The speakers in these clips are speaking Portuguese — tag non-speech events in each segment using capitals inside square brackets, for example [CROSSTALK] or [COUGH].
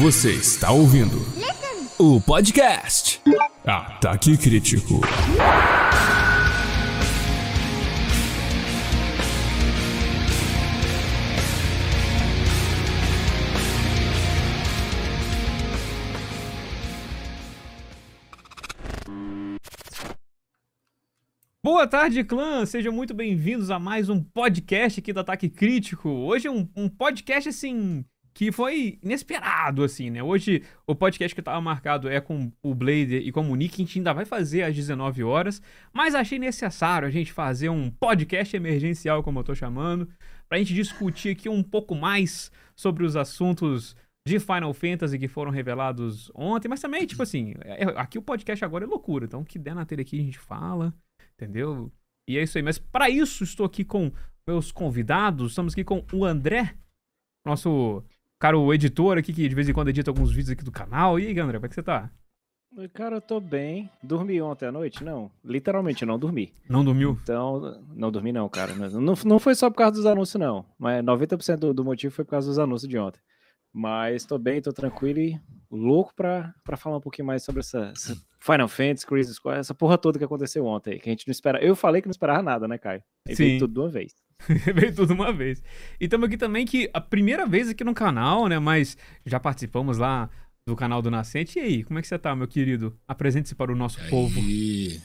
Você está ouvindo o podcast Ataque Crítico. Boa tarde, clã! Sejam muito bem-vindos a mais um podcast aqui do Ataque Crítico. Hoje é um, um podcast, assim, que foi inesperado, assim, né? Hoje o podcast que estava marcado é com o Blader e com o Nick, a gente ainda vai fazer às 19 horas, mas achei necessário a gente fazer um podcast emergencial, como eu tô chamando, pra gente discutir aqui um pouco mais sobre os assuntos de Final Fantasy que foram revelados ontem, mas também, tipo assim, é- aqui o podcast agora é loucura, então o que der na telha aqui a gente fala, entendeu? E é isso aí, mas para isso estou aqui com meus convidados, estamos aqui com o André, nosso cara, o editor aqui que de vez em quando edita alguns vídeos aqui do canal. E aí, André, como é que você tá? Cara, eu tô bem. Dormi ontem à noite? Não. Literalmente não dormi. Não dormiu? Então, não dormi não, cara. Não, não- foi só por causa dos anúncios, não. Mas 90% do, do motivo foi por causa dos anúncios de ontem. Mas tô bem, tô tranquilo e louco pra, pra falar um pouquinho mais sobre essa, essa Final Fantasy, Crisis Core, essa porra toda que aconteceu ontem. Que a gente não espera. Eu falei que não esperava nada, né, Caio? Aí Sim. veio tudo de uma vez. [LAUGHS] Veio tudo uma vez. E estamos aqui também que a primeira vez aqui no canal, né? Mas já participamos lá do canal do Nascente. E aí, como é que você tá, meu querido? Apresente-se para o nosso E povo. aí,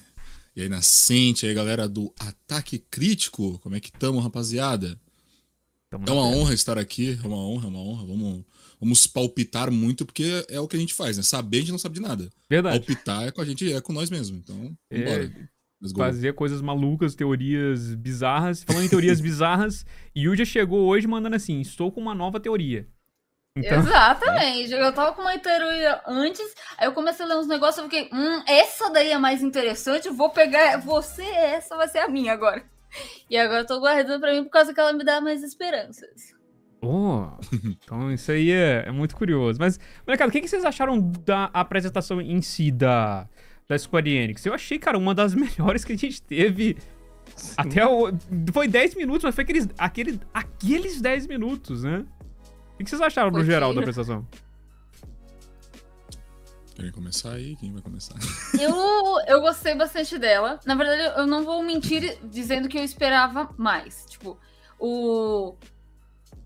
e aí, Nascente, e aí, galera do Ataque Crítico, como é que tamo, rapaziada? Tamo É uma tela. honra estar aqui, é uma honra, é uma honra. Vamos, vamos palpitar muito, porque é o que a gente faz, né? Saber, a gente não sabe de nada. Verdade. Palpitar é com a gente, é com nós mesmo. Então, É, vambora. Let's Fazer coisas malucas, teorias bizarras. Falando em teorias [LAUGHS] bizarras, Yu já chegou hoje mandando assim: estou com uma nova teoria. Então, Exatamente. Eu tava com uma teoria antes, aí eu comecei a ler uns negócios e fiquei, hum, essa daí é mais interessante, vou pegar você, essa vai ser a minha agora. E agora eu tô guardando pra mim por causa que ela me dá mais esperanças. Oh, então isso aí é, é muito curioso. Mas, molecada, o que, que vocês acharam da apresentação em si da, da Square Enix? Eu achei, cara, uma das [LAUGHS] melhores que a gente teve até o... Foi 10 minutos, mas foi aqueles, aquele, aqueles 10 minutos, né? O que, vocês acharam no geral da apresentação? Querem começar aí? Quem vai começar? [LAUGHS] Eu, eu gostei bastante dela. Na verdade, eu não vou mentir dizendo que eu esperava mais. Tipo, o.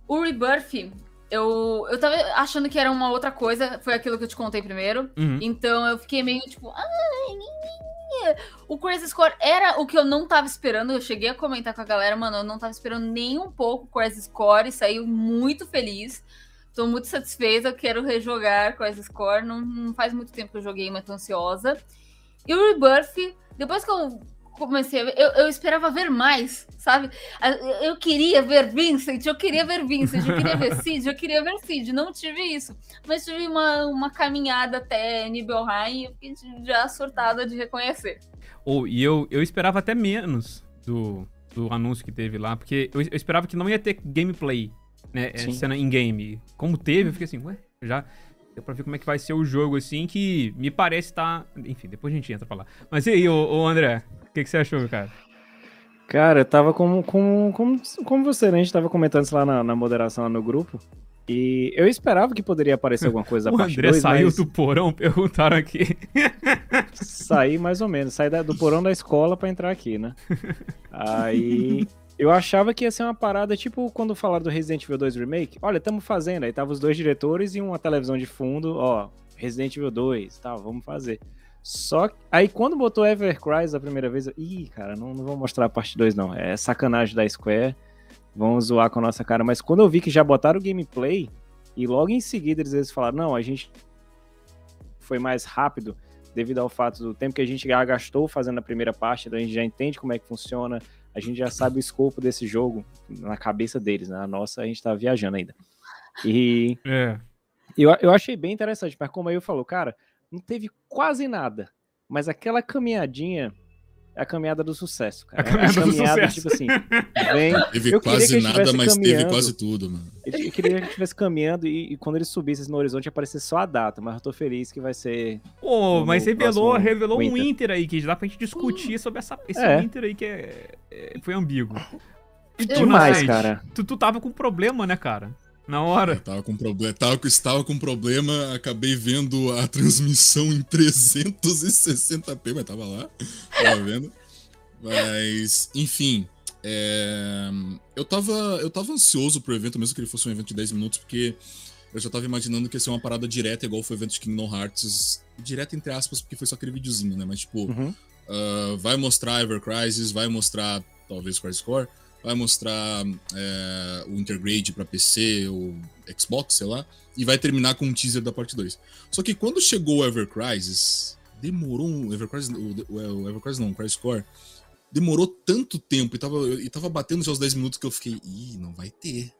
O Rebirth, eu, eu tava achando que era uma outra coisa. Foi aquilo que eu te contei primeiro. Uhum. Então eu fiquei meio tipo. "Ai, O Crazy Score era o que eu não tava esperando. Eu cheguei a comentar com a galera, mano. Eu não tava esperando nem um pouco o Crazy Score. E saiu muito feliz. Tô muito satisfeita. Eu quero rejogar Crazy Score. Não, não faz muito tempo que eu joguei, mas tô ansiosa. E o Rebirth, depois que eu comecei a ver, eu, eu esperava ver mais, sabe? Eu queria ver Vincent, eu queria ver Vincent, eu queria ver [LAUGHS] Cid, eu queria ver Cid. Não tive isso. Mas tive uma, uma caminhada até Nibelheim e eu fiquei já surtada de reconhecer. Oh, e eu, eu esperava até menos do, do anúncio que teve lá, porque eu, eu esperava que não ia ter gameplay, né? é, Sim. Cena in-game. Como teve, eu fiquei assim, ué, já deu pra ver como é que vai ser o jogo, assim, que me parece estar. Enfim, depois a gente entra pra lá. Mas e aí, ô, ô André, que, que você achou, cara? Cara, eu tava como, como, como, como você, né? A gente tava comentando isso lá na, na moderação lá no grupo. E eu esperava que poderia aparecer alguma coisa da [LAUGHS] o parte André 2, saiu mas do porão, [LAUGHS] perguntaram aqui. [LAUGHS] saí mais ou menos. Saí da- do porão da escola pra entrar aqui, né? Aí eu achava que ia ser uma parada tipo quando falaram do Resident Evil 2 Remake. Olha, estamos fazendo. Aí tava os dois diretores e uma televisão de fundo, ó, Resident Evil 2, tá, vamos fazer. Só que, aí quando botou Evercry a primeira vez, eu, ih, cara, não, não vou mostrar a parte 2 não. É sacanagem da Square. Vão zoar com a nossa cara, mas quando eu vi que já botaram o gameplay e logo em seguida eles, falaram: "Não, a gente foi mais rápido devido ao fato do tempo que a gente já gastou fazendo a primeira parte, então a gente já entende como é que funciona, a gente já sabe o escopo desse jogo na cabeça deles, né? A nossa, a gente tá viajando ainda. E É. eu, eu achei bem interessante, mas como aí eu falou, cara, não teve quase nada, mas aquela caminhadinha é a caminhada do sucesso, cara. A caminhada do sucesso. tipo assim, [LAUGHS] vem, Teve Eu queria quase nada, mas teve caminhando. quase tudo, mano. eu eu queria que estivesse caminhando e, e quando ele subisse no horizonte aparecesse só a data, mas eu tô feliz que vai ser Pô, No mas revelou, revelou um. Inter aí, que dá pra gente discutir sobre essa, esse É. Inter aí que é, é- foi ambíguo. E tu, demais, cara. Tu, tu tava com problema, né, cara? Na hora. Eu tava com problema, tava, estava com problema, acabei vendo a [LAUGHS] transmissão em 360p, mas tava lá, tava vendo. Mas, enfim, é, eu, tava, eu tava ansioso pro evento, mesmo que ele fosse um evento de 10 minutos, porque eu já tava imaginando que ia ser uma parada direta, igual foi o evento de Kingdom Hearts. Direta entre aspas, porque foi só aquele videozinho, né? Mas, tipo, Uhum. uh, vai mostrar Ever Crisis, vai mostrar, talvez, Crisis Core, vai mostrar é, o Intergrade pra PC ou Xbox, sei lá, e vai terminar com um teaser da parte 2. Só que quando chegou o Ever Crisis, demorou um. Ever Crisis, o, o, o Ever Crisis não, o Crisis Core, demorou tanto tempo e tava, e tava batendo já os 10 minutos que eu fiquei, ih, não vai ter.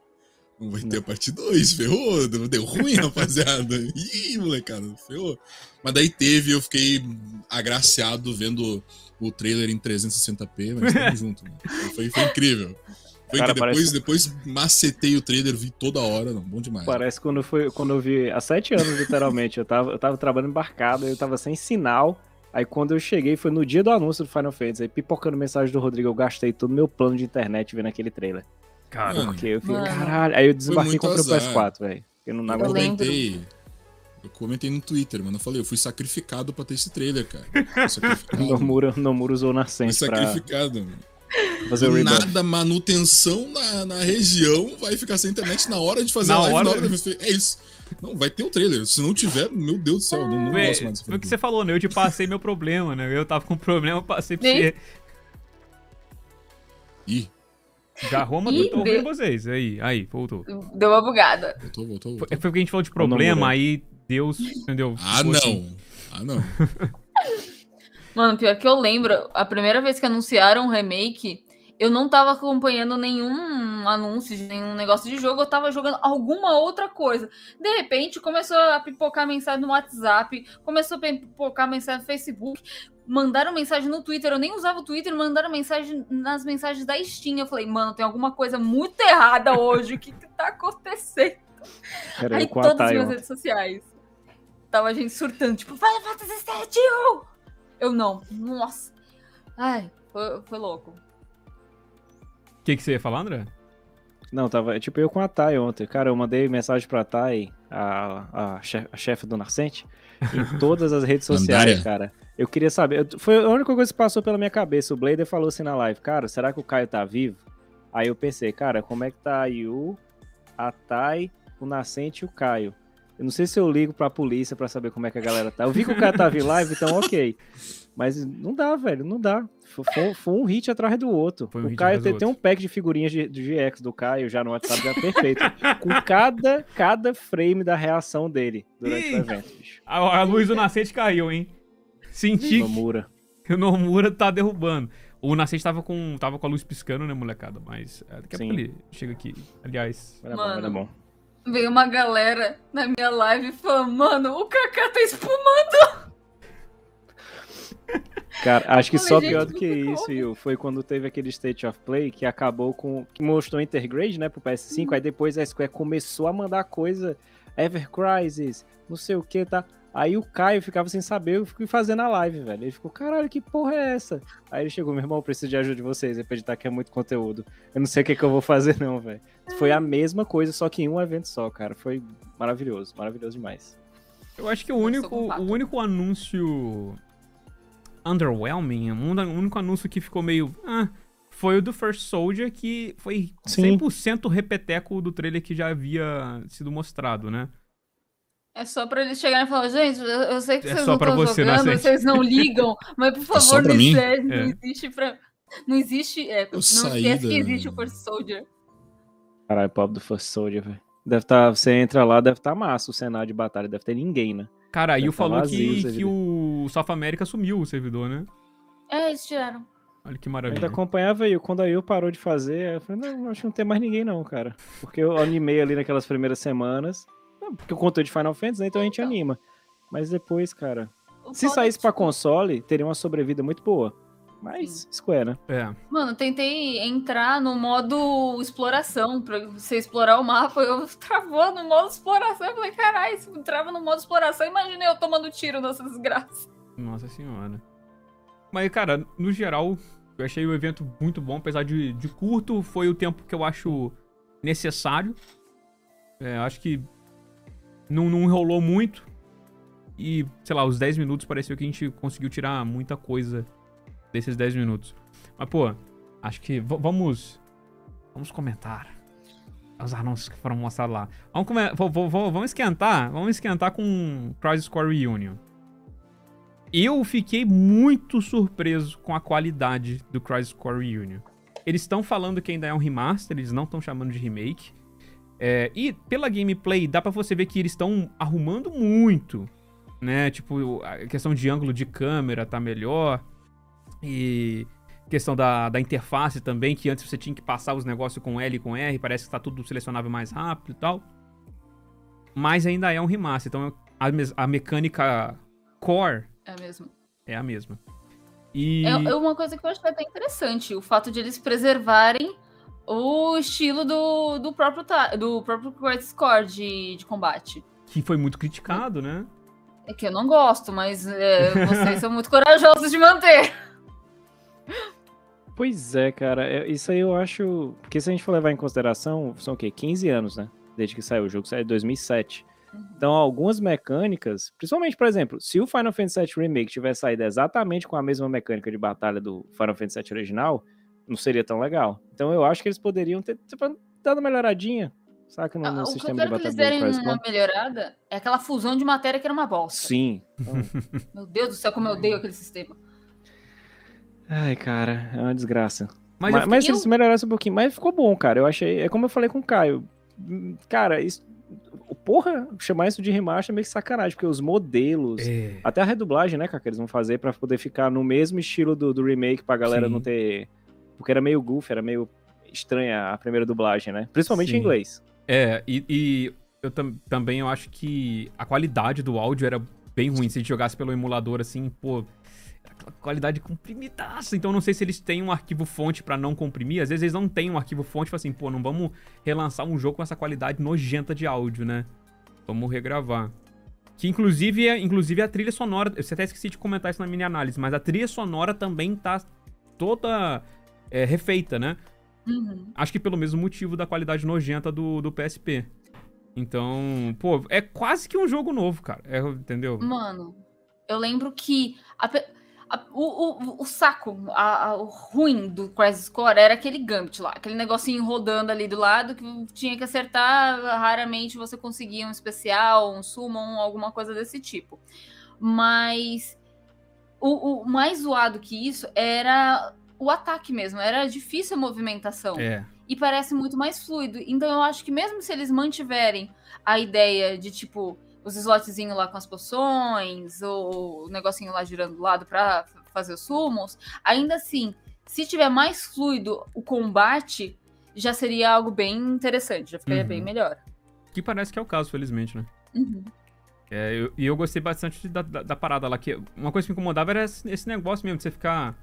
Não vai ter a parte 2, ferrou, deu ruim, [LAUGHS] rapaziada. Ih, molecada, ferrou. Mas daí teve, eu fiquei agraciado vendo o trailer em 360p, mas tamo [LAUGHS] junto, mano. Foi, foi incrível. Foi Cara, que depois, parece- depois macetei o trailer, vi toda hora, não, bom demais. Parece quando, foi, quando eu vi, há sete anos literalmente, eu tava, eu tava trabalhando embarcado, eu tava sem sinal. Aí quando eu cheguei, foi no dia do anúncio do Final Fantasy, aí pipocando mensagem do Rodrigo, eu gastei todo o meu plano de internet vendo aquele trailer. Cara, Porque eu fiquei, caralho. Aí eu desembarquei e comprei o azar. PS4, velho. Eu não aguentei. Eu comentei no Twitter, mano. Eu falei, eu fui sacrificado pra ter esse trailer, cara. Fui sacrificado. [LAUGHS] Nomura, Nomura usou Fui Nascente pra sacrificado, mano. fazer o. Nada, manutenção na, na região, vai ficar sem internet na hora de fazer Na a live, hora? na hora de... É isso. Não, vai ter o trailer. Se não tiver, meu Deus do céu, não, não Vê, gosto mais foi o que você falou, né? Eu te passei meu problema, né? Eu tava com problema, eu passei pra Ih. você. Ih, Já Roma, Ih, tô ouvindo de- vocês. Aí, aí, voltou. Deu uma bugada. voltou, voltou, Foi, voltou. foi porque a gente falou de problema, aí Deus, entendeu? Ah, não. assim. Ah, não. [LAUGHS] Mano, pior que eu lembro, a primeira vez que anunciaram o remake, eu não tava acompanhando nenhum anúncio de nenhum negócio de jogo, eu tava jogando alguma outra coisa. De repente, começou a pipocar mensagem no WhatsApp, começou a pipocar mensagem no Facebook, mandaram mensagem no Twitter, eu nem usava o Twitter, mandaram mensagem nas mensagens da Steam. Eu falei, mano, tem alguma coisa muito errada hoje, o que que tá acontecendo? Era Aí todas as minhas ontem. redes sociais. Tava a gente surtando, tipo, Final Fantasy VII! uh!" Eu não. Nossa. Ai, foi, foi louco. O que, que você ia falar, André? Não, tava tipo eu com a Thay ontem. Cara, eu mandei mensagem pra Thay, a, a, chefe, a chefe do Nascente, em [LAUGHS] todas as redes sociais, cara. Eu queria saber. eu- foi a única coisa que passou pela minha cabeça. O Blader falou assim na live, cara, será que o Caio tá vivo? Aí eu pensei, cara, como é que tá a Yu, a Thay, o Nascente e o Caio? Eu não sei se eu ligo pra polícia pra saber como é que a galera tá. Eu vi que o cara tava em live, então ok. Mas não dá, velho, não dá. Foi, foi- um hit atrás do outro. Foi um o hit Caio tem, tem um pack de figurinhas de, de GX do Caio já no WhatsApp já perfeito. com cada, cada frame da reação dele durante Ih. o evento, bicho. A, a luz do Nascente caiu, hein? Senti Nomura. que o Nomura tá derrubando. O Nascente tava com, tava com a luz piscando, né, molecada? Mas é, daqui a Sim. pouco ele chega aqui. Aliás, Era bom, Mano. era bom. Veio uma galera na minha live falando, mano, o Kaká tá espumando. [LAUGHS] Cara, acho que só pior do que isso, Will, foi quando teve aquele State of Play que acabou com. que mostrou Intergrade, né, pro PS5, aí depois a Square começou a mandar coisa, Ever Crisis, não sei o que, tá? Aí o Caio ficava sem saber o que fazer na live, velho. Ele ficou, caralho, que porra é essa? Aí ele chegou, meu irmão, eu preciso de ajuda de vocês, é pra editar que é muito conteúdo. Eu não sei o que, que eu vou fazer, não, velho. Foi a mesma coisa, só que em um evento só, cara. Foi maravilhoso, maravilhoso demais. eu acho que o Eu único, o único anúncio underwhelming, o único anúncio que ficou meio. Ah, foi o do First Soldier, que foi Sim. 100% repeteco do trailer que já havia sido mostrado, né? É só pra eles chegarem e falar, gente, eu, eu sei que É vocês só não pra estão você, jogando, Nascente. vocês não ligam, mas por [LAUGHS] só favor, não, mim? esquece, não É. existe pra... Não existe, é, não esquece que existe o First Soldier. Caralho, pobre do First Soldier, velho. Deve tá, você entra lá, deve estar massa o cenário de batalha, deve ter ninguém, né? Cara, aí o tá falou vazio que, que o South America sumiu o servidor, né? É, eles tiraram. Olha que Eu ainda maravilha. acompanhava aí, quando a Yu parou de fazer, eu falei, não, acho que não tem mais ninguém não, cara. Porque eu animei ali naquelas primeiras semanas, não, porque o conteúdo de Final Fantasy, né, então a gente Então. anima. Mas depois, cara, O se saísse pra console, teria uma sobrevida muito boa. Mas, Square, né? É. Mano, tentei entrar no modo exploração, pra você explorar o mapa, eu [LAUGHS] travou no modo exploração, eu falei, caralho, se trava no modo exploração, imagina eu tomando tiro nessa desgraça. Nossa senhora. Mas, cara, no geral, eu achei o evento muito bom, apesar de, de curto, foi o tempo que eu acho necessário. É, acho que não, não muito. E, sei lá, os 10 minutos pareceu que a gente conseguiu tirar muita coisa desses 10 minutos. Mas, pô, acho que vamos. Vamos comentar os anúncios que foram mostrados lá. Vamos, vamos esquentar. Vamos esquentar com Crisis Core Reunion. Eu fiquei muito surpreso com a qualidade do Crisis Core Reunion. Eles estão falando que ainda é um remaster, eles não estão chamando de remake. É, e pela gameplay, dá pra você ver que eles estão arrumando muito, né? Tipo, a questão de ângulo de câmera tá melhor. E questão da, da interface também, que antes você tinha que passar os negócios com L e com R, parece que tá tudo selecionável mais rápido e tal. Mas ainda é um remaster, então a, a mecânica core É mesmo. é a mesma. E... É, é uma coisa que eu achei até interessante, o fato de eles preservarem o estilo do, do próprio do próprio Crisis Core de, de combate. Que foi muito criticado, né? É que eu não gosto, mas é, vocês são muito corajosos de manter. [LAUGHS] Pois é, cara. é- Isso aí eu acho. Porque se a gente for levar em consideração, são o quê? 15 anos, né? Desde que saiu o jogo, saiu em 2007. Então, algumas mecânicas, principalmente, por exemplo, se o Final Fantasy VII Remake tivesse saído exatamente com a mesma mecânica de batalha do Final Fantasy VII original, não seria tão legal. Então, eu acho que eles poderiam ter tipo, dado uma melhoradinha, saca? No, Ah, no o que eu sistema de quero que batalha eles derem uma melhorada é aquela fusão de matéria que era uma bosta. Sim. Então, Meu Deus do céu, como eu odeio aquele sistema. Ai, cara, é uma desgraça. Mas, Mas, eu mas, fiquei- eles melhorassem um pouquinho. Mas ficou bom, cara. Eu achei. É como eu falei com o Caio. Cara, isso. Porra, chamar isso de remaster é meio que sacanagem, porque os modelos. É, Até a redublagem, né, cara, que eles vão fazer pra poder ficar no mesmo estilo do, do remake pra galera Sim. não ter. Porque era meio goofy, era meio estranha a primeira dublagem, né? Principalmente Sim. em inglês. É, e, e eu tam- também eu acho que a qualidade do áudio era bem ruim. Se a gente jogasse pelo emulador assim, pô, qualidade comprimidaça. Então eu não sei se eles têm um arquivo fonte pra não comprimir. Às vezes eles não têm um arquivo fonte, fala assim, pô, não vamos relançar um jogo com essa qualidade nojenta de áudio, né? Vamos regravar. Que inclusive, é- inclusive a trilha sonora, eu até esqueci de comentar isso na mini análise, mas a trilha sonora também tá toda é, refeita, né? Uhum. Acho que pelo mesmo motivo da qualidade nojenta do, do PSP. Então, pô, é quase que um jogo novo, cara. É, entendeu? Mano, eu lembro que a a- o, o, o saco, a- a- o ruim do Crisis Core era aquele Gambit lá, aquele negocinho rodando ali do lado que tinha que acertar, raramente você conseguia um especial, um summon, alguma coisa desse tipo. Mas o, o mais zoado que isso era o ataque mesmo, era difícil a movimentação É. e parece muito mais fluido. Então eu acho que mesmo se eles mantiverem a ideia de tipo os slotzinhos lá com as poções, ou o negocinho lá girando do lado pra f- fazer os sumos, ainda assim, se tiver mais fluido o combate, já seria algo bem interessante, já ficaria Uhum. bem melhor. Que parece que é o caso, felizmente, né? Uhum. É, eu- e eu gostei bastante da, da, da parada lá. Que uma coisa que me incomodava era esse, esse negócio mesmo, de você ficar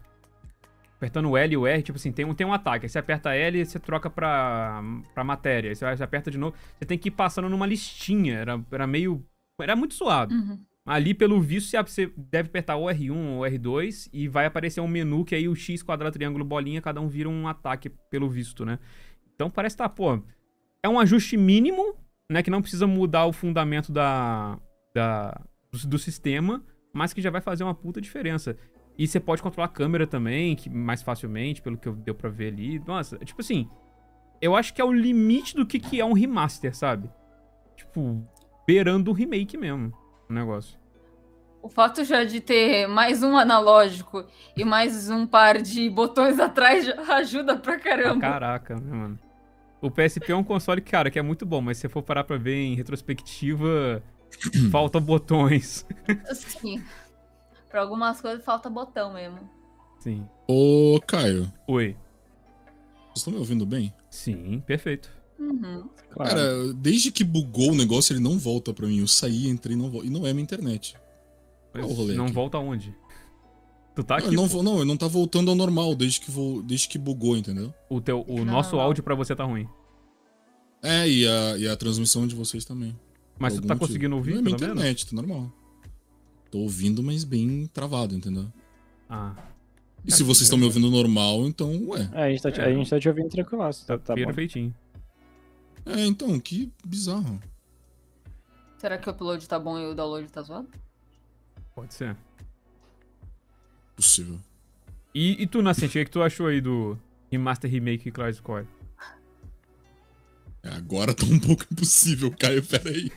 apertando o L e o R. Tipo assim, tem um, tem um ataque. Aí você aperta L e você troca pra, pra matéria. Aí você, aperta de novo. Você tem que ir passando numa listinha. Era, era meio. Era muito suado. Uhum. Ali, pelo visto, você- você deve apertar o R1 ou R2 e vai aparecer um menu que aí o X, quadrado, triângulo, bolinha, cada um vira um ataque, pelo visto, né? Então parece que tá, pô. É um ajuste mínimo, né? Que não precisa mudar o fundamento da, da, do, do sistema, mas que já vai fazer uma puta diferença. E você pode controlar a câmera também, que mais facilmente, pelo que eu deu pra ver ali. Nossa, tipo assim. Eu acho que é o limite do que, que é um remaster, sabe? Tipo, beirando o remake mesmo, o negócio. O fato já de ter mais um analógico e mais um par de botões [LAUGHS] atrás ajuda pra caramba. Caraca, né, mano? O PSP é um console, cara, que é muito bom, mas se você for parar pra ver em retrospectiva, [CLEARS THROAT] faltam botões. Sim. Pra algumas coisas falta botão mesmo. Sim. Ô, Caio, Oi. vocês estão me ouvindo bem? Sim, perfeito. Uhum. Claro. Cara, desde que bugou o negócio, ele não volta pra mim. Eu saí, entrei, não volta. E não é minha internet. Mas Qual o rolê não aqui? volta aonde? Tu tá Não, aqui, não, pô. vo- não, ele não tá voltando ao normal desde que, vo- desde que bugou, entendeu? o, teu, o Não, nosso não. áudio pra você tá ruim. É, e a, e a transmissão de vocês também. Mas tu tá algum conseguindo motivo. ouvir, Não é minha pelo menos? internet, tá normal. Tô ouvindo, mas bem travado, entendeu? Ah, E se vocês estão me ouvindo normal, então, ué. É, a, gente tá te, É. a gente tá te ouvindo tranquilaço. Tá, tá bom. perfeitinho. É, então, que bizarro. Será que o upload tá bom e o download tá zoado? Pode ser. Possível. E, e tu, Nascente, o que, é que tu achou aí do Remaster Remake Crisis Core? É, agora tá um pouco impossível, Caio, peraí.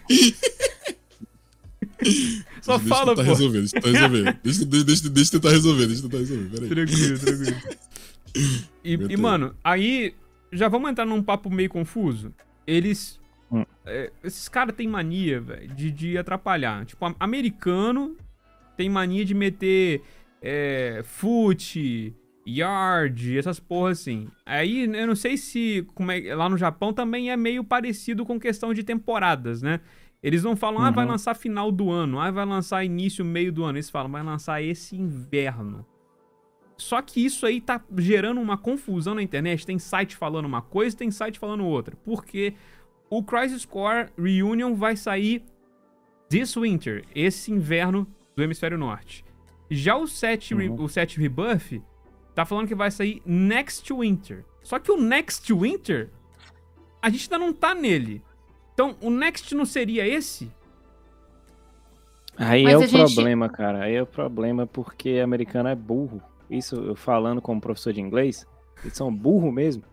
Só deixa fala, tentar pô. resolver, deixa eu tentar resolver. Deixa, deixa, deixa, deixa eu tentar resolver, deixa eu tentar resolver, peraí. Tranquilo, tranquilo. E, e, mano, aí já vamos entrar num papo meio confuso. Eles. Hum. é, esses caras têm mania, velho, de, de atrapalhar. Tipo, americano tem mania de meter é, foot, yard, essas porras assim. Aí eu não sei se como é, lá no Japão também é meio parecido com questão de temporadas, né? Eles não falam, ah, vai Uhum. lançar final do ano, ah, vai lançar início, meio do ano. Eles falam, vai lançar esse inverno. Só que isso aí tá gerando uma confusão na internet. Tem site falando uma coisa, tem site falando outra. Porque o Crisis Core Reunion vai sair this winter, esse inverno do hemisfério norte. Já o 7, Re- Uhum. o 7 Rebirth tá falando que vai sair next winter. Só que o next winter, a gente ainda não tá nele. Então, o next não seria esse? Aí Mas é o gente- problema, cara. Aí é o problema porque americano é burro. Isso eu falando como professor de inglês, eles são burro mesmo.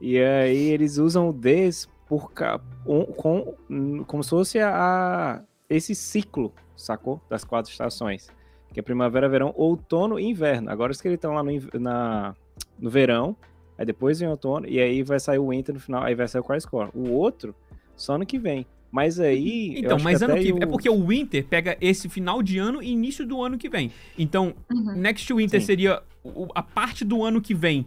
E aí eles usam o this por ca- um- com, um, como se fosse a, a- esse ciclo, sacou? Das quatro estações. Que é primavera, verão, outono e inverno. Agora os que eles estão lá no, na, no verão, aí depois vem outono, e aí vai sair o winter no final, aí vai sair o Crisis Core. O outro, só ano que vem. Mas aí. eu Então, acho mas ano até que o- É porque o Winter pega esse final de ano e início do ano que vem. Então, Uhum. Next Winter Sim. seria o- a parte do ano que vem.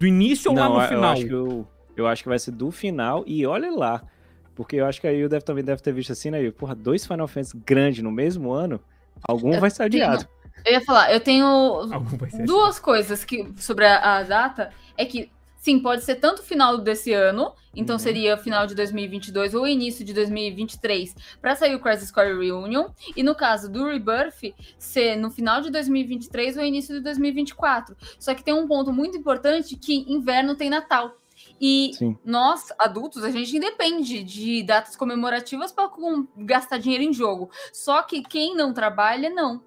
Do início ou Não, lá no eu final? acho que eu, eu acho que vai ser do final e olha lá. Porque eu acho que aí eu deve, também deve ter visto assim, né? Porra, dois Final Fantasy grandes no mesmo ano, algum Eu vai ser tenho- adiado. Eu ia falar, eu tenho duas coisas que sobre a, a data. É que, sim, pode ser tanto final desse ano, então Uhum. seria final de 2022 ou início de 2023, para sair o Crisis Core Reunion. E no caso do Rebirth, ser no final de 2023 ou início de 2024. Só que tem um ponto muito importante que inverno tem Natal. E Sim. nós, adultos, a gente independe de datas comemorativas para gastar dinheiro em jogo. Só que quem não trabalha, não.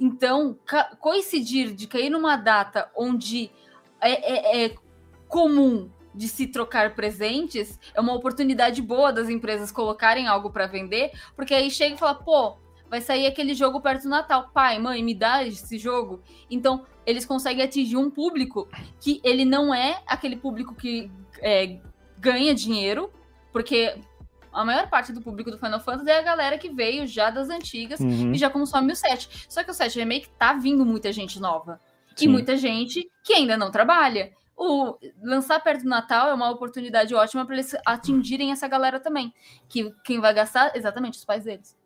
Então, coincidir de cair numa data onde é, é- é comum de se trocar presentes é uma oportunidade boa das empresas colocarem algo para vender, porque aí chega e fala, pô, vai sair aquele jogo perto do Natal. Pai, mãe, me dá esse jogo. Então, eles conseguem atingir um público que ele não é aquele público que é, ganha dinheiro, porque a maior parte do público do Final Fantasy é a galera que veio já das antigas Uhum, e já consome o 7. Só que o 7 Remake tá vindo muita gente nova. sim. E muita gente que ainda não trabalha. O lançar perto do Natal é uma oportunidade ótima para eles atingirem essa galera também. Que quem vai gastar, exatamente, os pais deles.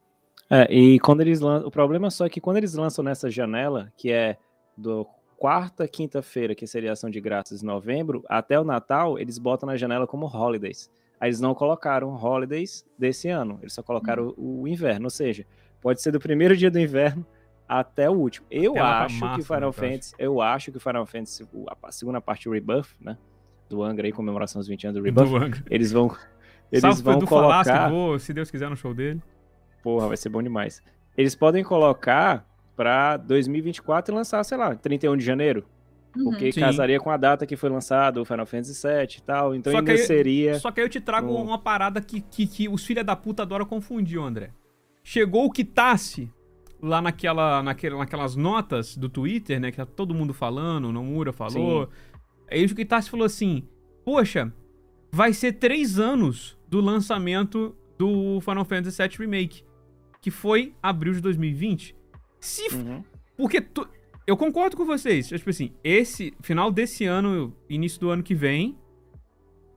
É, e quando eles lançam. O problema só é que quando eles lançam nessa janela, que é do quarta, quinta-feira, que seria ação de graças em novembro, até o Natal, eles botam na janela como holidays. Aí eles não colocaram holidays desse ano, eles só colocaram o, o inverno, ou seja, pode ser do primeiro dia do inverno até o último. Eu pra acho março, que Final né, eu acho. Fantasy, eu acho que o Final Fantasy, a segunda parte do Rebirth, né, do Angra aí, comemoração dos 20 anos do Rebirth, do Angra. eles vão eles Salve vão colocar vou, se Deus quiser, no show dele. Porra, vai ser bom demais. Eles podem colocar pra 2024 e lançar, sei lá, 31 de janeiro. Uhum. Porque Sim. casaria com a data que foi lançado o Final Fantasy VII e tal. Então Só ainda seria. Só que aí eu te trago no- uma parada que, que, que os filha da puta adoram confundir, André. Chegou o Kitase lá naquela, naquela, naquelas notas do Twitter, né? Que tá todo mundo falando, o Nomura falou. Aí o Kitase falou assim: Poxa, vai ser três anos do lançamento do Final Fantasy VII Remake. Que foi abril de 2020. Se Uhum. porque tu- eu concordo com vocês. Tipo assim, esse final desse ano, início do ano que vem,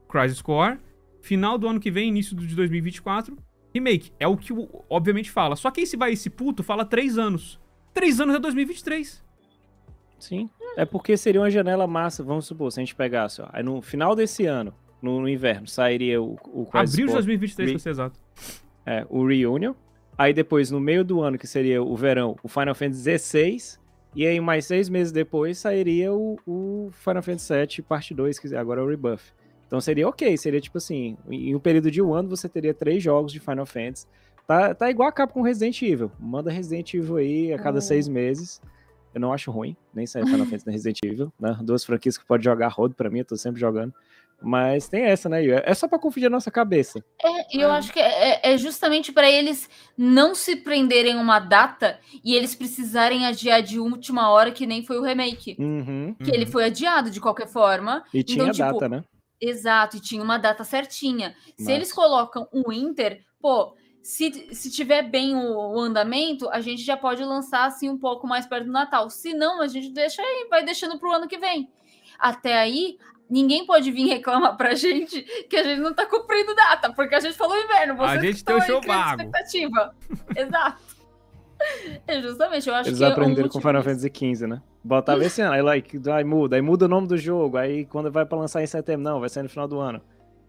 Crisis Core. Final do ano que vem, início de 2024, remake. É o que o- obviamente fala. Só que esse vai esse puto fala três anos. Três anos é 2023. Sim. É porque seria uma janela massa, vamos supor, se a gente pegasse, ó. Aí no final desse ano, no, no inverno, sairia o, o Abril de Core, 2023, Re- pra ser exato. é, o Reunion. Aí depois, no meio do ano, que seria o verão, o Final Fantasy XVI. E aí, mais seis meses depois, sairia o, o Final Fantasy VII Parte 2, que agora é o Rebuff. Então seria ok, seria tipo assim, em um período de um ano você teria três jogos de Final Fantasy. Tá, tá igual a capa com Resident Evil. Manda Resident Evil aí a cada Uhum. seis meses. Eu não acho ruim, nem sair Final [LAUGHS] Fantasy nem Resident Evil, né? Duas franquias que pode jogar rodo pra mim, eu tô sempre jogando. Mas tem essa, né? É só pra confundir a nossa cabeça. É, e eu É. acho que é, é justamente para eles não se prenderem a uma data e eles precisarem adiar de última hora, que nem foi o remake. Uhum. Que ele foi adiado de qualquer forma. E Então, tinha tipo, data, né? Exato, e tinha uma data certinha. Se eles colocam o Inter, pô, se, se tiver bem o, o andamento, a gente já pode lançar assim um pouco mais perto do Natal. Se não, a gente deixa aí, vai deixando pro ano que vem. Até aí, ninguém pode vir reclamar pra gente que a gente não tá cumprindo data, porque a gente falou inverno. A Vocês gente que tem o show vago. expectativa. [LAUGHS] Exato. É justamente, eu acho Eles que é um aprenderam com Final. Fantasy XV, né? Botava esse ano, aí, like, aí muda, aí muda o nome do jogo, aí quando vai pra lançar em setembro, não, vai sair no final do ano.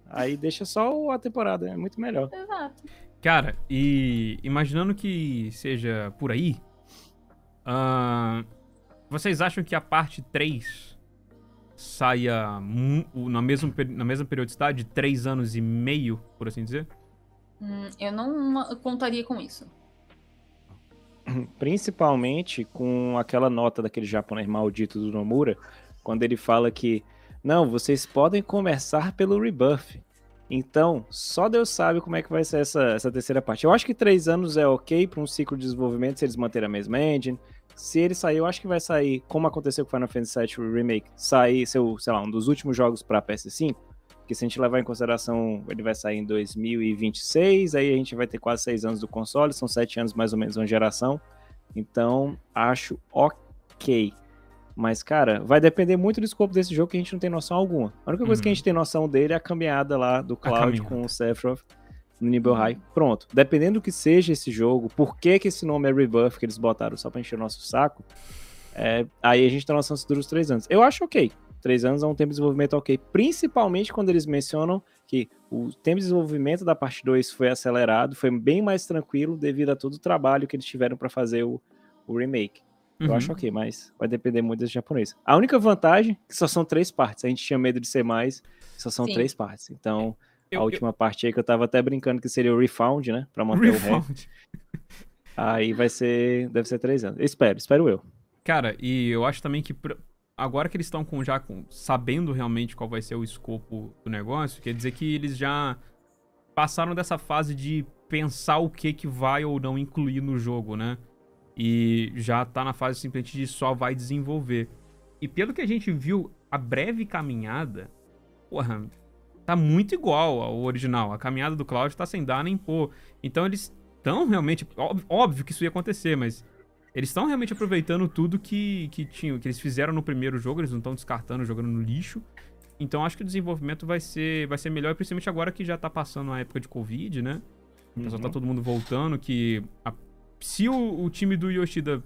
Aí deixa só a temporada, é muito melhor. Exato. Cara, e imaginando que seja por aí, ahn, vocês acham que a parte 3 saia na mesma, na mesma periodicidade, de 3 anos e meio, por assim dizer? Hum, eu não contaria com isso. Principalmente com aquela nota daquele japonês maldito do Nomura, quando ele fala que, não, vocês podem começar pelo Rebirth. Então, só Deus sabe como é que vai ser essa, essa terceira parte. Eu acho que três anos é ok para um ciclo de desenvolvimento se eles manterem a mesma engine. Se ele sair, eu acho que vai sair, como aconteceu com Final Fantasy VII Remake, sair, seu, sei lá, um dos últimos jogos para PS5. Porque se a gente levar em consideração, ele vai sair em 2026, aí a gente vai ter quase seis anos do console, são sete anos mais ou menos uma geração. Então, acho ok. Mas, cara, vai depender muito do escopo desse jogo que a gente não tem noção alguma. A única coisa que a Uhum. gente tem noção dele é a caminhada lá do Cloud com o Sephiroth no Nibelheim. Pronto. Dependendo do que seja esse jogo, por que, que esse nome é Rebirth que eles botaram só pra encher o nosso saco, é, aí a gente tem noção se dura os três anos. Eu acho ok. Três anos é um tempo de desenvolvimento ok. Principalmente quando eles mencionam que o tempo de desenvolvimento da parte 2 foi acelerado, foi bem mais tranquilo devido a todo o trabalho que eles tiveram para fazer o, o remake. Eu Uhum. acho ok, mas vai depender muito desse japonês. A única vantagem é que só são três partes. A gente tinha medo de ser mais, só são Sim. três partes. Então, Eu- a eu- última parte aí que eu tava até brincando que seria o Refound, né? Pra manter o ré. Refound. Aí vai ser. Deve ser três anos. Eu espero, espero eu. Cara, e eu acho também que agora que eles estão com já com, sabendo realmente qual vai ser o escopo do negócio, quer dizer que eles já passaram dessa fase de pensar o que que vai ou não incluir no jogo, né? E já tá na fase simplesmente de só vai desenvolver. E pelo que a gente viu, a breve caminhada, porra, tá muito igual ao original. A caminhada do Cloud tá sem dar nem pôr. Então eles estão realmente. óbvio- Óbvio que isso ia acontecer, mas eles estão realmente aproveitando tudo que, que tinham, que eles fizeram no primeiro jogo, eles não estão descartando, jogando no lixo. Então acho que o desenvolvimento vai ser, vai ser melhor, principalmente agora que já tá passando a época de Covid, né? Tá Uhum. todo mundo voltando, que a- se o, o time do Yoshida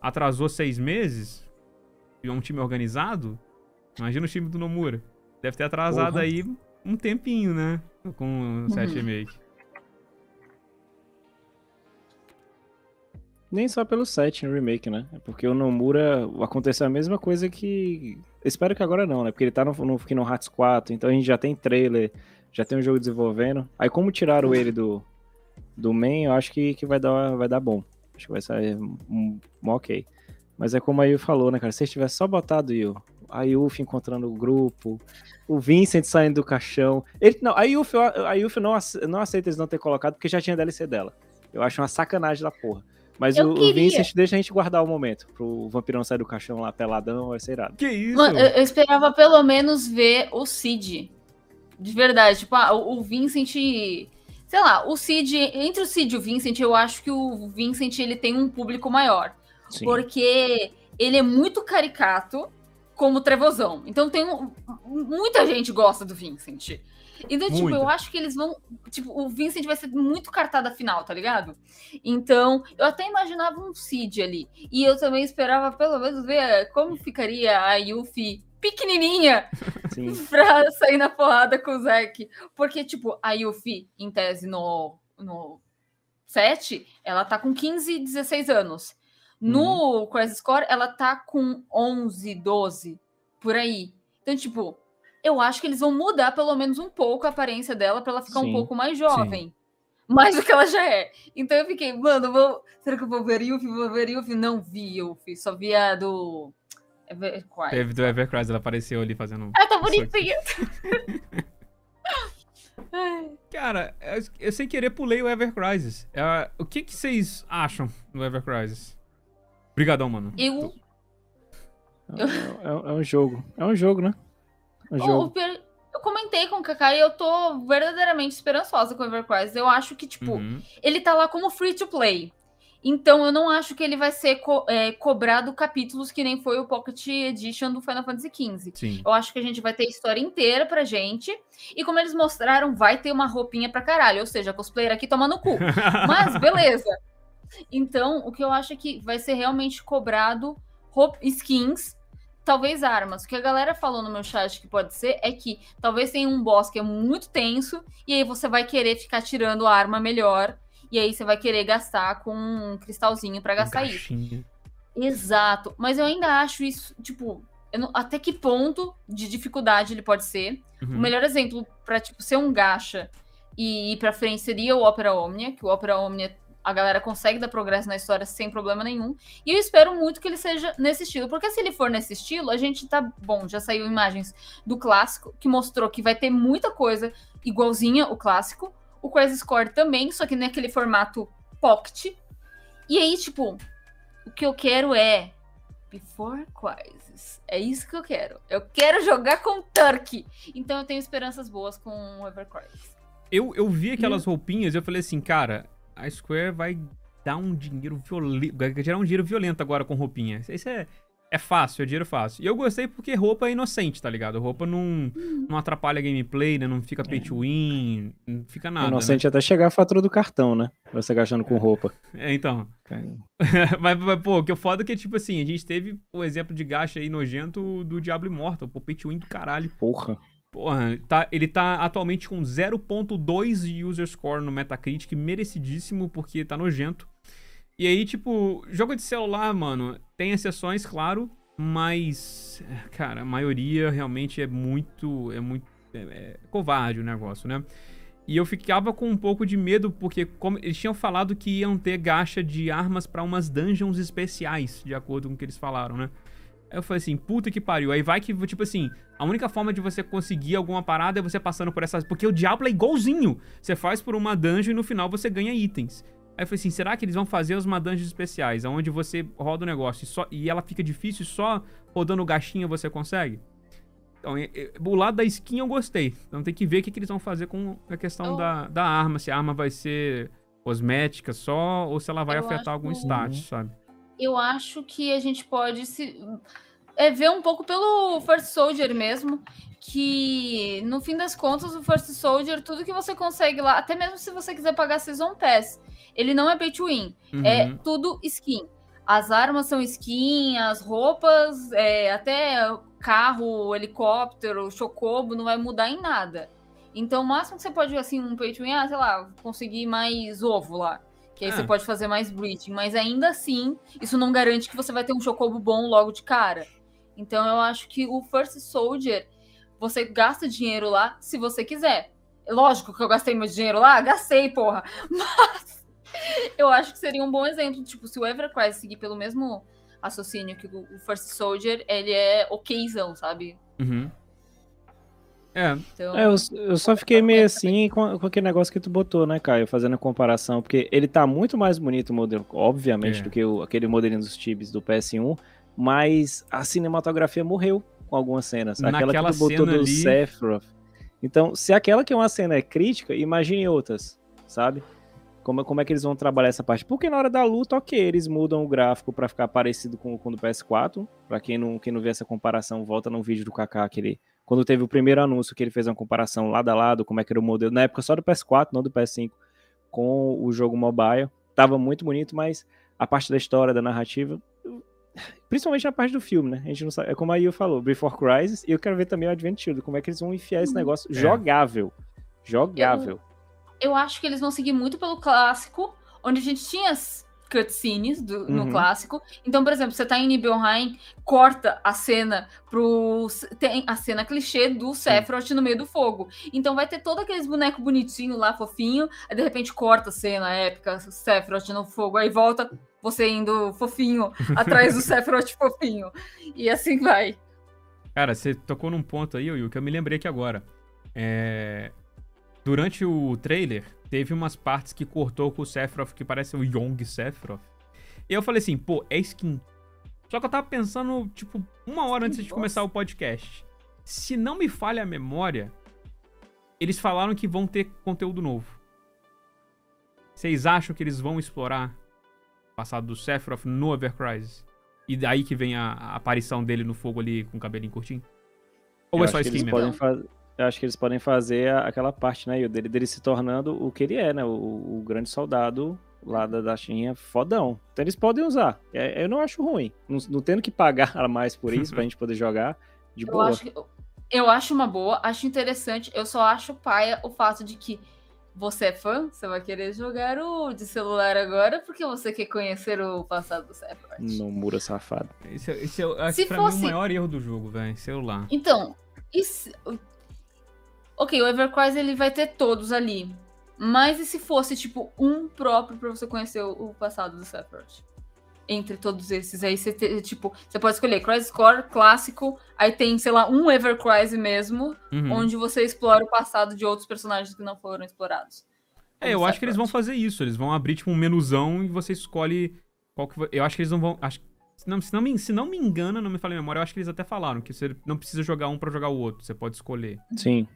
atrasou seis meses, e é um time organizado, imagina o time do Nomura. Deve ter atrasado Porra. aí um tempinho, né? Com o 7 remake. Nem só pelo 7 no remake, né? É Porque o Nomura aconteceu a mesma coisa que. Espero que agora não, né? Porque ele tá no, no Kingdom Hearts 4, então a gente já tem trailer, já tem um jogo desenvolvendo. Aí, como tiraram ele do, do main, eu acho que, que vai, dar, vai dar bom. Acho que vai sair um, um ok. Mas é como a Yu falou, né, cara? Se eles tivessem só botado Yu, a Yuffie encontrando o grupo, o Vincent saindo do caixão. Ele, não, a Yuffie, a Yuffie não, não aceita eles não ter colocado porque já tinha DLC dela. Eu acho uma sacanagem da porra. Mas Eu o, o. Vincent deixa a gente guardar o momento pro vampirão sair do caixão lá peladão, vai ser irado. Que isso? Mano, eu, eu esperava pelo menos ver o Cid. De verdade. Tipo, ah, o, o Vincent. Sei lá, o Cid. Entre o Cid e o Vincent, eu acho que o Vincent ele tem um público maior. Sim. Porque ele é muito caricato como trevozão. Então tem um- muita gente gosta do Vincent. Então, tipo, eu acho que eles vão. Tipo, o Vincent vai ser muito cartada final, tá ligado? Então, eu até imaginava um Cid ali. E eu também esperava, pelo menos, ver como ficaria a Yuffie pequenininha [LAUGHS] Sim. [LAUGHS] pra sair na porrada com o Zack. Porque, tipo, a Yuffie, em tese, no, no 7, ela tá com 15, 16 anos. No Crisis Core, ela tá com 11, 12, por aí. Então, tipo, eu acho que eles vão mudar pelo menos um pouco a aparência dela para ela ficar Sim, um pouco mais jovem. Mais do que ela já é. Então eu fiquei, mano, vou... será que eu vou ver Yuffie? Vou ver Yuffie? Não vi Yuffie, só vi a do... Everquiet. Teve do Evercrise, ela apareceu ali fazendo. Ah, tá bonitinha. [LAUGHS] Cara, eu, eu sem querer pulei o Ever Crisis. É, o que, que vocês acham do Ever Crisis? Obrigadão, mano. Eu, É, é- é um jogo. É um jogo, né? O- pior- eu comentei com o Kaká e eu tô verdadeiramente esperançosa com o Evercrise. Eu acho que, tipo, Uhum. ele tá lá como free to play. Então eu não acho que ele vai ser co- é, cobrado capítulos que nem foi o Pocket Edition do Final Fantasy XV. Sim. Eu acho que a gente vai ter a história inteira pra gente. E como eles mostraram, vai ter uma roupinha pra caralho. Ou seja, cosplayer aqui toma no cu. [LAUGHS] Mas beleza. Então, o que eu acho é que vai ser realmente cobrado skins, talvez armas. O que a galera falou no meu chat que pode ser é que talvez tenha um boss que é muito tenso e aí você vai querer ficar tirando a arma melhor e aí você vai querer gastar com um cristalzinho pra gastar isso. Caixinha. Exato. Mas eu ainda acho isso, tipo, não- até que ponto de dificuldade ele pode ser. Uhum. O melhor exemplo pra, tipo, ser um gacha e ir pra frente seria o Opera Omnia, que o Opera Omnia a galera consegue dar progresso na história sem problema nenhum. E eu espero muito que ele seja nesse estilo, porque se ele for nesse estilo, a gente tá bom, já saiu imagens do clássico que mostrou que vai ter muita coisa igualzinha o clássico. O Crisis Core também, só que naquele formato pocket. E aí, tipo, o que eu quero é Before Crisis. É isso que eu quero. Eu quero jogar com Turkey. Então eu tenho esperanças boas com o Ever Crisis. Eu, eu vi aquelas roupinhas e eu falei assim, cara, a Square vai dar um dinheiro violento. Vai gerar um dinheiro violento agora com roupinha. Isso é, é fácil, é dinheiro fácil. E eu gostei porque roupa é inocente, tá ligado? Roupa não, não atrapalha a gameplay, né? Não fica pay to win, não fica nada. Inocente até chegar a fatura do cartão, né? Você gastando com roupa. Né? [LAUGHS] É, então. [LAUGHS] mas, mas, pô, o que é foda é que, tipo assim, a gente teve o exemplo de gacha aí nojento do Diablo Immortal, pô, pay to win do caralho. Porra. Porra, tá, ele tá atualmente com 0.2 de user score no Metacritic, merecidíssimo, porque tá nojento. E aí, tipo, jogo de celular, mano, tem exceções, claro, mas, cara, a maioria realmente é muito, é muito, é, é covarde o negócio, né? E eu ficava com um pouco de medo, porque como eles tinham falado que iam ter gacha de armas pra umas dungeons especiais, de acordo com o que eles falaram, né? Aí eu falei assim, puta que pariu. Aí vai que, tipo assim, a única forma de você conseguir alguma parada é você passando por essas. Porque o Diablo é igualzinho. Você faz por uma dungeon e no final você ganha itens. Aí eu falei assim, será que eles vão fazer uma dungeons especiais, onde você roda o negócio e, só, e ela fica difícil e só rodando gaixinha você consegue? Então, o lado da skin eu gostei. Então tem que ver o que, que eles vão fazer com a questão Eu- da, da arma. Se a arma vai ser cosmética só ou se ela vai Eu afetar algum status, sabe? Eu acho que a gente pode se é ver um pouco pelo First Soldier mesmo, que no fim das contas o First Soldier, tudo que você consegue lá, até mesmo se você quiser pagar Season Pass, ele não é pay to win. É Uhum. tudo skin. As armas são skin, as roupas, é, até carro, helicóptero, chocobo, não vai mudar em nada. Então, o máximo que você pode, assim, um pay to win, ah, sei lá, conseguir mais ovo lá. Que aí É. você pode fazer mais breeding. Mas ainda assim, isso não garante que você vai ter um chocobo bom logo de cara. Então, eu acho que o First Soldier, você gasta dinheiro lá se você quiser. Lógico que eu gastei meu dinheiro lá, gastei, porra. [LAUGHS] Mas eu acho que seria um bom exemplo. Tipo, se o Evercry seguir pelo mesmo raciocínio que o o First Soldier, ele é okzão, sabe? Uhum. É, Então, É, eu, eu só fiquei meio assim com, com aquele negócio que tu botou, né, Caio? Fazendo a comparação, porque ele tá muito mais bonito o modelo, obviamente, É. do que o- aquele modelinho dos chips do PS1, mas a cinematografia morreu com algumas cenas. Aquela Naquela que tu botou do ali- Sephiroth. Então, se aquela que é uma cena é crítica, imagine outras, sabe? Como, como é que eles vão trabalhar essa parte? Porque na hora da luta, ok, eles mudam o gráfico pra ficar parecido com, com o do PS4. Pra quem não, quem não vê essa comparação, volta no vídeo do Kaká, aquele quando teve o primeiro anúncio que ele fez uma comparação lado a lado, como é que era o modelo, na época só do PS4, não do PS5, com o jogo mobile. Tava muito bonito, mas a parte da história, da narrativa, principalmente na parte do filme, né? A gente não sabe, é como a Yu falou, Before Crisis, e eu quero ver também o Advent Children, como é que eles vão enfiar esse negócio jogável. Jogável. eu acho que eles vão seguir muito pelo clássico, onde a gente tinha cutscenes do, no Uhum. clássico. Então, por exemplo, você tá em Nibelheim, corta a cena pro. Tem a cena clichê do Sephiroth no meio do fogo. Então vai ter todo aqueles bonecos bonitinhos lá, fofinho. Aí de repente corta a cena épica, Sephiroth no fogo. Aí volta você indo fofinho [LAUGHS] atrás do Sephiroth fofinho. E assim vai. Cara, você tocou num ponto aí, Will, que eu me lembrei aqui agora. É... Durante o trailer, teve umas partes que cortou com o Sephiroth, que parece o Young Sephiroth. E eu falei assim, pô, é skin. Só que eu tava pensando, tipo, uma hora antes de começar o podcast. Se não me falha a memória, eles falaram que vão ter conteúdo novo. Vocês acham que eles vão explorar o passado do Sephiroth no Evercrisis? E daí que vem a, a aparição dele no fogo ali com o cabelinho curtinho? Ou Eu é só skin mesmo? podem faz- Eu acho que eles podem fazer a- aquela parte, né, dele, dele se tornando o que ele é, né? O, o grande soldado lá da, da China, fodão. Então eles podem usar. É, eu não acho ruim. Não, não tendo que pagar [LAUGHS] a mais por isso pra [LAUGHS] gente poder jogar de Eu boa. acho, que- eu acho uma boa, acho interessante. Eu só acho paia o fato de que você é fã, você vai querer jogar o de celular agora porque você quer conhecer o passado do Sephiroth. No muro safado. Esse, é- esse é, acho Se que pra mim fosse- o maior erro do jogo, velho. Celular. Então, se- ok, o Evercrise ele vai ter todos ali. Mas e se fosse, tipo, um próprio pra você conhecer o, passado do Sephiroth? Entre todos esses. Aí você, te- tipo, você pode escolher Crisis Core, clássico, aí tem, sei lá, um Evercrise mesmo, Uhum. onde você explora o passado de outros personagens que não foram explorados. É, eu acho que eles vão fazer isso. Eles vão abrir, tipo, um menuzão e você escolhe qual que vai... Eu acho que eles não vão... Acho... Se, não, se, não me, se não me engano, não me falei a memória, eu acho que eles até falaram que você não precisa jogar um pra jogar o outro. Você pode escolher. Sim.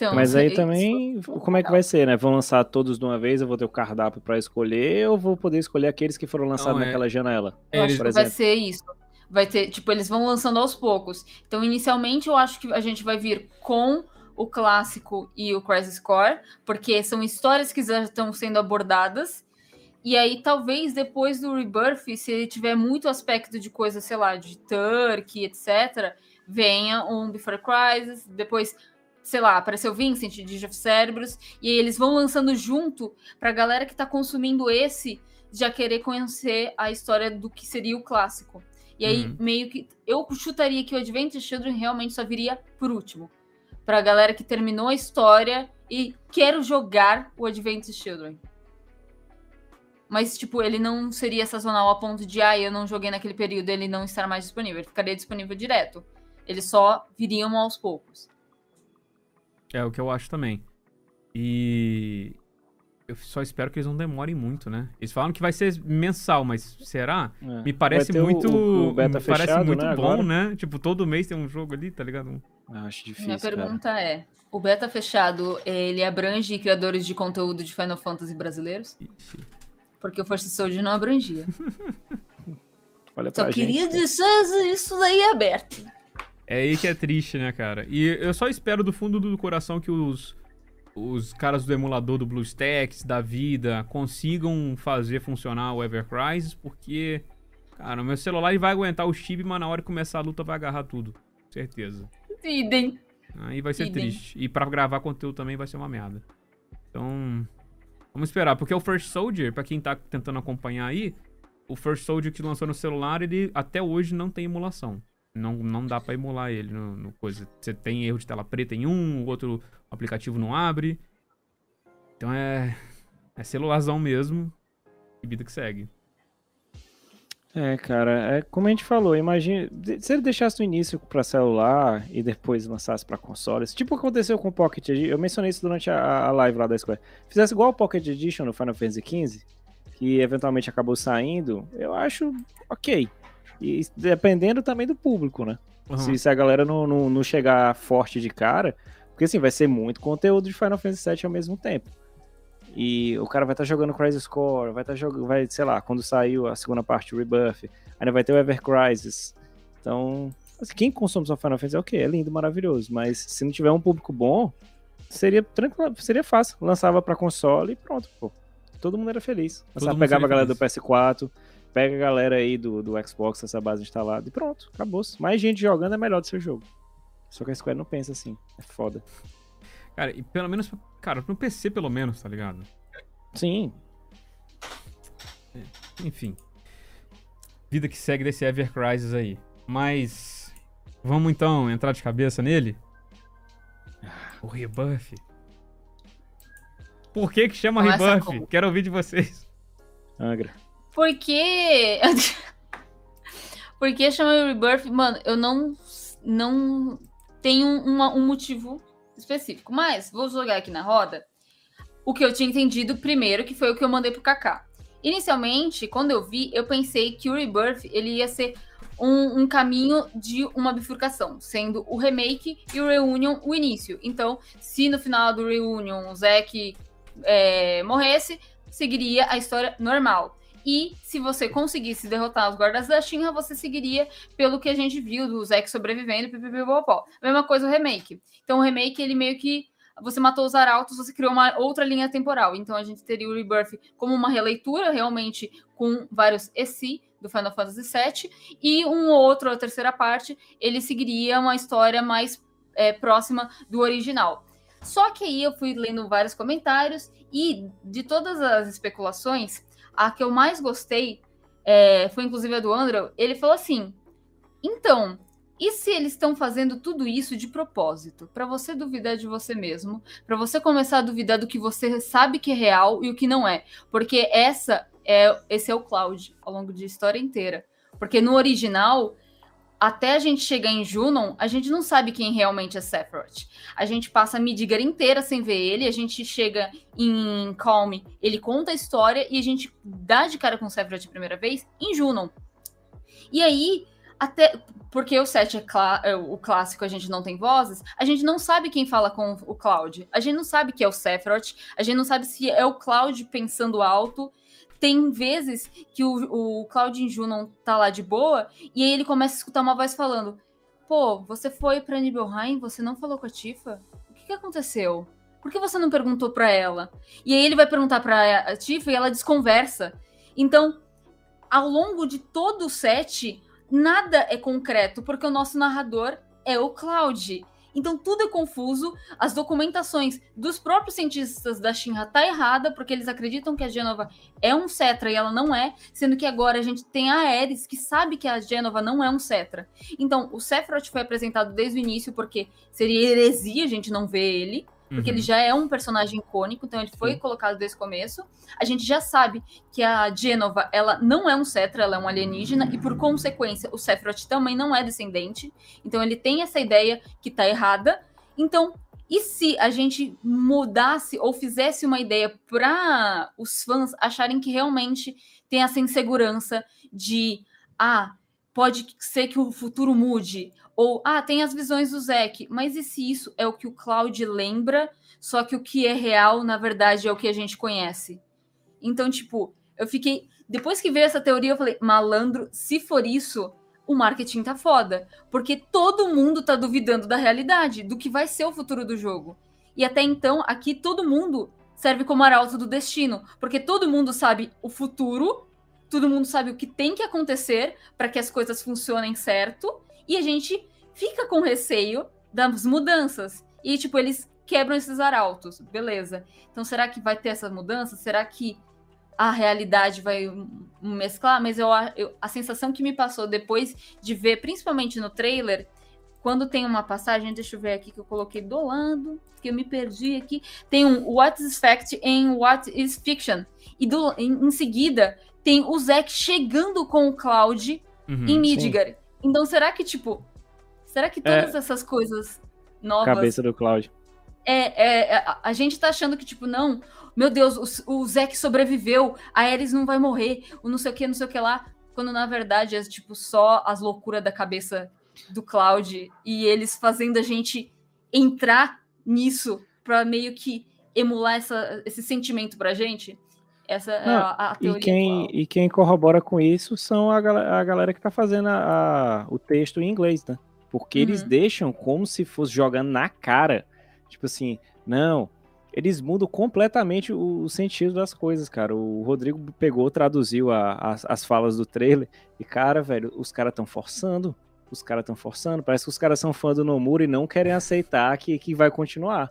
Então, Mas aí isso- também, como é que vai ser, né? Vão lançar todos de uma vez, eu vou ter o cardápio pra escolher, ou vou poder escolher aqueles que foram lançados Não, é- naquela janela? Eu acho que vai ser isso. Vai ter, tipo, eles vão lançando aos poucos. Então, inicialmente, eu acho que a gente vai vir com o clássico e o Crisis Core, porque são histórias que já estão sendo abordadas. E aí, talvez depois do Rebirth, se ele tiver muito aspecto de coisa, sei lá, de Turkey, etc., venha um Before Crisis, depois, sei lá, apareceu Vincent, Digit of Cérebros, e aí eles vão lançando junto pra galera que tá consumindo esse já querer conhecer a história do que seria o clássico. E aí, Uhum. meio que. Eu chutaria que o Advent Children realmente só viria por último. Pra galera que terminou a história e quero jogar o Advent Children. Mas, tipo, ele não seria sazonal a ponto de, ah, eu não joguei naquele período, ele não estar mais disponível. Ele ficaria disponível direto. Eles só viriam aos poucos. É o que eu acho também. E... Eu só espero que eles não demorem muito, né? Eles falam que vai ser mensal, mas será? É. Me parece muito... o, o beta me parece fechado, muito né, bom, agora? né? Tipo, todo mês tem um jogo ali, tá ligado? Ah, Acho difícil, Minha cara. pergunta é: o beta fechado, ele abrange criadores de conteúdo de Final Fantasy brasileiros? Ixi. Porque o First Soldier não abrangia. [LAUGHS] Olha Só pra queria gente. deixar isso daí aberto. É aí que é triste, né, cara? E eu só espero do fundo do coração que os, os caras do emulador do BlueStacks, da vida, consigam fazer funcionar o Ever Crisis, porque, cara, o meu celular vai aguentar o chip, mas na hora que começar a luta vai agarrar tudo. Certeza. Idem. Aí vai ser Idem. triste. E pra gravar conteúdo também vai ser uma merda. Então, vamos esperar. Porque o First Soldier, pra quem tá tentando acompanhar aí, o First Soldier que lançou no celular, ele até hoje não tem emulação. Não, não dá pra emular ele no, no coisa. Você tem erro de tela preta em um, o outro aplicativo não abre. Então é. É celularzão mesmo. E vida que segue. É, cara, é como a gente falou, imagina, se ele deixasse no início pra celular e depois lançasse pra consoles, tipo aconteceu com o Pocket Edition, eu mencionei isso durante a, a live lá da Square. Fizesse igual o Pocket Edition no Final Fantasy XV, que eventualmente acabou saindo, eu acho ok. E dependendo também do público, né? Uhum. Se, se a galera não, não, não chegar forte de cara, porque assim, vai ser muito conteúdo de Final Fantasy VII ao mesmo tempo. E o cara vai estar jogando Crisis Core, vai estar jogando, vai, sei lá, quando saiu a segunda parte do Rebuff, ainda vai ter o Ever Crisis. Então, assim, quem consome só Final Fantasy é o quê? É lindo, maravilhoso, mas se não tiver um público bom, seria tranquilo, seria fácil. Lançava pra console e pronto, pô. Todo mundo era feliz. Lançava, pegava a galera do feliz. PS4, pega a galera aí do, do Xbox, essa base instalada e pronto, acabou. Mais gente jogando é melhor do seu jogo. Só que a Square não pensa assim. É foda. Cara, e pelo menos. Cara, no PC pelo menos, tá ligado? Sim. enfim. Vida que segue desse Ever Crisis aí. Mas. Vamos então entrar de cabeça nele? O rebuff. Por que que chama Começa rebuff? como? Quero ouvir de vocês. Angra. Porque. [LAUGHS] Porque chama Rebirth, mano, eu não, não tenho uma- um motivo específico. Mas vou jogar aqui na roda o que eu tinha entendido primeiro, que foi o que eu mandei pro Kaká. Inicialmente, quando eu vi, eu pensei que o Rebirth ele ia ser um, um caminho de uma bifurcação, sendo o remake e o Reunion o início. Então, se no final do Reunion o Zack é, morresse, seguiria a história normal. E se você conseguisse derrotar os guardas da Shinra, você seguiria pelo que a gente viu do Zack sobrevivendo, pipipipopó. Mesma coisa o remake. Então o remake, ele meio que você matou os arautos, você criou uma outra linha temporal. Então a gente teria o Rebirth como uma releitura, realmente com vários EC do Final Fantasy VII, e um outro, a terceira parte, ele seguiria uma história mais é, próxima do original. Só que aí eu fui lendo vários comentários e de todas as especulações, a que eu mais gostei é, foi inclusive a do Andrew. Ele falou assim: então, e se eles estão fazendo tudo isso de propósito? Para você duvidar de você mesmo, para você começar a duvidar do que você sabe que é real e o que não é. Porque essa é esse é o Cloud ao longo de história inteira. Porque no original, até a gente chegar em Junon, a gente não sabe quem realmente é Sephiroth. A gente passa a Midgar inteira sem ver ele, a gente chega em Calm, ele conta a história e a gente dá de cara com Sephiroth a primeira vez em Junon. E aí, até porque o 7 é, clá- é o clássico, a gente não tem vozes, a gente não sabe quem fala com o Cloud. A gente não sabe que é o Sephiroth, a gente não sabe se é o Cloud pensando alto. Tem vezes que o, o Cloud em Junon tá lá de boa, e aí ele começa a escutar uma voz falando: Pô, você foi pra Nibelheim, você não falou com a Tifa? O que, que aconteceu? Por que você não perguntou pra ela? E aí ele vai perguntar pra Tifa e ela desconversa. Então, ao longo de todo o set, nada é concreto, porque o nosso narrador é o Cloud. Então tudo é confuso, as documentações dos próprios cientistas da Shinra tá errada, porque eles acreditam que a Genova é um Cetra e ela não é, sendo que agora a gente tem a Ares que sabe que a Genova não é um Cetra. Então, o Sephiroth foi apresentado desde o início porque seria heresia a gente não ver ele, porque Uhum. ele já é um personagem icônico, então ele foi colocado desde o começo. A gente já sabe que a Genova, ela não é um Cetra, ela é um alienígena, e por consequência, o Sephiroth também não é descendente. Então ele tem essa ideia que tá errada. Então, e se a gente mudasse ou fizesse uma ideia para os fãs acharem que realmente tem essa insegurança de ah, pode ser que o futuro mude, ou ah, tem as visões do Zack, mas e se isso é o que o Cloud lembra, só que o que é real, na verdade, é o que a gente conhece? Então, tipo, eu fiquei. Depois que veio essa teoria, eu falei, malandro, se for isso, o marketing tá foda. Porque todo mundo tá duvidando da realidade, do que vai ser o futuro do jogo. E até então, aqui todo mundo serve como arauto do destino. Porque todo mundo sabe o futuro, todo mundo sabe o que tem que acontecer para que as coisas funcionem certo. E a gente fica com receio das mudanças. E, tipo, eles quebram esses arautos. Beleza. Então, será que vai ter essa mudança? Será que a realidade vai mesclar? Mas eu, a- eu- a sensação que me passou depois de ver, principalmente no trailer, quando tem uma passagem, deixa eu ver aqui que eu coloquei do lado, que eu me perdi aqui. Tem um What is Fact em What is Fiction. E do, em, em seguida tem o Zack chegando com o Cloud Uhum. em Midgar. Então, será que, tipo, será que É. todas essas coisas novas. Cabeça do Cláudio. É, é, é, a, gente tá achando que, tipo, não, meu Deus, o, o Zack sobreviveu, a Ares não vai morrer, o não sei o que, não sei o que lá. Quando na verdade é, tipo, só as loucuras da cabeça do Cloud e eles fazendo a gente entrar nisso pra meio que emular essa, esse sentimento pra gente. Essa é Não, a, a teoria. E quem, atual. e quem corrobora com isso são a, a galera que tá fazendo a- a- o texto em inglês, né? Porque eles Uhum. deixam como se fosse jogando na cara. Tipo assim, não. Eles mudam completamente o, o sentido das coisas, cara. O Rodrigo pegou, traduziu a- as, as falas do trailer. E, cara, velho, os caras estão forçando. Os caras estão forçando. Parece que os caras são fã do Nomura e não querem aceitar que, que vai continuar.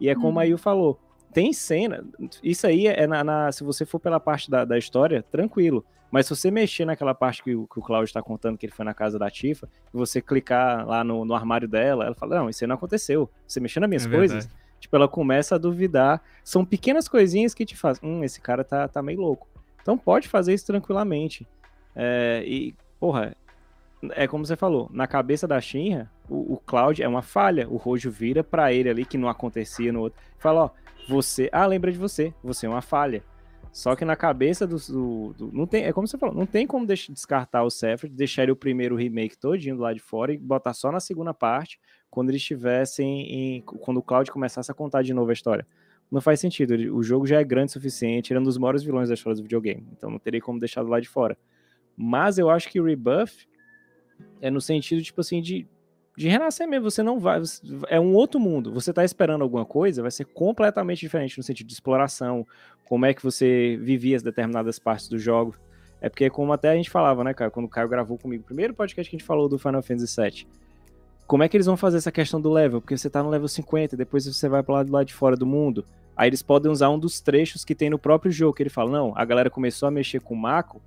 E é como Uhum. a Yu falou. tem cena. Isso aí é na, na, se você for pela parte da, da história, tranquilo. Mas se você mexer naquela parte que o, que o Cláudio está contando que ele foi na casa da Tifa, e você clicar lá no, no armário dela, ela fala: Não, isso aí não aconteceu. Você mexeu nas minhas É coisas. verdade. Tipo, ela começa a duvidar. São pequenas coisinhas que te fazem. Hum, esse cara tá, tá meio louco. Então pode fazer isso tranquilamente. É, e, porra, é como você falou, na cabeça da Shinra, o, o Cloud é uma falha. O Rojo vira pra ele ali, que não acontecia no outro. Fala, ó, você. Ah, lembra de você. Você é uma falha. Só que na cabeça do. do- do- não tem, é como você falou, não tem como descartar o Sephiroth, deixar ele o primeiro remake todinho lado de fora e botar só na segunda parte, quando eles estivessem em. Quando o Cloud começasse a contar de novo a história. Não faz sentido. ele- O jogo já é grande o suficiente, ele é um dos maiores vilões da história do videogame. Então não teria como deixar lado de fora. Mas eu acho que o Rebuff é no sentido, tipo assim, de, de renascer mesmo. Você não vai. você- é um outro mundo. Você tá esperando alguma coisa, vai ser completamente diferente no sentido de exploração, como é que você vivia as determinadas partes do jogo. É porque, como até a gente falava, né, cara, quando o Caio gravou comigo, o primeiro podcast que a gente falou do Final Fantasy VII. Como é que eles vão fazer essa questão do level? Porque você tá no level 50, depois você vai pro lado do lado de fora do mundo. Aí eles podem usar um dos trechos que tem no próprio jogo, que ele fala: não, a galera começou a mexer com o Mako,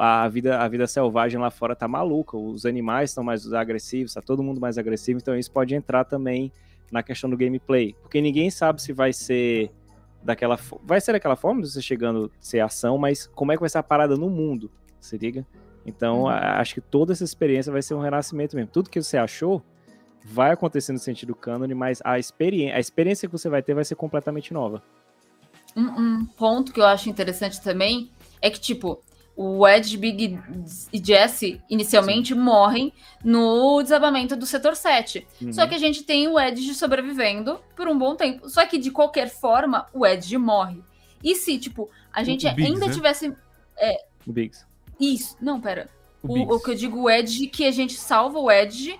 a vida, a vida selvagem lá fora tá maluca, os animais estão mais agressivos, tá todo mundo mais agressivo, então isso pode entrar também na questão do gameplay. Porque ninguém sabe se vai ser daquela vai ser daquela forma, você chegando ser ação, mas como é que vai ser a parada no mundo, se liga? Então, Uhum. acho que toda essa experiência vai ser um renascimento mesmo. Tudo que você achou vai acontecer no sentido cânone, mas a experiência, a experiência que você vai ter vai ser completamente nova. Um, um ponto que eu acho interessante também é que, tipo, o Ed, Big e Jesse inicialmente morrem no desabamento do setor 7. Uhum. Só que a gente tem o Edge sobrevivendo por um bom tempo. Só que, de qualquer forma, o Edge morre. E se, tipo, a gente o Biggs, ainda né? tivesse. O Biggs. Isso. Não, pera. O O, o que eu digo, o Edge, que a gente salva o Edge,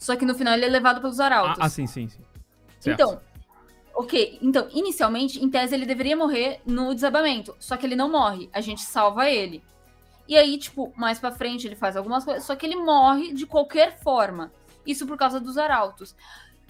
só que no final ele é levado pelos Ah, arautos. ah, sim, sim, sim. Certo. Então, ok. Então, inicialmente, em tese, ele deveria morrer no desabamento. Só que ele não morre. A gente salva ele. E aí, tipo, mais pra frente ele faz algumas coisas. Só que ele morre de qualquer forma. Isso por causa dos arautos.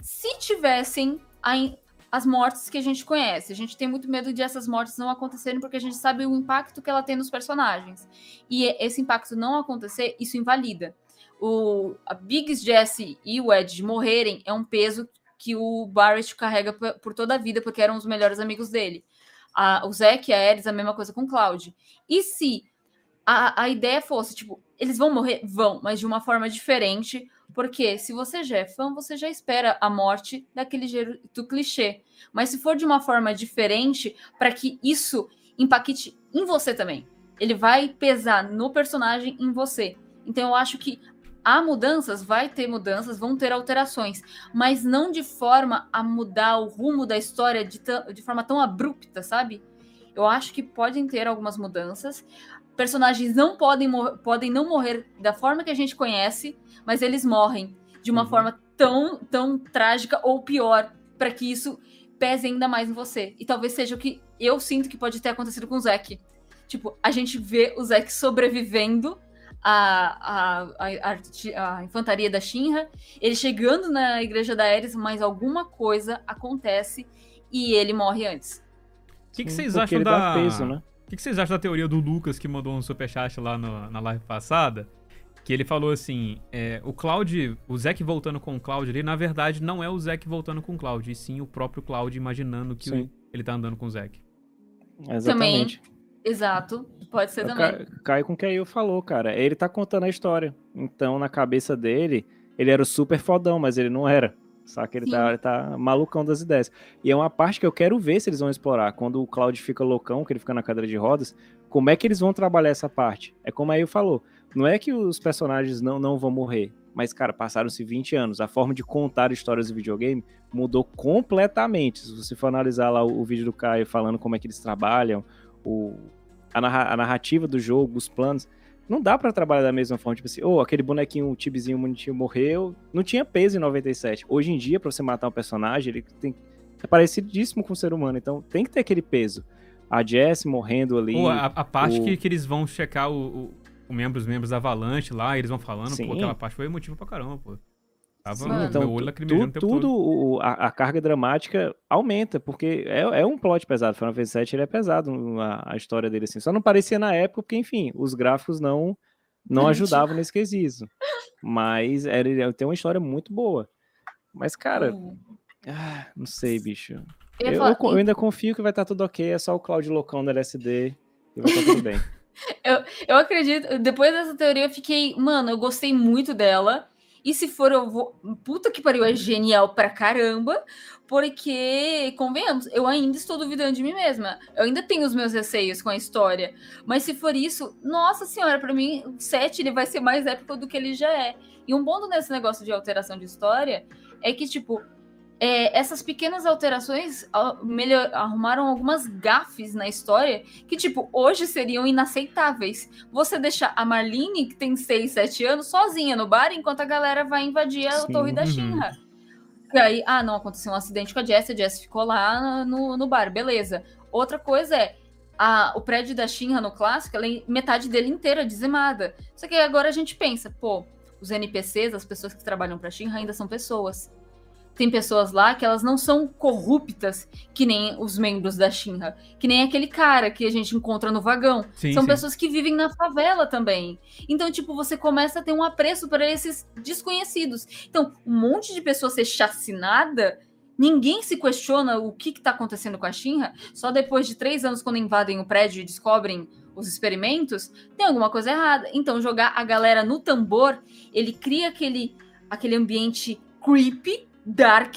Se tivessem ai- as mortes que a gente conhece, a gente tem muito medo de essas mortes não acontecerem porque a gente sabe o impacto que ela tem nos personagens. E esse impacto não acontecer, isso invalida. O, a Biggs, Jesse e o Ed morrerem é um peso que o Barrett carrega por toda a vida, porque eram os melhores amigos dele. A- o Zack e a Ares, a mesma coisa com o Cloud. E se a, a ideia fosse, tipo, eles vão morrer? Vão, mas de uma forma diferente, porque se você já é fã, você já espera a morte daquele jeito clichê. Mas se for de uma forma diferente, para que isso impacte em você também. Ele vai pesar no personagem em você. Então eu acho que há mudanças, vai ter mudanças, vão ter alterações, mas não de forma a mudar o rumo da história de, de forma tão abrupta, sabe? Eu acho que podem ter algumas mudanças. Personagens não podem, podem não morrer da forma que a gente conhece, mas eles morrem de uma Uhum. forma tão, tão trágica ou pior, para que isso pese ainda mais em você. E talvez seja o que eu sinto que pode ter acontecido com o Zack. Tipo, a gente vê o Zack sobrevivendo à, à, à, à infantaria da Shinra, ele chegando na igreja da Ares, mas alguma coisa acontece e ele morre antes. O que, que vocês porque acham ele da. dá peso, né? O que, vocês acham da teoria do Lucas que mandou um superchat lá no- na live passada? Que ele falou assim: é, o Cloud, o Zack voltando com o Cloud ali, na verdade, não é o Zack voltando com o Cloud, e sim o próprio Cloud imaginando que o- ele tá andando com o Zack. Exatamente. Exato, pode ser Eu também. ca- Cai com o que aí eu falou, cara. Ele tá contando a história. Então, na cabeça dele, ele era o super fodão, mas ele não era. Saca? Ele Sim. tá, ele tá malucão das ideias. E é uma parte que eu quero ver se eles vão explorar. Quando o Cloud fica loucão, que ele fica na cadeira de rodas, como é que eles vão trabalhar essa parte? É como aí eu falou. Não é que os personagens não, não vão morrer. Mas, cara, passaram-se 20 anos. A forma de contar histórias do videogame mudou completamente. Se você for analisar lá o, o vídeo do Caio falando como é que eles trabalham, o, a, narra- a narrativa do jogo, os planos, não dá pra trabalhar da mesma forma. Tipo assim, ô, aquele bonequinho, o tibizinho bonitinho morreu, não tinha peso em 97. Hoje em dia, pra você matar um personagem, ele tem, é parecidíssimo com o ser humano. Então tem que ter aquele peso. A Jess morrendo ali. Pô, a, a parte o- que, que eles vão checar o, o, o membro, os membros da Avalanche lá, eles vão falando, Sim. pô, aquela parte foi emotiva pra caramba, pô. Tava Mano. meu Então, olho tu- lacrimejando tudo, o- a, a carga dramática aumenta, porque é, é um plot pesado. Final Fantasy VII ele é pesado, a, a história dele assim. Só não parecia na época, porque, enfim, os gráficos não, não ajudavam nesse quesito. Mas era, ele tem uma história muito boa. Mas, cara, ah, não sei, bicho. Eu Eu, falar- eu eu ainda confio que vai estar tudo ok, é só o Cloud loucão da LSD e vai estar tudo bem. [LAUGHS] Eu acredito, depois dessa teoria eu fiquei, mano, eu gostei muito dela. E se for, eu vou. Puta que pariu, é genial pra caramba. Porque, convenhamos, eu ainda estou duvidando de mim mesma. Eu ainda tenho os meus receios com a história. Mas se for isso, nossa senhora, pra mim, o 7 ele vai ser mais épico do que ele já é. E um ponto nesse negócio de alteração de história é que, tipo, é, essas pequenas alterações melhor, arrumaram algumas gafes na história que, tipo, hoje seriam inaceitáveis. Você deixar a Marlene, que tem 6, 7 anos, sozinha no bar enquanto a galera vai invadir a Sim, torre da uhum. Shinra. E aí, ah, não, aconteceu um acidente com a Jess, a Jess ficou lá no, no bar, beleza. Outra coisa é, a, o prédio da Shinra no clássico, ela é metade dele inteira dizimada. Só que agora a gente pensa, pô, os NPCs, as pessoas que trabalham pra Shinra ainda são pessoas. Tem pessoas lá que elas não são corruptas que nem os membros da Shinra, que nem aquele cara que a gente encontra no vagão. Sim, São sim. pessoas que vivem na favela também. Então, tipo, você começa a ter um apreço para esses desconhecidos. Então, um monte de pessoa ser chacinada, ninguém se questiona o que, que tá acontecendo com a Shinra. Só depois de três anos, quando invadem o prédio e descobrem os experimentos, tem alguma coisa errada. Então, jogar a galera no tambor, ele cria aquele, aquele ambiente creepy, dark,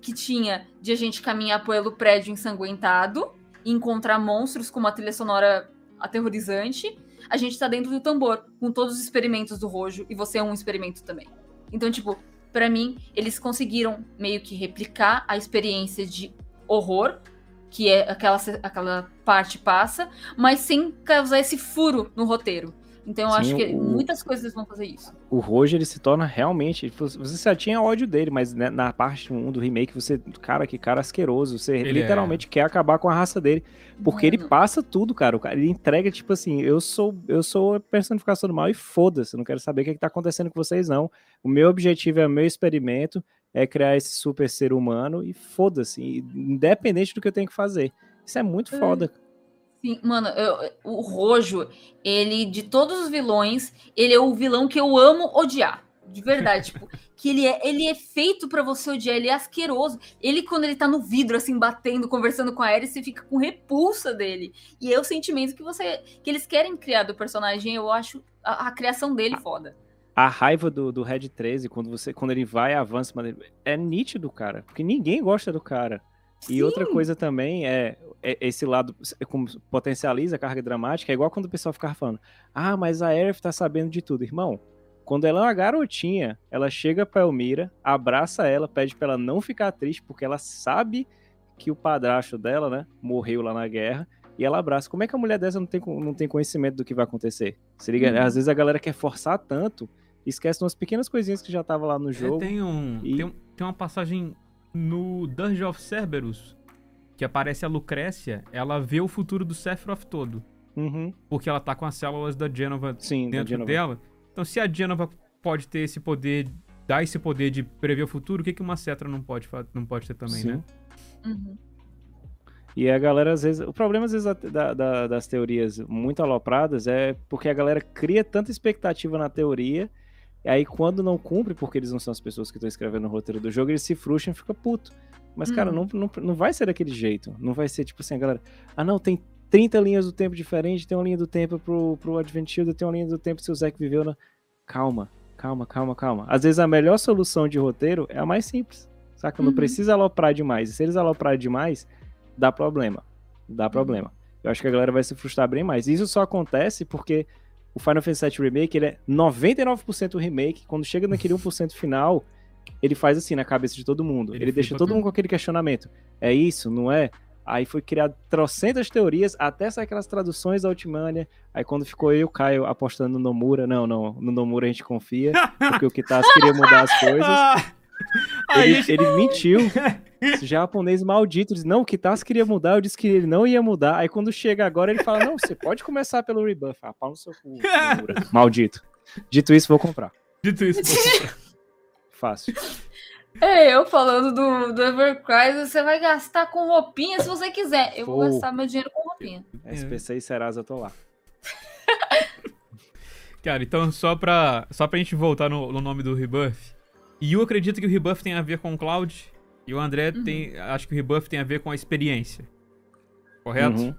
que tinha de a gente caminhar pelo prédio ensanguentado e encontrar monstros com uma trilha sonora aterrorizante. A gente tá dentro do tambor, com todos os experimentos do Rojo, e você é um experimento também. Então, tipo, pra mim, eles conseguiram meio que replicar a experiência de horror, que é aquela, aquela parte passa, mas sem causar esse furo no roteiro. Então, eu Sim, acho que o- muitas coisas vão fazer isso. o Roger ele se torna realmente. Você já tinha ódio dele, mas né, na parte 1 do remake, você. Cara, que cara asqueroso. Você Ele literalmente quer acabar com a raça dele. Porque ele Mano. passa tudo, cara. Ele entrega, tipo assim, eu sou eu sou a personificação do mal e foda-se. eu Não quero saber o que, é que tá acontecendo com vocês, não. O meu objetivo é o meu experimento, é criar esse super ser humano e foda-se. Independente do que eu tenho que fazer. Isso é muito É. foda. Sim, mano, eu- o Rojo, ele, de todos os vilões, ele é o vilão que eu amo odiar. De verdade, tipo, [LAUGHS] que ele é, ele é feito pra você odiar, ele é asqueroso. Ele, quando ele tá no vidro, assim, batendo, conversando com a Ares, você fica com repulsa dele. E é o sentimento que você. que eles querem criar do personagem, eu acho a, a criação dele foda. A raiva do, do Red 13, quando, você, quando ele vai e avança, é nítido, cara. Porque ninguém gosta do cara. E outra coisa também é, é esse lado, é como potencializa a carga dramática, é igual quando o pessoal ficava falando, ah, mas a Aerith tá sabendo de tudo. Irmão, quando ela é uma garotinha, ela chega pra Elmira, abraça ela, pede pra ela não ficar triste, porque ela sabe que o padrasto dela, né, morreu lá na guerra, e ela abraça. Como é que a mulher dessa não tem, não tem conhecimento do que vai acontecer? Se liga, Uhum. às vezes a galera quer forçar tanto, esquece umas pequenas coisinhas que já tava lá no É, jogo. tem, um, e- tem, um- tem uma passagem no Dirge of Cerberus que aparece a Lucrécia, ela vê o futuro do Sephiroth todo. Uhum, Porque ela tá com as células da Genova sim, da dentro Genova. dela. Então, se a Genova pode ter esse poder, dar esse poder de prever o futuro, o que, que uma Cetra não pode, não pode ter também, Sim. né? Uhum. E a galera, às vezes. O problema, às vezes, da- da- das teorias muito alopradas é porque a galera cria tanta expectativa na teoria. E aí, quando não cumpre, porque eles não são as pessoas que estão escrevendo o roteiro do jogo, eles se frustram e ficam puto. Mas, cara, Uhum. não, não, não vai ser daquele jeito. Não vai ser tipo assim, a galera. Ah, não, tem 30 linhas do tempo diferentes, tem uma linha do tempo pro, pro Advent Children, tem uma linha do tempo se o Zack viveu na. Calma, calma, calma, calma. Às vezes a melhor solução de roteiro é a mais simples. Saca? Não Uhum. precisa aloprar demais. E se eles aloprarem demais, dá problema. Dá problema. Eu acho que a galera vai se frustrar bem mais. Isso só acontece porque o Final Fantasy VII Remake, ele é 99% remake. Quando chega naquele 1% final, ele faz assim na cabeça de todo mundo. Ele Ele, deixa todo mundo com aquele questionamento. É isso? Não é? Aí foi criado trocentas teorias, até sair aquelas traduções da Ultimania. Aí quando ficou eu e o Caio apostando no Nomura, não, não, no Nomura a gente confia, porque o Kitase queria mudar as [LAUGHS] coisas. Ah, Ele, ele mentiu. [LAUGHS] Esse japonês maldito diz, não, o Kitase queria mudar, eu disse que ele não ia mudar. Aí quando chega agora, ele fala, não, você pode começar pelo rebuff. Ah, pau no seu cu. [LAUGHS] Maldito. Dito isso, vou comprar. Dito isso, pô, [LAUGHS] Fácil. É, eu falando do, do Evercrise, você vai gastar com roupinha se você quiser. Eu vou Pô. gastar meu dinheiro com roupinha. SPC e Serasa, eu tô lá. [LAUGHS] Cara, então só pra, só pra gente voltar no, no nome do rebuff. E eu acredito que o rebuff tem a ver com o Cloud. E o André tem. Acho que o rebuff tem a ver com a experiência. Correto? Uhum.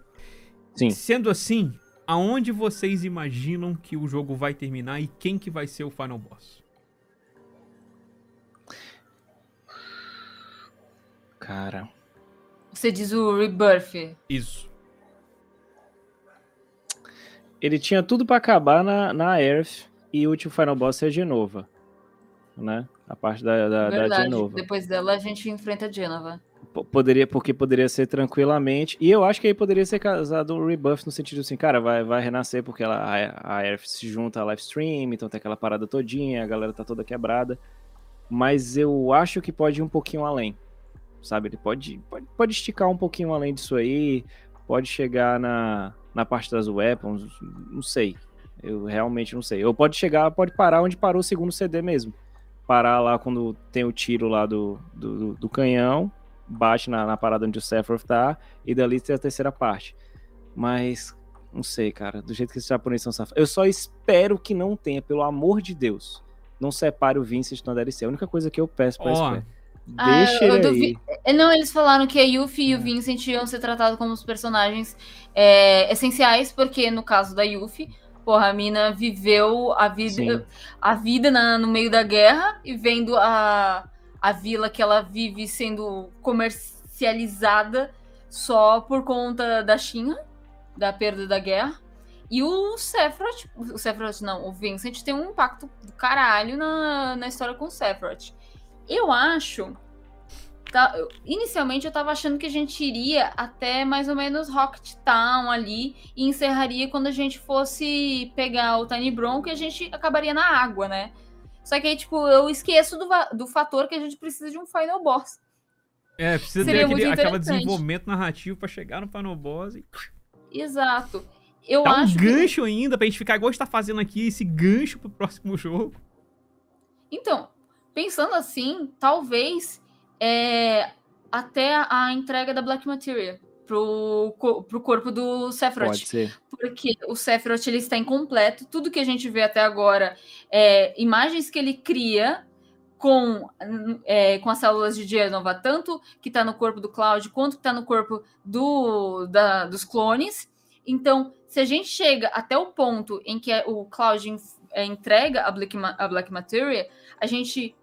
Sim. Sendo assim, aonde vocês imaginam que o jogo vai terminar e quem que vai ser o final boss? Cara. Você diz o Rebirth. Isso. Ele tinha tudo pra acabar na, na Earth e o último Final Boss é Genova. Né? A parte da, da, da. Genova. Depois dela a gente enfrenta a Genova. P- Poderia, porque poderia ser tranquilamente. E eu acho que aí poderia ser casado o rebuff no sentido assim, cara, vai, vai renascer porque ela, a, a Earth se junta à live stream, então tem aquela parada todinha, a galera tá toda quebrada. Mas eu acho que pode ir um pouquinho além. Sabe? Ele pode, pode, pode esticar um pouquinho além disso aí. Pode chegar na, na parte das weapons. Não sei. Eu realmente não sei. Ou pode chegar, pode parar onde parou o segundo CD mesmo. Parar lá quando tem o tiro lá do, do, do- canhão bate na, na parada onde o Sephiroth tá, e dali tem a terceira parte. Mas, não sei, cara, do jeito que esses japoneses são safados. Eu só espero que não tenha, pelo amor de Deus, não separe o Vincent na DLC. A única coisa que eu peço pra Ó, Square. Ah, Deixa eu ele duvi-. É, Não, eles falaram que a Yuffie e o Vincent iam ser tratados como os personagens é, essenciais, porque no caso da Yuffie, porra, a mina viveu a vida, Sim. a vida na- no meio da guerra e vendo a, a vila que ela vive sendo comercializada só por conta da China, da perda da guerra. E o Sephiroth, o Sephiroth não, o Vincent tem um impacto do caralho na, na história com o Sephiroth. Eu acho tá- eu- inicialmente eu tava achando que a gente iria até mais ou menos Rocket Town ali e encerraria quando a gente fosse pegar o Tiny Bronco e a gente acabaria na água, né? Só que aí, tipo, eu esqueço do, do fator que a gente precisa de um final boss. É, precisa Seria ter aquele, aquela desenvolvimento narrativo pra chegar no final boss e Exato. Eu um acho que... gancho ainda pra gente ficar igual a gente tá fazendo aqui, esse gancho pro próximo jogo. Então, pensando assim, talvez é, até a, entrega da Black Materia pro, pro corpo do Sephiroth. Pode ser. porque o Sephiroth ele está incompleto. Tudo que a gente vê até agora é imagens que ele cria com, é, com as células de Genova, tanto que está no corpo do Cloud quanto que está no corpo do, da- dos clones. Então, se a gente chega até o ponto em que o Cloud é, entrega a Black, a Black Materia, a gente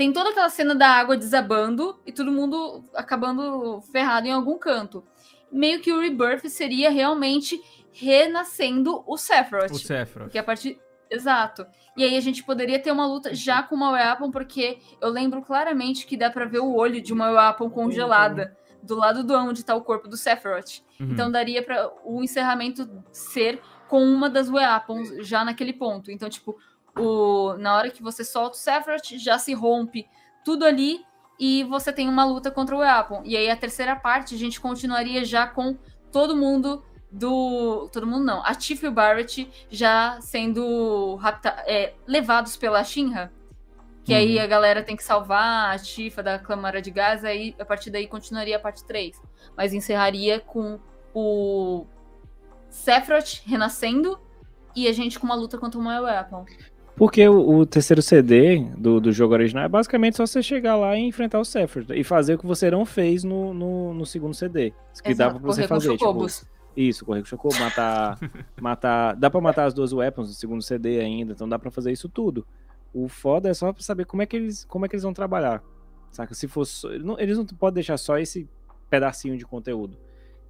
tem toda aquela cena da água desabando e todo mundo acabando ferrado em algum canto. Meio que o Rebirth seria realmente renascendo o Sephiroth. O Sephiroth. Porque a partir. Exato. E aí a gente poderia ter uma luta já com uma Weapon, porque eu lembro claramente que dá pra ver o olho de uma Weapon congelada do lado do onde tá o corpo do Sephiroth. Uhum. Então daria para o encerramento ser com uma das Weapons já naquele ponto. Então, tipo, o, na hora que você solta o Sephiroth, já se rompe tudo ali e você tem uma luta contra o Weapon. E aí a terceira parte a gente continuaria já com todo mundo do. Todo mundo não. A Tifa e o Barrett já sendo rapta, é, levados pela Shinra. Que aí a galera tem que salvar a Tifa da Câmara de Gás, aí a partir daí continuaria a parte 3. Mas encerraria com o Sephiroth renascendo e a gente com uma luta contra o Moe Weapon. Porque o, o terceiro CD do, do jogo original é basicamente só você chegar lá e enfrentar o Sephiroth. E fazer o que você não fez no, no, no segundo CD. Que dá pra Exato, você fazer. Tipo, chocobos. isso, correr com Chocobo, matar. [LAUGHS] matar. Dá pra matar as duas weapons no segundo CD ainda, então dá pra fazer isso tudo. O foda é só pra saber como é que eles, como é que eles vão trabalhar. Saca? Se for só- não- eles não podem deixar só esse pedacinho de conteúdo.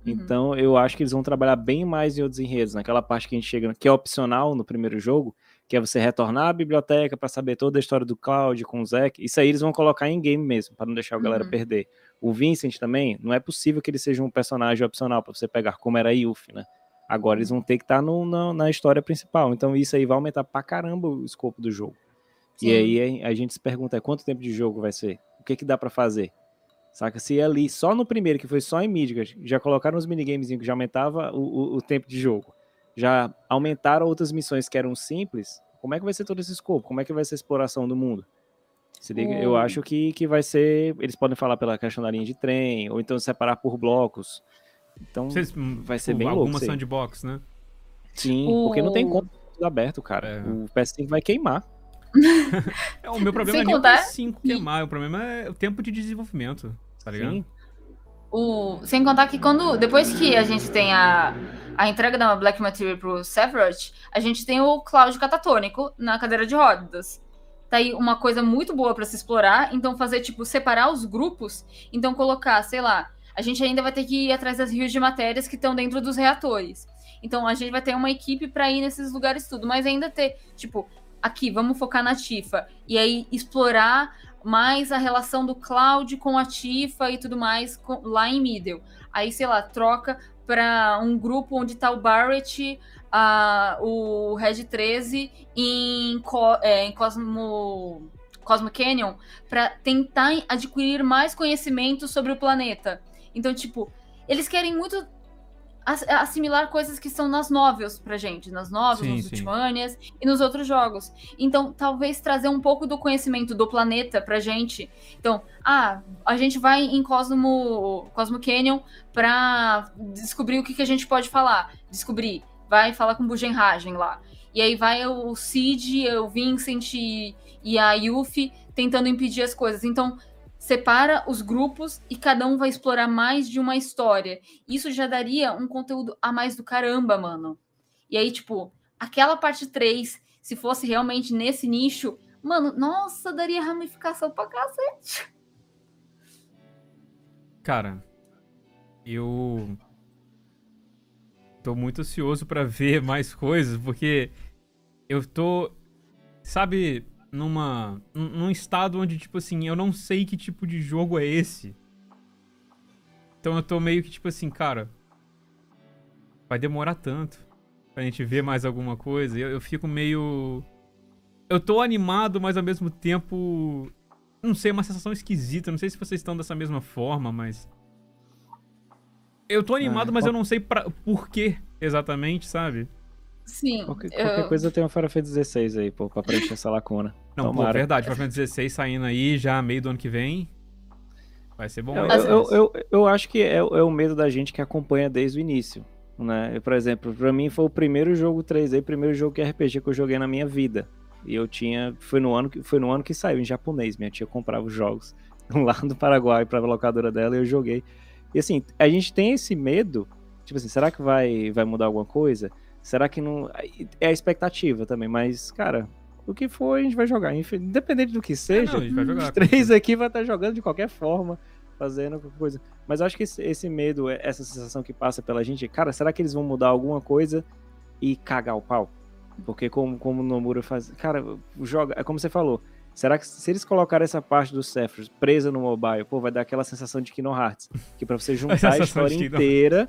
Uhum. Então eu acho que eles vão trabalhar bem mais em outros enredos, naquela parte que a gente chega, que é opcional no primeiro jogo, que é você retornar à biblioteca pra saber toda a história do Cloud com o Zack. Isso aí eles vão colocar em game mesmo, pra não deixar a galera Uhum. perder. O Vincent também, não é possível que ele seja um personagem opcional pra você pegar como era a Yuffie, né? Agora eles vão ter que estar no, na, na história principal. Então isso aí vai aumentar pra caramba o escopo do jogo. E Sim. aí a, gente se pergunta é, quanto tempo de jogo vai ser? O que que dá pra fazer? Saca? Se ali, só no primeiro, que foi só em Midgard, já colocaram os minigames que já aumentava o, o, o tempo de jogo. Já aumentaram outras missões que eram simples. Como é que vai ser todo esse escopo? Como é que vai ser a exploração do mundo? Se liga, eu acho que, que vai ser. Eles podem falar pela questão da linha de trem, ou então separar por blocos. Então Vocês, vai ser bem louco. Alguma sandbox, né? Sim, O- porque não tem como tudo aberto, cara. É. O PS5 vai queimar. [LAUGHS] É, o meu problema Sem não é contar nem o 5 queimar, o problema é o tempo de desenvolvimento, tá ligado? Sim. O, sem contar que quando. Depois que a gente tem a, a entrega da Black Material pro Sephiroth, a gente tem o Cloud catatônico na cadeira de rodas. Tá aí uma coisa muito boa pra se explorar. Então, fazer, tipo, separar os grupos. Então, colocar, sei lá, a gente ainda vai ter que ir atrás das rios de matérias que estão dentro dos reatores. Então, a gente vai ter uma equipe pra ir nesses lugares tudo. Mas ainda ter, tipo, aqui, vamos focar na Tifa. E aí, explorar mais a relação do Cloud com a Tifa e tudo mais com- lá em Middle. Aí, sei lá, troca para um grupo onde tá o Barrett, o Red 13 em, Co- é, em Cosmo, Cosmo Canyon para tentar adquirir mais conhecimento sobre o planeta. Então, tipo, eles querem muito assimilar coisas que são nas novels pra gente, nas novels, Sim, nos. Ultimanias e nos outros jogos. Então, talvez trazer um pouco do conhecimento do planeta pra gente. Então, ah, a gente vai em Cosmo, Cosmo Canyon pra descobrir o que, que a gente pode falar. Descobrir. Vai falar com Bugenhagen lá. E aí vai o Cid, o Vincent e, e a Yuffie tentando impedir as coisas. Então, separa os grupos e cada um vai explorar mais de uma história. Isso já daria um conteúdo a mais do caramba, mano. E aí, tipo, aquela parte 3, se fosse realmente nesse nicho, mano, nossa, daria ramificação pra cacete. Cara, eu tô muito ansioso pra ver mais coisas, porque eu tô, sabe, numa num estado onde tipo assim, eu não sei que tipo de jogo é esse. Então eu tô meio que tipo assim, cara, vai demorar tanto pra gente ver mais alguma coisa. Eu, eu fico meio eu tô animado, mas ao mesmo tempo não sei, é uma sensação esquisita. Não sei se vocês estão dessa mesma forma, mas. Eu tô animado, Ah, mas qual- eu não sei pra... por quê exatamente, sabe? Sim. Qualquer, eu- qualquer coisa tem um Final Fantasy 16 aí, pô, pra preencher essa lacuna. Não, pô, Tomara. verdade. Final Fantasy 16 saindo aí já meio do ano que vem. Vai ser bom. Eu, eu, eu, eu acho que é, o- é o medo da gente que acompanha desde o início. Né? Eu, por exemplo, pra mim foi o primeiro jogo 3D, primeiro jogo de RPG que eu joguei na minha vida. E eu tinha. Foi no ano que, foi no ano que saiu, em japonês. Minha tia comprava os jogos [LAUGHS] lá do Paraguai pra locadora dela e eu joguei. E assim, a gente tem esse medo. Tipo assim, será que vai, vai mudar alguma coisa? Será que não. É a expectativa também, mas, cara, o que for, a gente vai jogar. Independendente do que É, seja, não, a gente vai jogar. os três aqui vai estar jogando de qualquer forma, fazendo qualquer coisa. Mas eu acho que esse, medo, essa sensação que passa pela gente, cara, será que eles vão mudar alguma coisa e cagar o pau? Porque como, como o Nomura faz. Cara, o joga. É como você falou. Será que se eles colocarem essa parte do Sephiroth presa no mobile, pô, vai dar aquela sensação de Kingdom Hearts. Que pra você [LAUGHS] juntar a história inteira,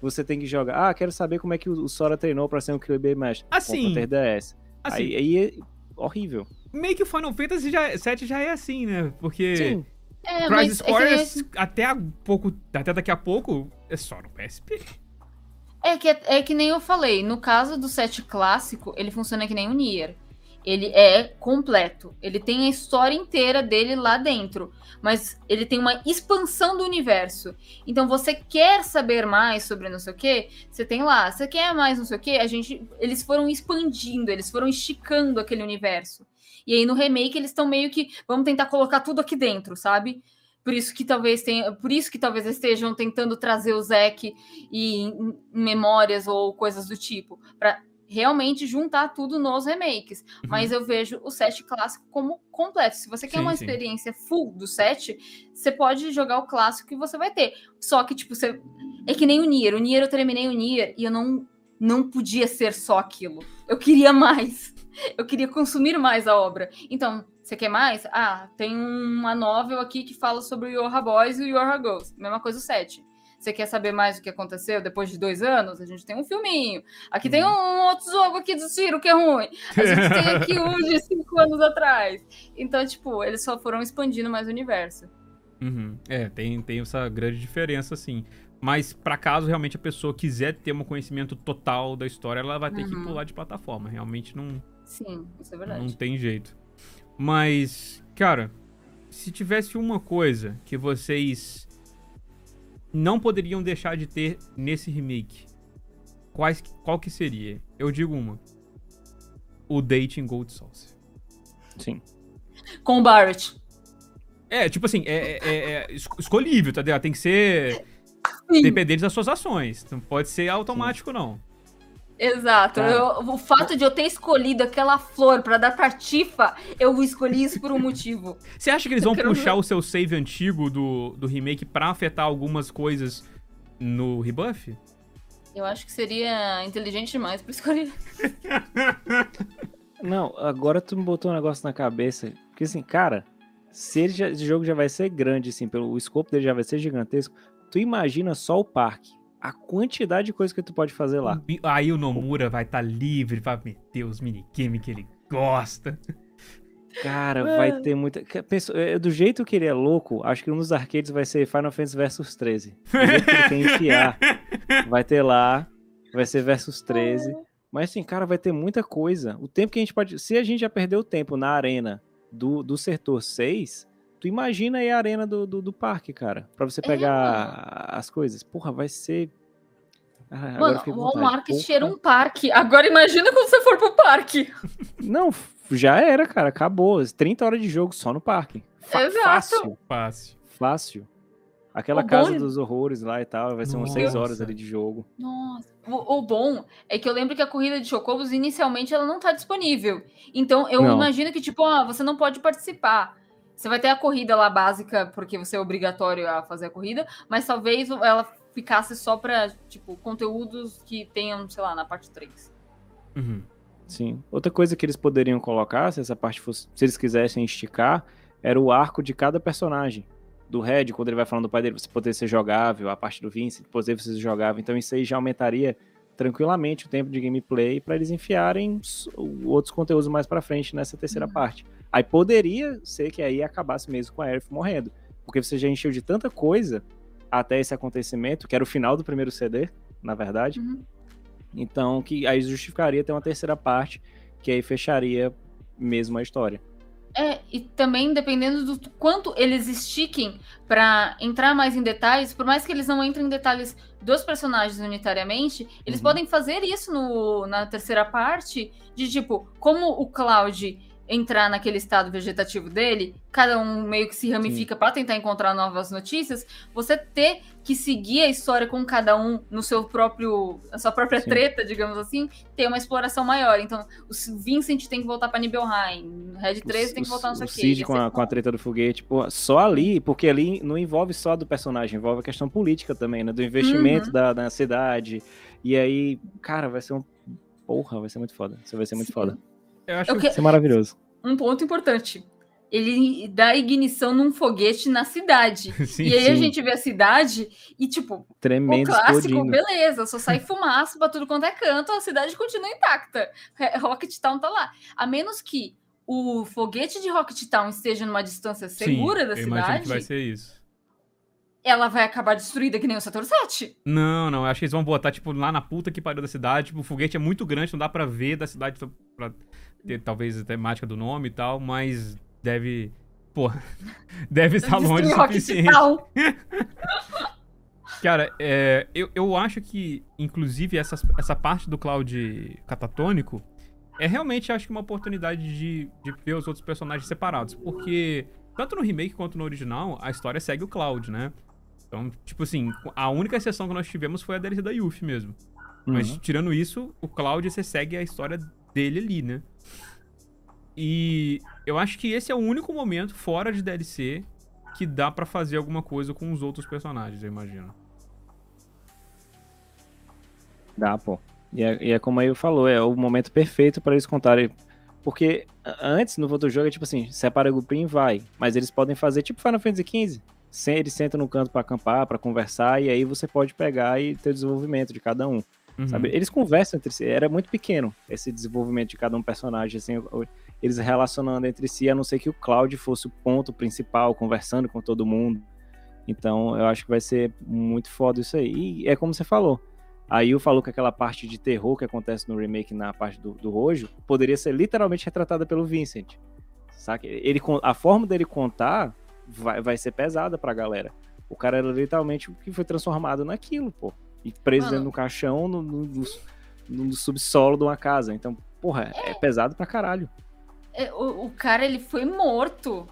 você tem que jogar. Ah, quero saber como é que o o Sora treinou pra ser um Bay Master. Assim, Compra 3DS. Assim, Aí, aí é horrível. meio que o Final Fantasy já, 7 já é assim, né? Porque Sim. É, Crisis mas é Core é esse- até, a pouco, até daqui a pouco é só no PSP. É que, é que nem eu falei, no caso do set clássico, ele funciona que nem o Nier. Ele é completo. Ele tem a história inteira dele lá dentro. Mas ele tem uma expansão do universo. Então você quer saber mais sobre não sei o que, você tem lá. Você quer mais não sei o que, a gente. Eles foram expandindo, eles foram esticando aquele universo. E aí no remake eles estão meio que. Vamos tentar colocar tudo aqui dentro, sabe? Por isso que talvez tenha. Por isso que talvez estejam tentando trazer o Zack e em- em memórias ou coisas do tipo, para realmente juntar tudo nos remakes. Mas eu vejo o set clássico como completo. Se você quer Sim, uma sim. experiência full do set, você pode jogar o clássico que você vai ter. Só que tipo, você é que nem o Nier. O Nier eu terminei o Nier e eu não não podia ser só aquilo. Eu queria mais. Eu queria consumir mais a obra. Então, você quer mais? Ah, tem uma novel aqui que fala sobre o Yorha Boys e o Yorha Girls. Mesma coisa o 7. Você quer saber mais o que aconteceu depois de dois anos? A gente tem um filminho. Aqui tem um outro jogo aqui do Ciro que é ruim. A gente tem [LAUGHS] aqui um de cinco anos atrás. Então, tipo, eles só foram expandindo mais o universo. Uhum. É, tem, tem essa grande diferença, assim. Mas pra caso realmente a pessoa quiser ter um conhecimento total da história, ela vai ter que Uhum. pular de plataforma. Realmente não, Sim, isso é verdade. não tem jeito. Mas, cara, se tivesse uma coisa que vocês não poderiam deixar de ter nesse remake, quais, qual que seria? Eu digo uma. O Dating Gold Sauce. Sim. Com o Barrett. É, tipo assim, é, é- é es- escolhível, tá ligado? Tem que ser Sim. dependente das suas ações. Não pode ser automático, não. Exato. Cara, Eu- o fato de eu ter escolhido aquela flor pra dar pra Tifa, eu escolhi isso por um [LAUGHS] motivo. Você acha que eles vão puxar ver. o seu save antigo do, do remake pra afetar algumas coisas no rebuff? Eu acho que seria inteligente demais pra escolher. [LAUGHS] Não, agora tu me botou um negócio na cabeça. Porque assim, cara, se ele já- esse jogo já vai ser grande, assim, pelo o escopo dele já vai ser gigantesco, tu imagina só o parque. A quantidade de coisa que tu pode fazer lá. Aí o Nomura vai estar livre pra meter os minigames que ele gosta. Cara, vai ter muita. que- pensa- é, Do jeito que ele é louco, acho que um dos arcades vai ser Final Fantasy Versus 13. Do jeito que ele quer enfiar. [LAUGHS] Vai ter lá, vai ser Versus 13. Mas assim, cara, vai ter muita coisa. O tempo que a gente pode. Se a gente já perdeu o tempo na arena do, do setor 6, tu imagina aí a arena do, do, do parque, cara. Pra você É, pegar as coisas. Porra, vai ser. Ah, Mano, o. Walmart era um parque. Agora imagina quando você for pro parque. Não, já era, cara. Acabou. 30 horas de jogo só no parque. Fa- Exato. Fácil. Fácil. Fácil. Aquela O casa bom- dos horrores lá e tal, vai ser umas 6 horas Nossa. ali de jogo. Nossa. O, o bom é que eu lembro que a corrida de Chocobos, inicialmente, ela não tá disponível. Então, eu Não. imagino que, tipo, ah, você não pode participar. Você vai ter a corrida lá básica, porque você é obrigatório a fazer a corrida, mas talvez ela ficasse só pra, tipo, conteúdos que tenham, sei lá, na parte 3. Uhum. Sim. Outra coisa que eles poderiam colocar, se essa parte fosse. Se eles quisessem esticar, era o arco de cada personagem. Do Red, quando ele vai falando do pai dele, você poder ser jogável, a parte do Vincent, poder ser jogável. Então isso aí já aumentaria tranquilamente o tempo de gameplay para eles enfiarem outros conteúdos mais pra frente nessa terceira Uhum. parte. Aí poderia ser que aí acabasse mesmo com a Aerith morrendo. Porque você já encheu de tanta coisa até esse acontecimento, que era o final do primeiro CD, na verdade. Uhum. Então, que aí justificaria ter uma terceira parte, que aí fecharia mesmo a história. É, e também dependendo do quanto eles estiquem pra entrar mais em detalhes, por mais que eles não entrem em detalhes dos personagens unitariamente, eles Uhum. podem fazer isso no, na terceira parte, de tipo, como o Cloud entrar naquele estado vegetativo dele, cada um meio que se ramifica pra tentar encontrar novas notícias, você ter que seguir a história com cada um no seu próprio, na sua própria Sim. treta, digamos assim, ter uma exploração maior. Então, o Vincent tem que voltar pra Nibelheim, o Red 13 tem que voltar não sei o o quê. Cid com a, com a treta do foguete, pô, só ali, porque ali não envolve só do personagem, envolve a questão política também, né? Do investimento Uhum. da, da cidade. E aí, cara, vai ser um. Porra, vai ser muito foda. Isso vai ser muito Sim. foda. Eu acho que Vai ser maravilhoso. Um ponto importante. Ele dá ignição num foguete na cidade. [LAUGHS] sim, e aí a sim. gente vê a cidade e, tipo, Tremendo, o clássico, explodindo. beleza, só sai fumaça pra tudo quanto é canto, a cidade continua intacta. Re- Rocket Town tá lá. A menos que o foguete de Rocket Town esteja numa distância segura sim, da eu imagino cidade, que vai ser isso. ela vai acabar destruída que nem o setor 7. Não, não, eu acho que eles vão botar, tipo, lá na puta que pariu da cidade. Tipo, o foguete é muito grande, não dá pra ver da cidade pra ter talvez a temática do nome e tal, mas deve. Porra. [LAUGHS] Deve estar longe o suficiente. [LAUGHS] Cara, é, eu, eu acho que, inclusive, essa, essa parte do Cloud catatônico é realmente, acho que, uma oportunidade de, de ver os outros personagens separados. Porque, tanto no remake quanto no original, a história segue o Cloud, né? Então, tipo assim, a única exceção que nós tivemos foi a DLC da Yuffie mesmo. Mas, Uhum. tirando isso, o Cloud, você segue a história dele ali, né? E eu acho que esse é o único momento, fora de DLC, que dá pra fazer alguma coisa com os outros personagens, eu imagino. Dá, pô. E é, e é como aí falou, é o momento perfeito para eles contarem. Porque antes, no outro jogo, é tipo assim, separa o grupinho e vai. Mas eles podem fazer tipo Final Fantasy XV. Eles sentam no canto para acampar, para conversar, e aí você pode pegar e ter o desenvolvimento de cada um. Uhum. Sabe? Eles conversam entre si, era muito pequeno esse desenvolvimento de cada um personagem, assim, eles relacionando entre si, a não ser que o Cloud fosse o ponto principal, conversando com todo mundo. Então, eu acho que vai ser muito foda isso aí. E é como você falou. Aí eu falou que aquela parte de terror que acontece no remake na parte do, do Rojo poderia ser literalmente retratada pelo Vincent. saca? Ele, a forma dele contar vai, vai ser pesada pra galera. O cara era literalmente o que foi transformado naquilo, pô. E preso Mano. dentro do caixão, no, no, no, subsolo de uma casa. Então, porra, é, é pesado pra caralho. É, o, o cara, ele foi morto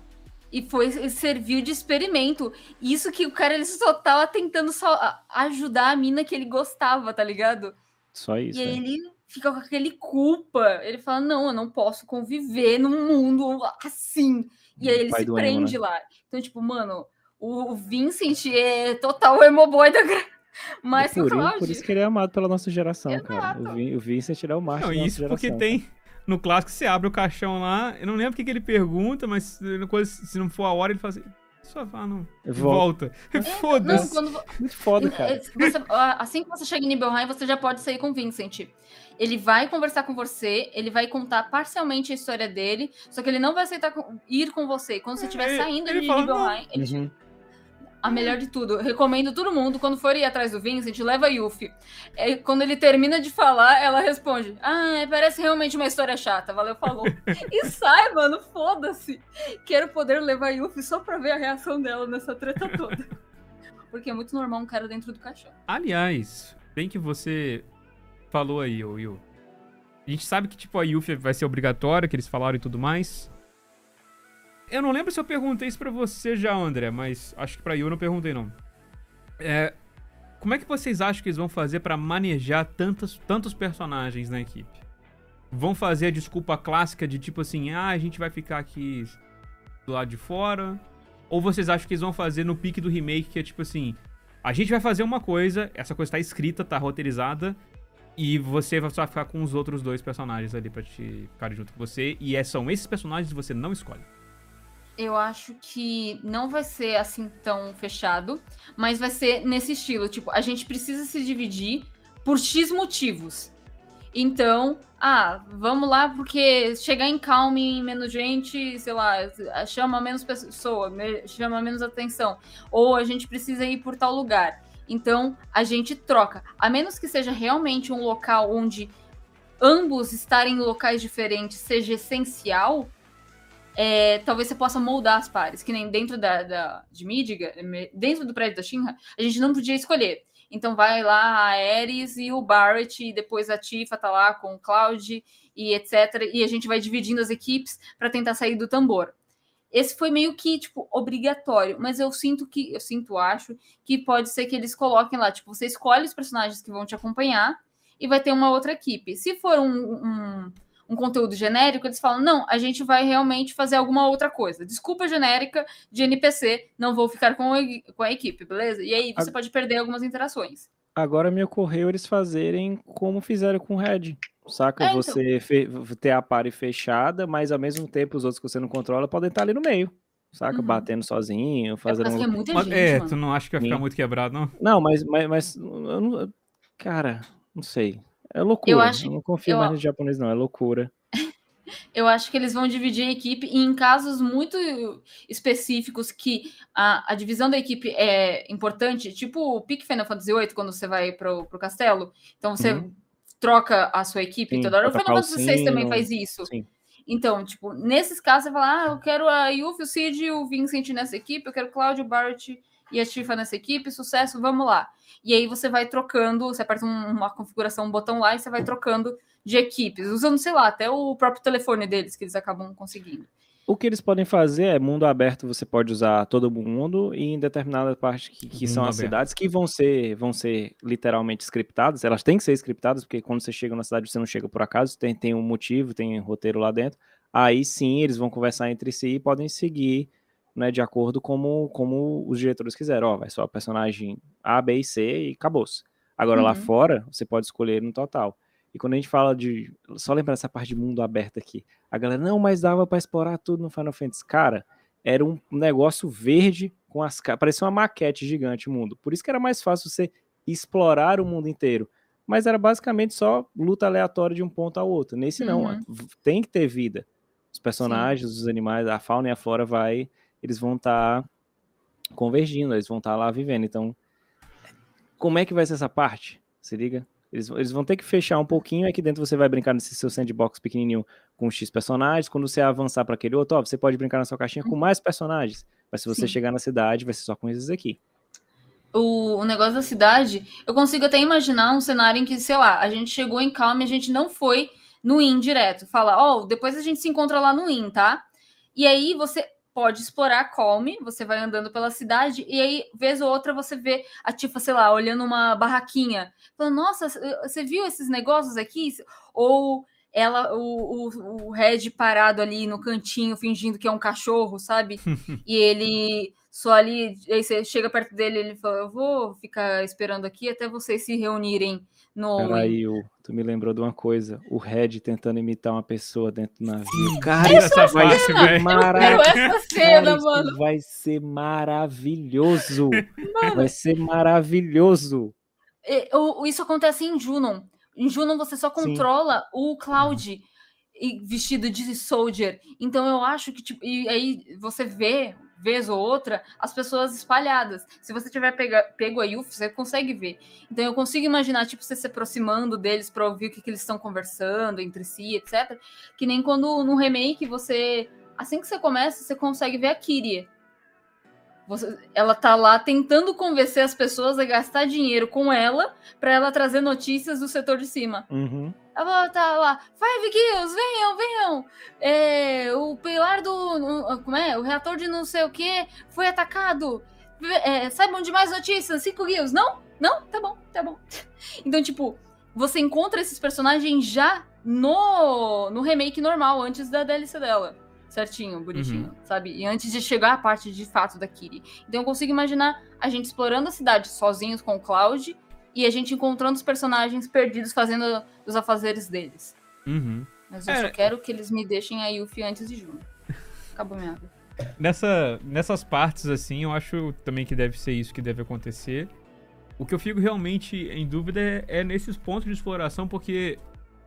e foi serviu de experimento. Isso que o cara ele só tava tentando só ajudar a mina que ele gostava, tá ligado? Só isso. E aí é. ele fica com aquele culpa. Ele fala: "Não, eu não posso conviver num mundo assim". E aí ele se prende emo, né? lá. Então, tipo, mano, o Vincent é total emo boy da mas por, por isso que ele é amado pela nossa geração, Exato. cara. O, Vin, o Vincent é o máximo. Não, isso porque geração, tem no clássico, você abre o caixão lá, eu não lembro o que, que ele pergunta, mas se não for a hora, ele fala assim. Só fala, não. Volta. É, Foda-se. Quando... Muito foda, cara. Você, assim que você chega em Nibelheim, você já pode sair com o Vincent. Ele vai conversar com você, ele vai contar parcialmente a história dele, só que ele não vai aceitar ir com você. Quando você estiver é, saindo de Nibelheim, ele, uhum. A melhor de tudo. recomendo todo mundo, quando for ir atrás do Vincent, leva a Yuffie. É, quando ele termina de falar, ela responde: Ah, parece realmente uma história chata. Valeu, falou. [LAUGHS] e sai, mano, foda-se. Quero poder levar a Yuffie só pra ver a reação dela nessa treta toda. [LAUGHS] Porque é muito normal um cara dentro do caixão. Aliás, bem que você falou aí, Will. A gente sabe que, tipo, a Yuffie vai ser obrigatória, que eles falaram e tudo mais. Eu não lembro se eu perguntei isso pra você já, André, mas acho que pra eu não perguntei, não. É, como é que vocês acham que eles vão fazer para manejar tantos, tantos personagens na equipe? Vão fazer a desculpa clássica de tipo assim, ah, a gente vai ficar aqui do lado de fora? Ou vocês acham que eles vão fazer no pique do remake, que é tipo assim, a gente vai fazer uma coisa, essa coisa tá escrita, tá roteirizada, e você vai só ficar com os outros dois personagens ali pra te ficar junto com você, e é, são esses personagens que você não escolhe eu acho que não vai ser assim tão fechado, mas vai ser nesse estilo. Tipo, a gente precisa se dividir por X motivos. Então, ah, vamos lá, porque chegar em calme menos gente, sei lá, chama menos pessoa, chama menos atenção. Ou a gente precisa ir por tal lugar. Então, a gente troca. A menos que seja realmente um local onde ambos estarem em locais diferentes seja essencial, é, talvez você possa moldar as pares, que nem dentro da, da de Midgar, dentro do prédio da Shinra, a gente não podia escolher. Então vai lá a Ares e o Barrett, e depois a Tifa tá lá com o Cloud e etc. E a gente vai dividindo as equipes para tentar sair do tambor. Esse foi meio que, tipo, obrigatório, mas eu sinto que, eu sinto, acho, que pode ser que eles coloquem lá, tipo, você escolhe os personagens que vão te acompanhar e vai ter uma outra equipe. Se for um, um um conteúdo genérico, eles falam: não, a gente vai realmente fazer alguma outra coisa. Desculpa genérica de NPC, não vou ficar com a, com a equipe, beleza? E aí você a... pode perder algumas interações. Agora me ocorreu eles fazerem como fizeram com o Red. Saca? É, então. você ter a pare fechada, mas ao mesmo tempo os outros que você não controla podem estar ali no meio. Saca? Uhum. Batendo sozinho, fazendo. É, é muita gente, é, tu não acha que vai ficar Sim. muito quebrado, não? Não, mas, mas, mas não... cara, não sei. É loucura. Eu, acho, eu não confio eu... mais no japonês, não. É loucura. eu acho que eles vão dividir a equipe e em casos muito específicos que a, a divisão da equipe é importante, tipo o Pique Final Fantasy VIII, quando você vai pro, pro castelo. Então você uhum. troca a sua equipe Sim, toda hora. O Final Fantasy VI também faz isso. Sim. Então, tipo, nesses casos você fala, ah, eu quero a Yuffie, o Cid e o Vincent nessa equipe, eu quero o Cláudio, o Barrett e a Tifa nessa equipe, sucesso, vamos lá. E aí você vai trocando, você aperta uma configuração, um botão lá e você vai trocando de equipes, usando, sei lá, até o próprio telefone deles que eles acabam conseguindo. O que eles podem fazer é mundo aberto, você pode usar todo mundo e em determinada parte que, que são as aberto. cidades que vão ser, vão ser literalmente scriptadas, elas têm que ser scriptadas, porque quando você chega na cidade você não chega por acaso, tem, tem um motivo, tem um roteiro lá dentro. Aí sim eles vão conversar entre si e podem seguir né, de acordo como, como os diretores quiserem. Ó, vai só personagem A, B e C e acabou-se. Agora uhum. lá fora, você pode escolher no total. E quando a gente fala de. Só lembrar essa parte de mundo aberto aqui. A galera, não, mas dava para explorar tudo no Final Fantasy. Cara, era um negócio verde com as. Parecia uma maquete gigante o mundo. Por isso que era mais fácil você explorar o mundo inteiro. Mas era basicamente só luta aleatória de um ponto ao outro. Nesse não, uhum. tem que ter vida. Os personagens, Sim. os animais, a fauna e a flora vai eles vão estar tá convergindo, eles vão estar tá lá vivendo. Então, como é que vai ser essa parte? Se liga? Eles, eles vão ter que fechar um pouquinho, aqui dentro você vai brincar nesse seu sandbox pequenininho com X personagens, quando você avançar para aquele outro, ó, você pode brincar na sua caixinha com mais personagens, mas se você Sim. chegar na cidade, vai ser só com esses aqui. o, o negócio da cidade, eu consigo até imaginar um cenário em que, sei lá, a gente chegou em Calm e a gente não foi no Inn direto. Fala, ó, depois a gente se encontra lá no Inn, tá? E aí você pode explorar Calm, você vai andando pela cidade, e aí, vez ou outra, você vê a Tifa, sei lá, olhando uma barraquinha. Falando, nossa, você viu esses negócios aqui? Ou ela, o, o, o Red parado ali no cantinho, fingindo que é um cachorro, sabe? [LAUGHS] e ele só ali, aí você chega perto dele ele fala, eu vou ficar esperando aqui até vocês se reunirem no... Peraí, tu me lembrou de uma coisa, o Red tentando imitar uma pessoa dentro do navio. Cara, essa isso vai ser maravilhoso. essa cena, mano. vai ser maravilhoso. Vai ser maravilhoso. Isso acontece em Junon. Em Junon você só Sim. controla o Cloud vestido de Soldier. Então eu acho que, tipo, e aí você vê, vez ou outra, as pessoas espalhadas. Se você tiver pega, pego a Yuffie, você consegue ver. Então eu consigo imaginar, tipo, você se aproximando deles para ouvir o que, que eles estão conversando entre si, etc. Que nem quando no remake você. Assim que você começa, você consegue ver a Kyrie. Você- ela tá lá tentando convencer as pessoas a gastar dinheiro com ela para ela trazer notícias do setor de cima. Uhum. Ela tá lá, Five Kills, venham, venham! É, o pilar do. Como é? O reator de não sei o que foi atacado. É, saibam de mais notícias, 5 Kills. Não? Não? Tá bom, tá bom. [LAUGHS] Então, tipo, você encontra esses personagens já no, no remake normal, antes da DLC dela. Certinho, bonitinho, sabe? E antes de chegar a parte de fato da Kiri. Então eu consigo imaginar a gente explorando a cidade sozinhos com o Cloud e a gente encontrando os personagens perdidos fazendo os afazeres deles. Uhum. Mas eu É. só quero que eles me deixem a Yuffie antes de junho. Acabou minha água. Nessa, nessas partes, assim, eu acho também que deve ser isso que deve acontecer. O que eu fico realmente em dúvida é, é nesses pontos de exploração, porque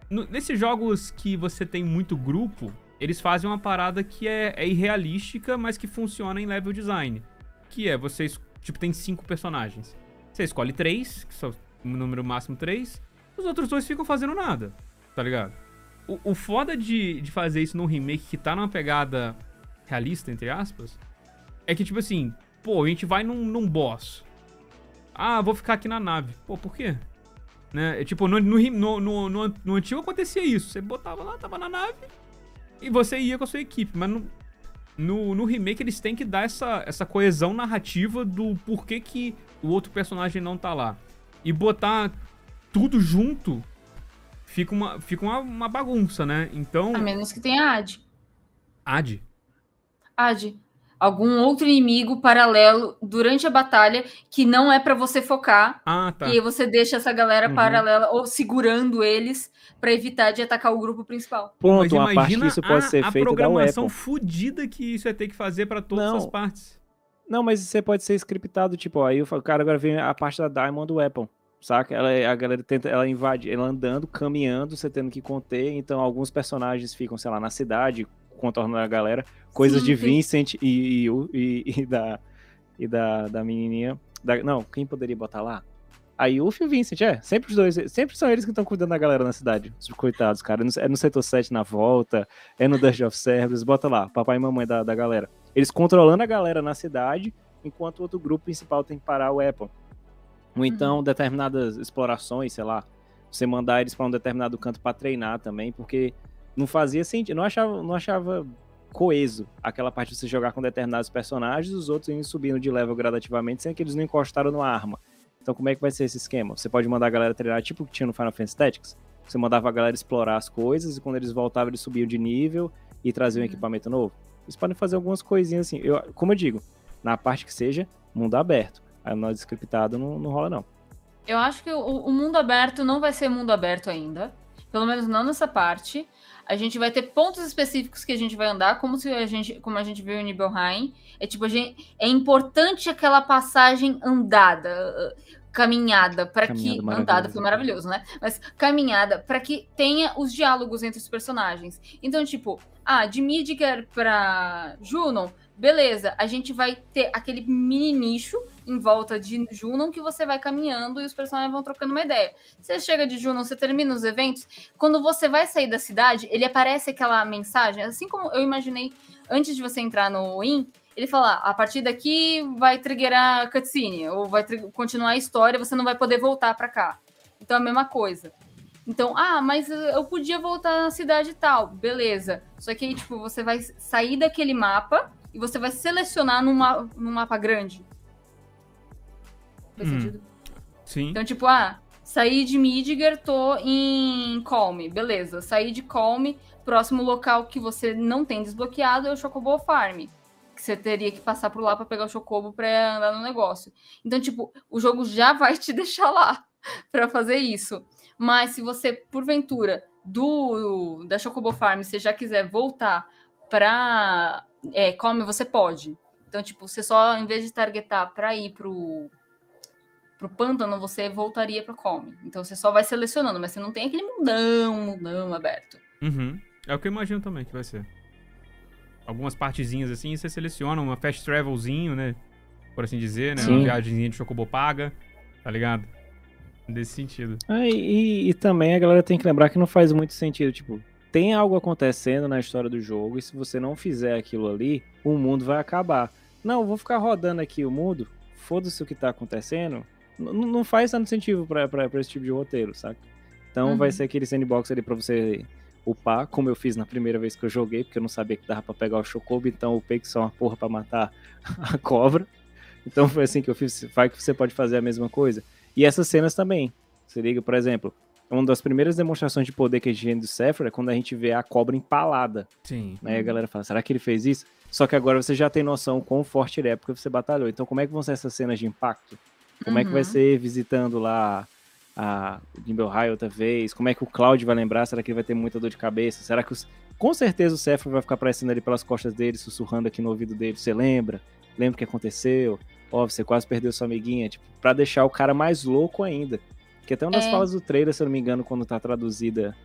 no- nesses jogos que você tem muito grupo, eles fazem uma parada que é, é irrealística, mas que funciona em level design. Que é, vocês, tipo, tem cinco personagens. Você escolhe três, que são o número máximo três, os outros dois ficam fazendo nada, tá ligado? O, o foda de, de fazer isso num remake que tá numa pegada realista, entre aspas, é que, tipo assim, pô, a gente vai num, num boss. Ah, vou ficar aqui na nave. Pô, por quê? Né? É, tipo, no, no, no, no, no antigo acontecia isso. Você botava lá, tava na nave e você ia com a sua equipe. Mas no, no, no remake eles têm que dar essa, essa coesão narrativa do porquê que o outro personagem não tá lá. E botar tudo junto fica uma, fica uma, uma bagunça, né? Então. A menos que tenha Ad. Ad. Ad. Algum outro inimigo paralelo durante a batalha que não é pra você focar. Ah, tá. E aí você deixa essa galera Uhum. paralela ou segurando eles pra evitar de atacar o grupo principal. Ponto, Mas uma parte que isso pode a, ser a feito da programação Apple. fodida que isso ia ter que fazer pra todas Não. as partes. Não, mas você pode ser scriptado, tipo, ó, aí o cara agora vem a parte da Diamond Weapon, saca? Ela, a galera tenta, ela invade, ela andando, caminhando, você tendo que conter, então alguns personagens ficam, sei lá, na cidade, contornando a galera, coisas Sim, de sim. Vincent e, e, [LAUGHS] e- da, e da, da menininha, da- não, quem poderia botar lá? A Yuffie e o Vincent, é, sempre os dois, sempre são eles que estão cuidando da galera na cidade, os coitados, cara, é no, é setor 7 na volta, é no Dust of Cerberus, bota lá, papai e mamãe da, da galera. Eles controlando a galera na cidade, enquanto o outro grupo principal tem que parar o Apple. Ou então determinadas explorações, sei lá, você mandar eles para um determinado canto para treinar também, porque não fazia sentido, não achava, não achava coeso aquela parte de você jogar com determinados personagens, os outros indo subindo de level gradativamente, sem que eles não encostaram numa arma. Então como é que vai ser esse esquema? Você pode mandar a galera treinar tipo o que tinha no Final Fantasy Tactics? Você mandava a galera explorar as coisas e quando eles voltavam eles subiam de nível e traziam um Uhum. equipamento novo. Eles podem fazer algumas coisinhas assim. Eu, como eu digo, na parte que seja mundo aberto. Aí no scriptado não, não rola, não. Eu acho que o, o mundo aberto não vai ser mundo aberto ainda. Pelo menos não nessa parte. A gente vai ter pontos específicos que a gente vai andar, como se a gente, como a gente viu em Nibelheim. É tipo, a gente, é importante aquela passagem andada, uh, caminhada, para que andada foi maravilhoso, né? Mas caminhada para que tenha os diálogos entre os personagens. Então, tipo, ah, de Midgar para Junon, beleza, a gente vai ter aquele mini nicho em volta de Junon que você vai caminhando e os personagens vão trocando uma ideia. Você chega de Junon, você termina os eventos, quando você vai sair da cidade, ele aparece aquela mensagem, assim como eu imaginei antes de você entrar no IN, ele fala, a partir daqui vai triggerar a cutscene, ou vai continuar a história, você não vai poder voltar para cá. Então é a mesma coisa. Então, ah, mas eu podia voltar na cidade tal, beleza. Só que aí, tipo, você vai sair daquele mapa e você vai selecionar num, ma num mapa grande. Faz hum, sentido? Sim. Então, tipo, ah, saí de Midgar, tô em Calm, beleza. Saí de Calm, próximo local que você não tem desbloqueado é o Chocobo Farm. Que você teria que passar por lá para pegar o Chocobo pra andar no negócio. Então, tipo, o jogo já vai te [LAUGHS] deixar lá para fazer isso. Mas se você, porventura, do da Chocobo Farm, você já quiser voltar para é, come, você pode. Então, tipo, você só, em vez de targetar para ir pro, pro pântano, você voltaria pro come. Então, você só vai selecionando, mas você não tem aquele mundão, mundão aberto. Uhum. É o que eu imagino também que vai ser. Algumas partezinhas assim, você seleciona uma fast travelzinho, né? Por assim dizer, né? Sim. Uma viagemzinha de Chocobo paga, tá ligado? Desse sentido. Ah, e, e, também a galera tem que lembrar que não faz muito sentido, tipo, tem algo acontecendo na história do jogo e se você não fizer aquilo ali, o mundo vai acabar. Não, eu vou ficar rodando aqui o mundo, foda-se o que tá acontecendo, N não faz tanto sentido pra, esse tipo de roteiro, saca? Então uhum. vai ser aquele sandbox ali pra você upar, como eu fiz na primeira vez que eu joguei, porque eu não sabia que dava pra pegar o Chocobo, então upei que só uma porra pra matar [LAUGHS] a cobra. Então foi assim que eu fiz, vai que você pode fazer a mesma coisa. E essas cenas também. Se liga, por exemplo, uma das primeiras demonstrações de poder que a gente tem do Sephiroth é quando a gente vê a cobra empalada. Sim. Aí a galera fala, será que ele fez isso? Só que agora você já tem noção quão forte ele é porque você batalhou. Então como é que vão ser essas cenas de impacto? Como uhum. é que vai uhum. ser visitando lá a Gimbal High outra vez? Como é que o Cloud vai lembrar? Será que ele vai ter muita dor de cabeça? Será que os... Com certeza o Sephiroth vai ficar aparecendo ali pelas costas dele, sussurrando aqui no ouvido dele. Você lembra? Lembra o que aconteceu? Ó, oh, você quase perdeu sua amiguinha. Tipo, pra deixar o cara mais louco ainda. Que até uma das é. falas do trailer, se eu não me engano, quando tá traduzida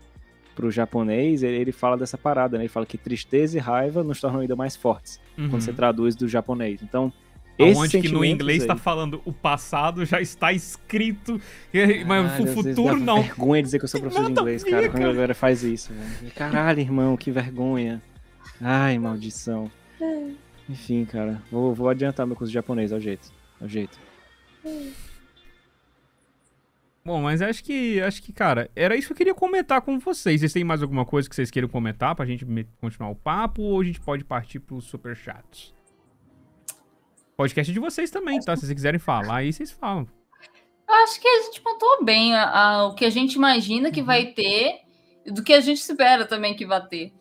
pro japonês, ele, ele, fala dessa parada, né? Ele fala que tristeza e raiva nos tornam ainda mais fortes uhum. quando você traduz do japonês. Então, Onde que no inglês está falando o passado já está escrito, mas o futuro não. vergonha dizer que eu sou professor de inglês, cara. Quando a galera faz isso, velho. Caralho, irmão, que vergonha. Ai, maldição. É. Enfim, cara, vou, vou adiantar meu curso de japonês, ao jeito. Ao jeito. Bom, mas acho que, acho que, cara, era isso que eu queria comentar com vocês. Vocês têm mais alguma coisa que vocês queiram comentar pra gente continuar o papo ou a gente pode partir pros superchats? Podcast de vocês também, tá? Se vocês quiserem falar aí, vocês falam. Eu acho que a gente pontuou bem a, a, o que a gente imagina que uhum. vai ter e do que a gente espera também que vai ter.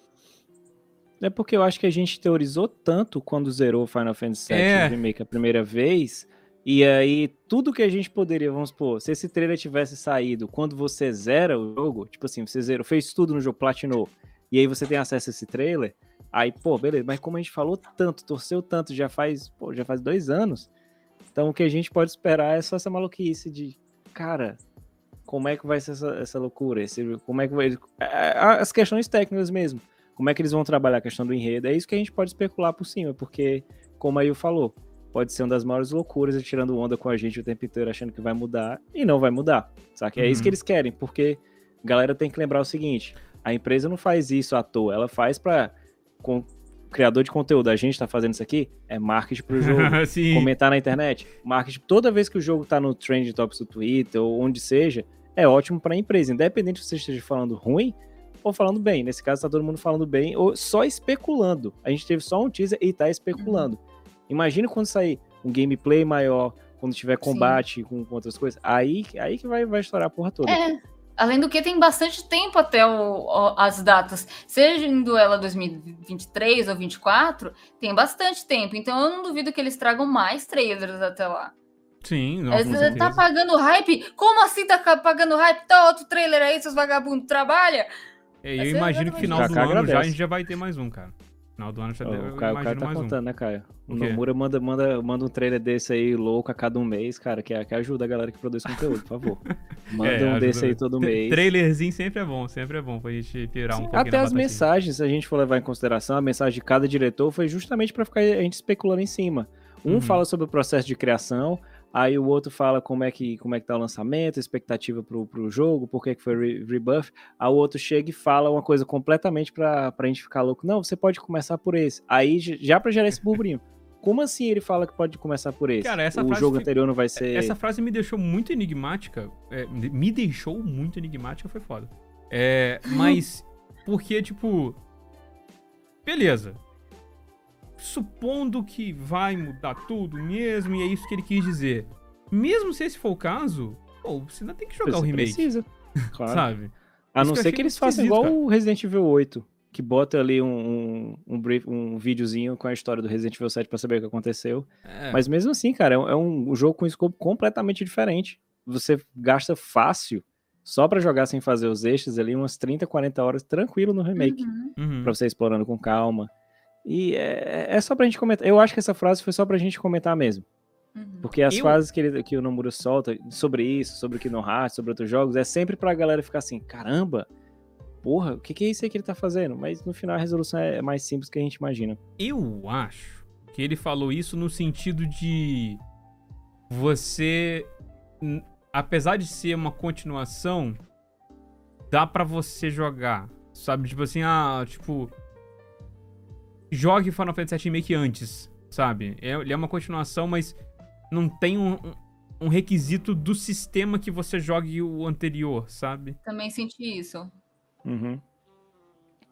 É porque eu acho que a gente teorizou tanto quando zerou Final Fantasy VII é. Remake a primeira vez. E aí, tudo que a gente poderia, vamos supor, se esse trailer tivesse saído quando você zera o jogo, tipo assim, você zerou, fez tudo no jogo, platinou, e aí você tem acesso a esse trailer, aí, pô, beleza, mas como a gente falou tanto, torceu tanto, já faz, pô, já faz dois anos, então o que a gente pode esperar é só essa maluquice de, cara, como é que vai ser essa, essa loucura, esse, como é que vai, é, as questões técnicas mesmo, como é que eles vão trabalhar a questão do enredo? É isso que a gente pode especular por cima, porque, como aí eu falou, pode ser uma das maiores loucuras, tirando onda com a gente o tempo inteiro, achando que vai mudar, e não vai mudar, sabe? É isso que uhum. eles querem, porque a galera tem que lembrar o seguinte, a empresa não faz isso à toa, ela faz para com criador de conteúdo, a gente tá fazendo isso aqui, é marketing pro jogo, [LAUGHS] comentar na internet, marketing, toda vez que o jogo tá no trend tops do Twitter ou onde seja, é ótimo para a empresa, independente se você esteja falando ruim, ou falando bem. Nesse caso, tá todo mundo falando bem, ou só especulando. A gente teve só um teaser e tá especulando. Uhum. Imagina quando sair um gameplay maior, quando tiver combate com, com, outras coisas. Aí, aí que vai, vai estourar a porra toda. É. Além do que, tem bastante tempo até o, o, as datas. Seja em Duela 2023 ou 2024, tem bastante tempo. Então eu não duvido que eles tragam mais trailers até lá. Sim, não, Você tá pagando hype? Como assim tá pagando hype? Tá outro trailer aí, seus vagabundos trabalha? É, eu imagino que final do ano já a gente já vai ter mais um, cara. Final do ano já deve, o Caio, o Caio tá mais um. contando, né, Caio? O, O? Nomura manda, manda, manda um trailer desse aí louco a cada um mês, cara, que, que ajuda a galera que produz conteúdo, por favor. [LAUGHS] Manda É, um ajuda desse aí todo mês. Trailerzinho sempre é bom, sempre é bom pra gente pirar um pouquinho Até as batatinha. mensagens, se a gente for levar em consideração, a mensagem de cada diretor foi justamente pra ficar a gente especulando em cima. Um Uhum. fala sobre o processo de criação, aí o outro fala como é que, como é que tá o lançamento, expectativa pro, pro jogo, por que que foi re rebuff. Aí o outro chega e fala uma coisa completamente pra, pra gente ficar louco. Não, você pode começar por esse. Aí já pra gerar esse burburinho. [LAUGHS] Como assim ele fala que pode começar por esse? Cara, essa o frase jogo fi- anterior não vai ser. Essa frase me deixou muito enigmática. é, me deixou muito enigmática, foi foda. É, mas, [LAUGHS] porque, tipo. Beleza. Supondo que vai mudar tudo mesmo, e é isso que ele quis dizer. Mesmo se esse for o caso, pô, você ainda tem que jogar o Você remake, Precisa. [LAUGHS] Claro. sabe? A não que ser que eles façam igual cara. o Resident Evil 8, que bota ali um, um, um, brief, um videozinho com a história do Resident Evil 7 pra saber o que aconteceu. É, Mas mesmo assim, cara, é um, é um jogo com escopo completamente diferente. Você gasta fácil só pra jogar sem fazer os extras ali, umas 30, 40 horas tranquilo no remake, Uhum. uhum. pra você ir explorando com calma. E é, é só pra gente comentar. Eu acho que essa frase foi só pra gente comentar mesmo. Uhum. Porque as Eu- frases que, ele, que o Nomura solta sobre isso, sobre o Hearts, sobre outros jogos, é sempre pra galera ficar assim, caramba, porra, o que, que é isso aí que ele tá fazendo? Mas no final a resolução é mais simples que a gente imagina. Eu acho que ele falou isso no sentido de você, apesar de ser uma continuação, dá pra você jogar, sabe? Tipo assim, ah, tipo jogue Final Fantasy VII Remake antes, sabe? É- Ele é uma continuação, mas não tem um, um- requisito do sistema que você jogue o anterior, sabe? Também senti isso. Uhum.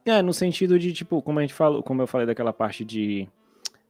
É, no sentido de, tipo, como a gente falou, como eu falei daquela parte de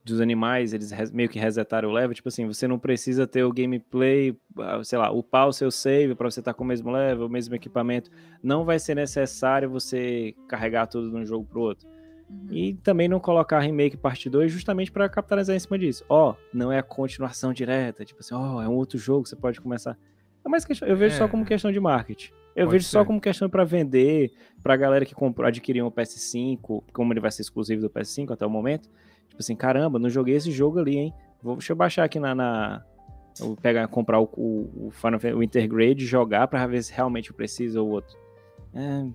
dos animais, eles meio que resetaram o level, tipo assim, você não precisa ter o gameplay, ah, sei lá, upar o seu save pra você estar com o mesmo level, o mesmo equipamento. Não vai ser necessário você carregar tudo de um jogo pro outro. Uhum. E também não colocar remake parte 2 justamente pra capitalizar em cima disso. Ó, não é a continuação direta, tipo assim, ó, é um outro jogo, você pode começar. É mais questão, eu vejo É. só como questão de marketing. Eu Pode vejo só ser. como questão pra vender, pra galera que comprou, adquiriu um PS5, como ele vai ser exclusivo do PS5 até o momento. Tipo assim, caramba, não joguei esse jogo ali, hein? Vou, deixa eu baixar aqui na. na eu pegar, comprar o, o, o Final Fantasy, o Intergrade, jogar pra ver se realmente eu preciso ou outro. É,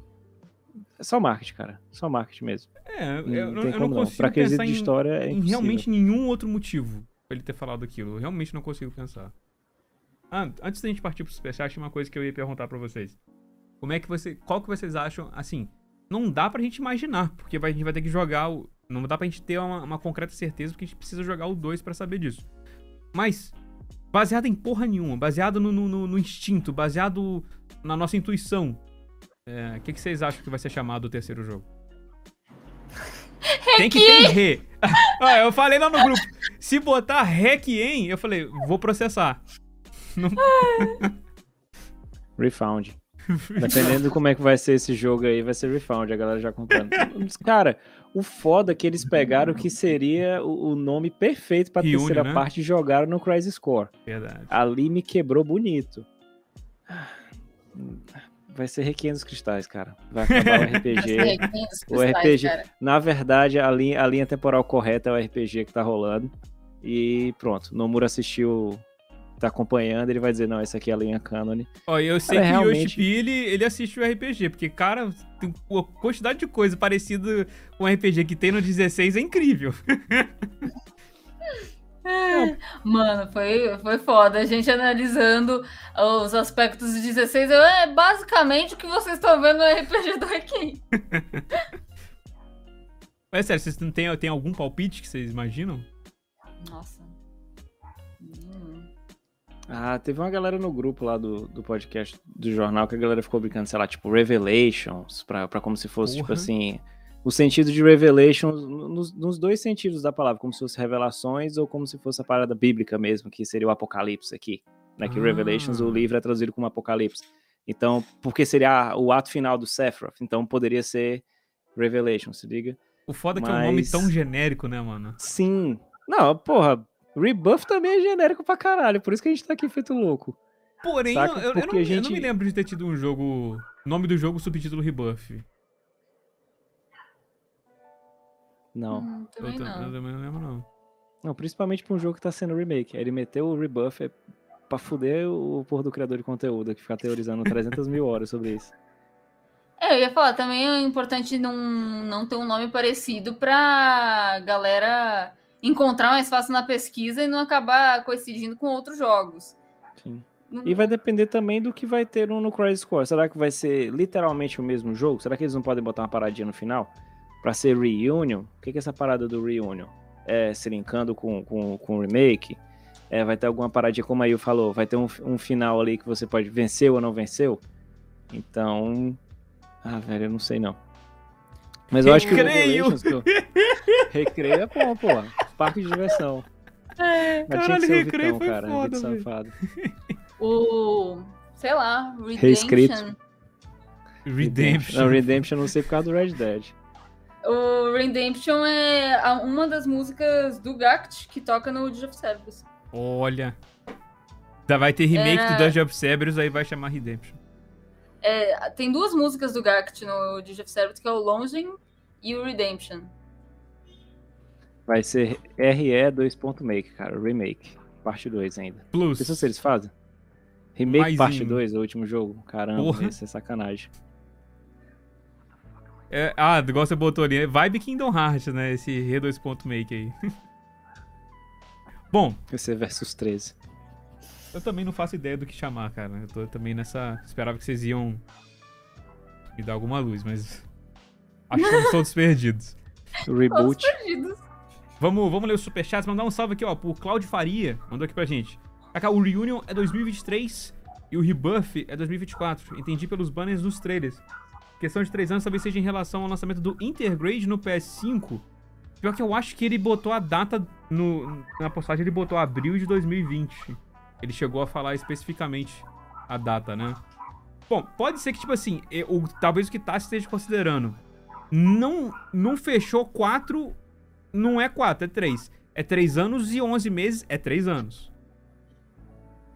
é só marketing, cara. Só marketing mesmo. É, eu, Não eu não- eu não não. consigo quesito pensar de em, história é em realmente nenhum outro motivo pra ele ter falado aquilo. Eu realmente não consigo pensar. Ah, antes da gente partir pro Superchat, tinha uma coisa que eu ia perguntar pra vocês. Como é que você. Qual que vocês acham, assim, não dá pra gente imaginar, porque vai- a gente vai ter que jogar o. Não dá pra gente ter uma, uma concreta certeza, porque a gente precisa jogar o 2 pra saber disso. Mas, baseado em porra nenhuma, baseado no- no- no instinto, baseado na nossa intuição, é, o que, que vocês acham que vai ser chamado o terceiro jogo? Tem que ter re. [LAUGHS] Ah, eu falei lá no grupo. Se botar Requiem, eu falei, vou processar. Não- [LAUGHS] Refound. Dependendo de como é que vai ser esse jogo aí, vai ser Refound, a galera já comprando. Mas, Cara, o foda é que eles pegaram que seria o, o nome perfeito pra Reúne, terceira né? parte e jogaram no Crisis Core. Verdade. Ali me quebrou bonito. Vai ser Requiem dos Cristais, cara. Vai acabar o [LAUGHS] RPG. O RPG. cara. Na verdade, a linha, a linha temporal correta é o RPG que tá rolando. E pronto, Nomura assistiu, tá acompanhando, ele vai dizer, não, essa aqui é a linha canon. Ó, eu sei Cara, que o realmente- Yoshi P, ele, ele assiste o RPG, porque, cara, tem a quantidade de coisa parecida com o RPG que tem no 16 é incrível. [LAUGHS] Mano, foi, foi foda. A gente analisando os aspectos de 16. eu- É basicamente o que vocês estão vendo no RPG do Requiem. Mas sério, vocês não tem, tem algum palpite que vocês imaginam? Nossa. Hum. Ah, teve uma galera no grupo lá do, do podcast do jornal que a galera ficou brincando, sei lá, tipo, Revelations, pra, pra como se fosse, tipo Porra. assim, o sentido de Revelations nos, nos dois sentidos da palavra, como se fosse revelações ou como se fosse a parada bíblica mesmo, que seria o Apocalipse aqui. Né? Que Ah. Revelations, o livro é traduzido como Apocalipse. Então, porque seria o ato final do Sephiroth, então poderia ser Revelations, se liga? O foda é que é um nome Mas- tão genérico, né, mano? Sim. Não, porra, Rebuff também é genérico pra caralho, por isso que a gente tá aqui feito louco. Porém, eu, eu não, a eu não gente- me lembro de ter tido um jogo. Nome do jogo, subtítulo Rebuff. Não. Hum, Eu, também tam- eu não. também não lembro, não. Não, principalmente pra um jogo que tá sendo remake. Aí Ele meteu o rebuff é pra fuder o porra do criador de conteúdo, que fica teorizando 300 mil horas sobre isso. [LAUGHS] É, eu ia falar, também é importante não, não ter um nome parecido pra galera encontrar mais fácil na pesquisa e não acabar coincidindo com outros jogos. Sim. Não- E vai depender também do que vai ter no, no Crisis Core. Será que vai ser literalmente o mesmo jogo? Será que eles não podem botar uma paradinha no final? Pra ser Reunion? O que que é essa parada do Reunion? É se linkando com, com, com o remake? É, vai ter alguma paradinha, como aí falou, vai ter um, um final ali que você pode venceu ou não venceu? Então. Ah, velho, eu não sei não. Mas eu acho que o Recreio. Revelations, que eu- [LAUGHS] Recreio é bom, pô. Parque de diversão. Mas tinha Caralho, que ser o Recreio Vitão, foi cara. foda, safado. O. Sei lá, Reescrito. Redemption. Redemption. Não, Redemption eu não sei por causa do Red Dead. O Redemption é uma das músicas do Gact que toca no Age of Service. Olha. Já vai ter remake Era- do Dungeon of Cerberus, aí vai chamar Redemption. É, tem duas músicas do Gact no Age of Service, que é o Longing e o Redemption. Vai ser RE 2.make, cara. Remake. Parte 2 ainda. Plus. Pensa se eles fazem? Remake Mais parte em- 2, o último jogo. Caramba, Porra. isso é sacanagem. É, ah, igual você botou ali, é Vibe Kingdom Hearts, né? Esse Re 2.make aí. [LAUGHS] Bom, Vai ser versus 13. eu também não faço ideia do que chamar, cara. Eu tô também nessa. Esperava que vocês iam me dar alguma luz, mas. [LAUGHS] Acho que estamos todos perdidos. Reboot. Todos perdidos. Vamos, vamos ler os superchats, mandar um salve aqui, ó, pro Claudio Faria, mandou aqui pra gente. Kaká, o Reunion é 2023 e o Rebuff é 2024. Entendi pelos banners dos trailers. Questão de 3 anos, talvez seja em relação ao lançamento do Intergrade no PS5. Pior que eu acho que ele botou a data no, na postagem, ele botou abril de 2020. Ele chegou a falar especificamente a data, né? Bom, pode ser que, tipo assim, eh, o, talvez o que Tassi esteja considerando não, não fechou 4 não é 4, é 3. É 3 anos e 11 meses, é 3 anos.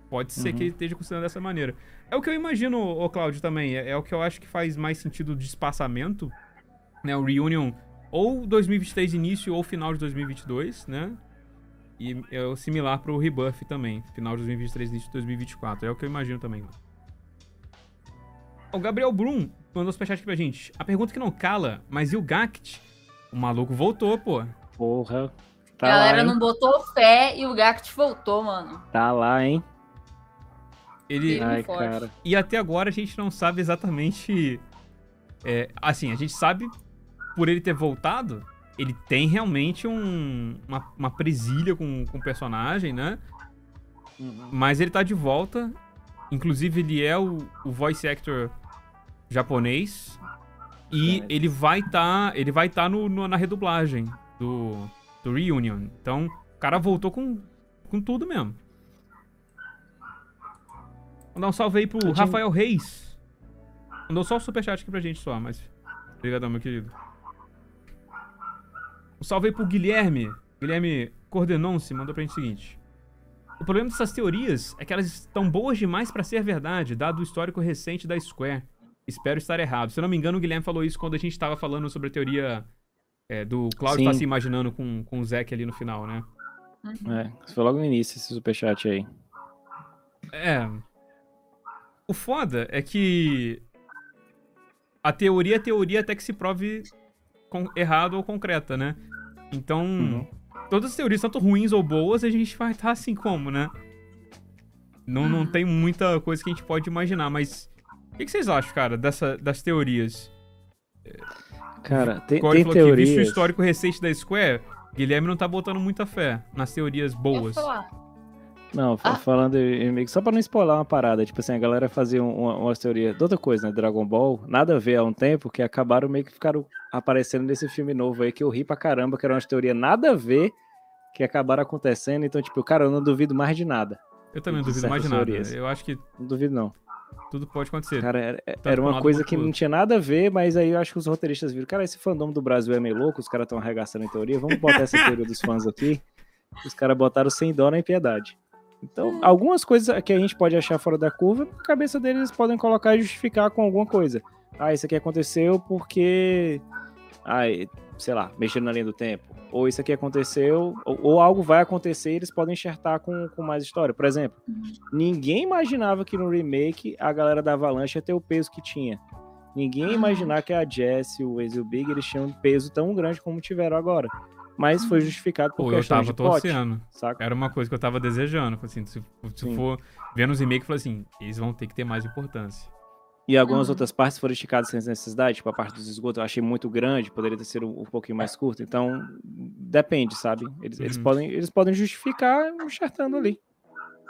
Pode ser Uhum. que ele esteja considerando dessa maneira. É o que eu imagino, ô Cláudio, também. É, é o que eu acho que faz mais sentido de espaçamento. Né? O Reunion ou 2023 início ou final de 2022, né? E é o similar pro Rebuff também. Final de 2023, início de 2024. É o que eu imagino também. O Gabriel Brum mandou um superchat aqui pra gente. A pergunta que não cala, mas e o Gact? O maluco voltou, pô. Porra. A Tá galera lá, não botou fé e o Gact voltou, mano. Tá lá, hein? Ele. E Ai, forte. cara. E até agora a gente não sabe exatamente. é, assim, a gente sabe por ele ter voltado, ele tem realmente um, uma, uma presilha com, com o personagem, né? Mas ele tá de volta. Inclusive, ele é o, o voice actor japonês. E É. ele vai estar. ele vai tá no, no- na redublagem do, do Reunion. Então, o cara voltou com, com tudo mesmo. Mandar um salve aí pro Eu tinha- Rafael Reis. Mandou só o superchat aqui pra gente só, mas. Obrigadão, meu querido. Um salve aí pro Guilherme. Guilherme Cordenonce mandou pra gente o seguinte. O problema dessas teorias é que elas estão boas demais pra ser verdade, dado o histórico recente da Square. Espero estar errado. Se eu não me engano, o Guilherme falou isso quando a gente tava falando sobre a teoria é, do Cláudio tá se imaginando com, com o Zack ali no final, né? É, isso foi logo no início esse superchat aí. É. O foda é que a teoria é teoria até que se prove com- errado ou concreta, né? Então, Uhum. todas as teorias, tanto ruins ou boas, a gente vai estar assim como, né? Não, não tem muita coisa que a gente pode imaginar, mas o que, que vocês acham, cara, dessa, das teorias? Cara, tem, Corey tem falou que, visto o teorias. histórico recente da Square, Guilherme não tá botando muita fé nas teorias Eu boas. falar. Não, Ah. falando em remake, só pra não spoiler uma parada, tipo assim, a galera fazia um- uma, umas teorias de outra coisa, né? Dragon Ball, nada a ver há um tempo, que acabaram meio que ficaram aparecendo nesse filme novo aí, que eu ri pra caramba, que era uma teoria nada a ver, que acabaram acontecendo, então, tipo, cara, eu não duvido mais de nada. Eu também não duvido mais de nada. teorias. Eu acho que Não duvido, não. tudo pode acontecer. Cara, era, Tanto era um uma coisa que pro não tinha nada a ver, mas aí eu acho que os roteiristas viram, cara, esse fandom do Brasil é meio louco, os caras estão arregaçando em teoria, vamos botar essa teoria dos fãs aqui. Os caras botaram sem dó nem piedade. Então, algumas coisas que a gente pode achar fora da curva, na cabeça deles eles podem colocar e justificar com alguma coisa. Ah, isso aqui aconteceu porque ah, sei lá, mexendo na linha do tempo. Ou isso aqui aconteceu, ou, ou algo vai acontecer e eles podem enxertar com, com mais história. Por exemplo, ninguém imaginava que no remake a galera da Avalanche ia ter o peso que tinha. Ninguém ia imaginar que a Jess o Waze e o Big eles tinham um peso tão grande como tiveram agora. Mas foi justificado por Pô, eu tava de torcendo. saca? Era uma coisa que eu tava desejando. Assim, se, se for vendo os remakes, eu falei assim, eles vão ter que ter mais importância. E algumas Uhum. outras partes foram esticadas sem necessidade, tipo a parte dos esgotos eu achei muito grande, poderia ter sido um, um pouquinho mais curto. Então, depende, sabe? Eles, eles, Uhum. podem, eles podem justificar enxertando ali.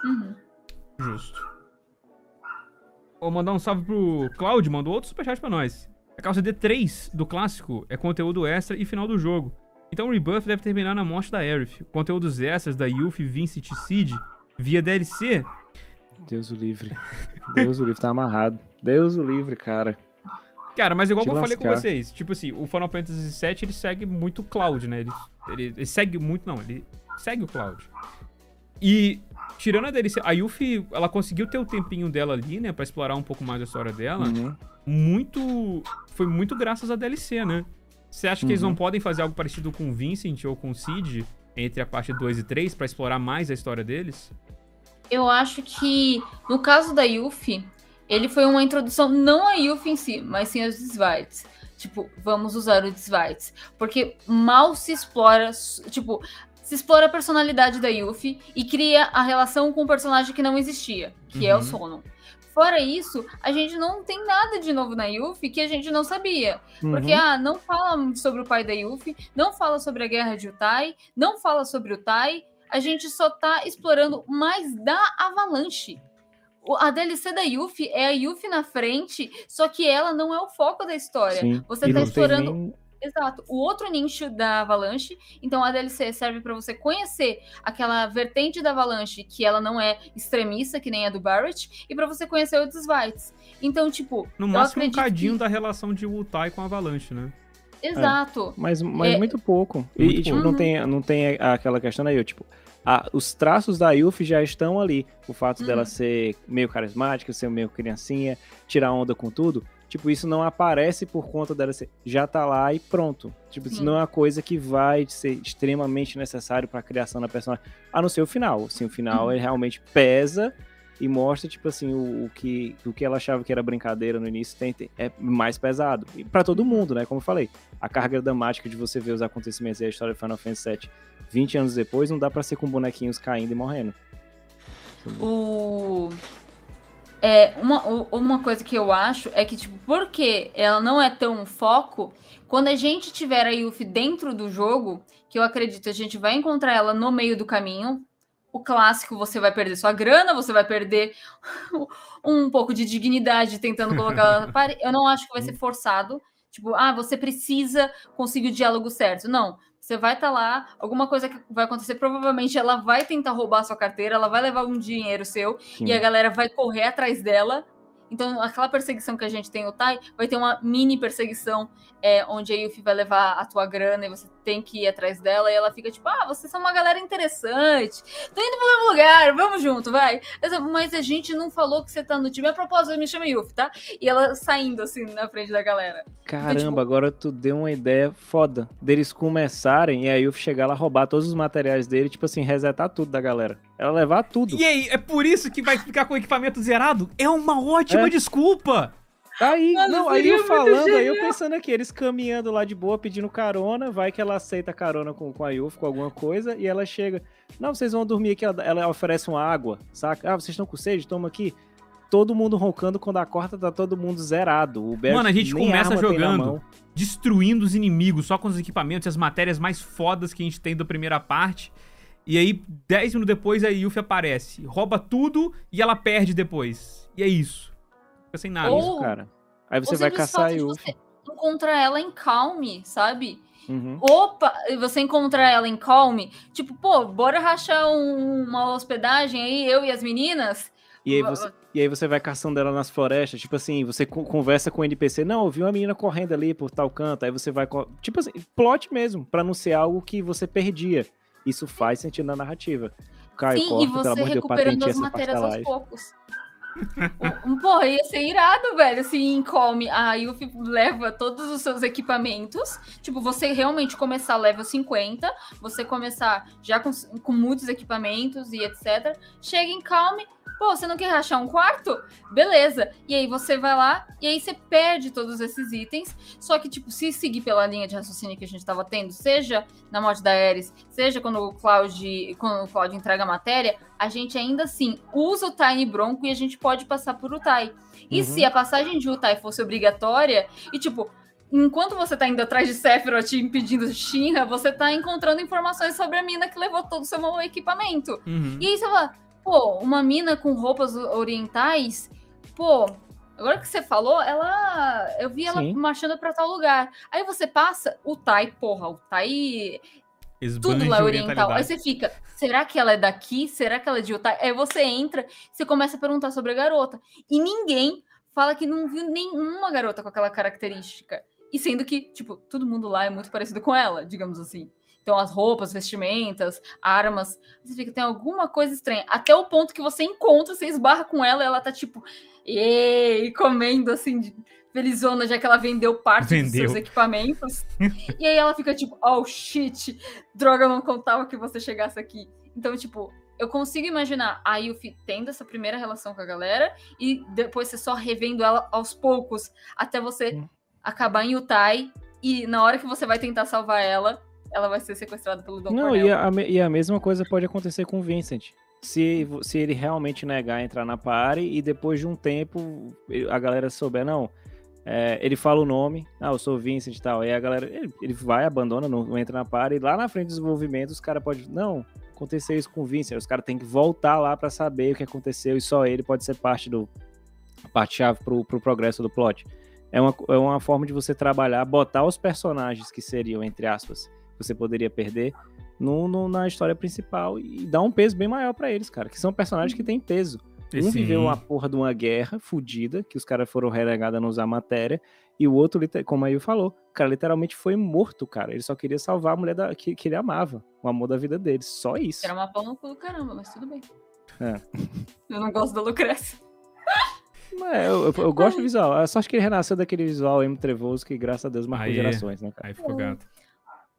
Uhum. Justo. Vou mandar um salve pro Cloud, mandou outro superchat pra nós. A calça D3 do clássico é conteúdo extra e final do jogo. Então o Rebirth deve terminar na morte da Aerith. Conteúdos extras da Yuffie, Vincent e Cid via DLC. Deus o livre. Deus o livre, tá amarrado. Deus o livre, cara. Cara, mas igual Te que eu falei com lascar. vocês, tipo assim, o Final Fantasy VII ele segue muito o Cloud, né? Ele, ele, ele segue muito, não, ele segue o Cloud. E, tirando a DLC, a Yuffie, ela conseguiu ter o tempinho dela ali, né? Pra explorar um pouco mais a história dela. Uhum. muito. Foi muito graças à DLC, né? Você acha que eles Uhum. não podem fazer algo parecido com o Vincent ou com o Cid entre a parte 2 e 3 pra explorar mais a história deles? Eu acho que, no caso da Yuffie, ele foi uma introdução, não a Yuffie em si, mas sim aos Desvites. Tipo, vamos usar os Desvites. Porque mal se explora, tipo, se explora a personalidade da Yuffie e cria a relação com um personagem que não existia, que é o Uhum. Sonon. Fora isso, a gente não tem nada de novo na Yuffie que a gente não sabia. Porque, Uhum. ah, não fala sobre o pai da Yuffie, não fala sobre a guerra de Utai, não fala sobre o Tai, a gente só tá explorando mais da Avalanche. A DLC da Yuffie é a Yuffie na frente, só que ela não é o foco da história. Sim. Você E tá explorando Exato. O outro nicho da Avalanche, então a DLC serve pra você conhecer aquela vertente da Avalanche que ela não é extremista, que nem a do Barrett, e pra você conhecer os Desvites. Então, tipo, No máximo um cadinho que- da relação de Wutai com a Avalanche, né? Exato. Mas, mas É- muito pouco. E, Muito e, tipo, pouco. não tem, não tem aquela questão aí, tipo, a- os traços da Yuffie já estão ali. O fato dela Uhum. ser meio carismática, ser meio criancinha, tirar onda com tudo. Tipo, isso não aparece por conta dela ser. Já tá lá e pronto. Tipo, isso Sim. não é uma coisa que vai ser extremamente necessário pra criação da personagem. A não ser o final. Assim, o final Uhum. ele realmente pesa e mostra, tipo assim, o, o que, o que ela achava que era brincadeira no início tem, tem- é mais pesado. E pra todo mundo, né? Como eu falei, a carga dramática de você ver os acontecimentos e a história de Final Fantasy VII 20 anos depois não dá pra ser com bonequinhos caindo e morrendo. O. É, uma, uma coisa que eu acho é que, tipo, porque ela não é tão foco, quando a gente tiver a Yuffie dentro do jogo, que eu acredito a gente vai encontrar ela no meio do caminho, o clássico você vai perder sua grana, você vai perder [LAUGHS] um pouco de dignidade tentando colocar ela na parede. Eu não acho que vai ser forçado. Tipo, ah, você precisa conseguir o diálogo certo. Não. Você vai estar lá, alguma coisa que vai acontecer, provavelmente ela vai tentar roubar a sua carteira, ela vai levar um dinheiro seu Sim. e a galera vai correr atrás dela. Então, aquela perseguição que a gente tem no Tai, vai ter uma mini perseguição é, onde a Yuffie vai levar a tua grana e você tem que ir atrás dela. E ela fica tipo, ah, vocês são uma galera interessante. Tô indo pro mesmo lugar, vamos junto, vai. Mas, a gente não falou que você tá no time. A propósito, me chama Yuffie, tá? E ela saindo assim na frente da galera. Caramba, tipo- agora tu deu uma ideia foda deles começarem e a Yuffie chegar lá, roubar todos os materiais dele, tipo assim, resetar tudo da galera. Ela levar tudo. E aí, é por isso que vai ficar com o equipamento zerado? É uma ótima É. desculpa! Aí, Mano, não, aí seria eu falando, aí eu pensando aqui, eles caminhando lá de boa, pedindo carona, vai que ela aceita carona com, com a Yuffie, com alguma coisa, e ela chega, não, vocês vão dormir aqui, ela, ela oferece uma água, saca? Ah, vocês estão com sede? Toma aqui. Todo mundo roncando, quando a corta tá todo mundo zerado. O Mano, a gente começa jogando. Destruindo os inimigos só com os equipamentos e as matérias mais fodas que a gente tem da primeira parte. E aí, 10 minutos depois, a Yuffie aparece, rouba tudo e ela perde depois. E é isso. Fica sem nada. Ou- Cara. Aí você vai caçar Yuffie. você encontrar ela em Calme, sabe? Uhum. Opa, e você encontrar ela em Calme, tipo, pô, bora rachar um- uma hospedagem aí, eu e as meninas. E aí, você, e aí você vai caçando ela nas florestas, tipo assim, você co- conversa com o NPC, não, eu vi uma menina correndo ali por tal canto, aí você vai, tipo assim, plot mesmo, pra não ser algo que você perdia. Isso faz sentido na narrativa. Caio, Sim, corta, e você Deus, recuperando as matérias aos poucos. [LAUGHS] Um, porra, ia ser irado, velho. Assim, come. A Yuffie leva todos os seus equipamentos. Tipo, você realmente começar level 50, você começar já com, com muitos equipamentos e etc. Chega em Calme, Pô, você não quer rachar um quarto? Beleza. E aí você vai lá e aí você perde todos esses itens. Só que, tipo, se seguir pela linha de raciocínio que a gente tava tendo, seja na morte da Ares, seja quando o Cloud, quando o Cloud entrega a matéria, a gente ainda assim usa o Tiny Bronco e a gente pode passar por Utai. E uhum. se a passagem de Utai fosse obrigatória, e tipo, enquanto você tá indo atrás de Sephiroth impedindo Shinra, você tá encontrando informações sobre a mina que levou todo o seu equipamento. Uhum. E aí você fala, Pô, uma mina com roupas orientais, pô, agora que você falou, ela. Eu vi ela Sim. marchando para tal lugar. Aí você passa, o Tai, porra, o Tai. tudo lá é oriental. Aí você fica, será que ela é daqui? Será que ela é de Utai? Aí você entra, você começa a perguntar sobre a garota. E ninguém fala que não viu nenhuma garota com aquela característica. E sendo que, tipo, todo mundo lá é muito parecido com ela, digamos assim. Então, as roupas, vestimentas, armas. Você fica, tem alguma coisa estranha. Até o ponto que você encontra, você esbarra com ela e ela tá tipo, e comendo assim, felizona, já que ela vendeu parte vendeu. dos seus equipamentos. [LAUGHS] e aí ela fica tipo, oh shit, droga, eu não contava que você chegasse aqui. Então, tipo, eu consigo imaginar a Yuffie tendo essa primeira relação com a galera e depois você só revendo ela aos poucos até você hum. acabar em Utai e na hora que você vai tentar salvar ela, ela vai ser sequestrada pelo Dom Não, e a, e a, mesma coisa pode acontecer com o Vincent. Se, se ele realmente negar entrar na party e depois de um tempo a galera souber, não, é, ele fala o nome, ah, eu sou Vincent e tal, aí a galera, ele, ele vai, abandona, não, não, entra na party, e lá na frente do desenvolvimento os caras podem, não, aconteceu isso com o Vincent, os caras têm que voltar lá para saber o que aconteceu e só ele pode ser parte do, parte-chave pro, pro progresso do plot. É uma, é uma forma de você trabalhar, botar os personagens que seriam, entre aspas, você poderia perder no, no, na história principal e dar um peso bem maior para eles, cara. Que são personagens que têm peso. Um Sim. viveu uma porra de uma guerra fodida, que os caras foram relegados a não usar matéria, e o outro, como aí falou, o cara literalmente foi morto, cara. Ele só queria salvar a mulher da, que, que ele amava, o amor da vida dele, só isso. Era uma pau no cu do caramba, mas tudo bem. É. [LAUGHS] Eu não gosto da Lucrécia. É, eu, eu, eu, gosto do visual. É só acho que ele renasceu daquele visual emo trevoso que, graças a Deus, marcou aí, gerações, né, cara? Aí ficou gato.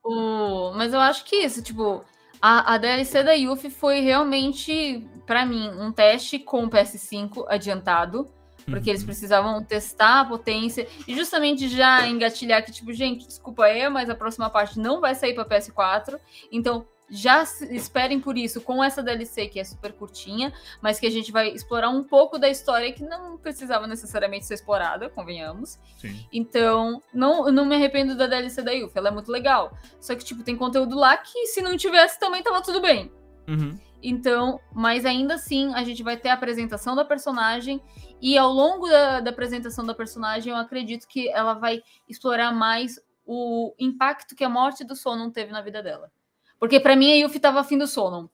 O... Mas eu acho que isso, tipo, a, a DLC da Yuffie foi realmente, para mim, um teste com o PS5 adiantado. Porque eles uhum. precisavam testar a potência e justamente já engatilhar que, tipo, gente, desculpa aí, mas a próxima parte não vai sair para PS4. Então, já esperem por isso com essa DLC que é super curtinha, mas que a gente vai explorar um pouco da história que não precisava necessariamente ser explorada, convenhamos. Sim. Então, não, não me arrependo da DLC da Yuffie, ela é muito legal. Só que, tipo, tem conteúdo lá que se não tivesse também tava tudo bem. Uhum. Então, mas ainda assim, a gente vai ter a apresentação da personagem e ao longo da, da apresentação da personagem, eu acredito que ela vai explorar mais o impacto que a morte do Sonon teve na vida dela. Porque para mim a Yuffie tava afim do Sonon.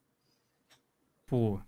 Pô.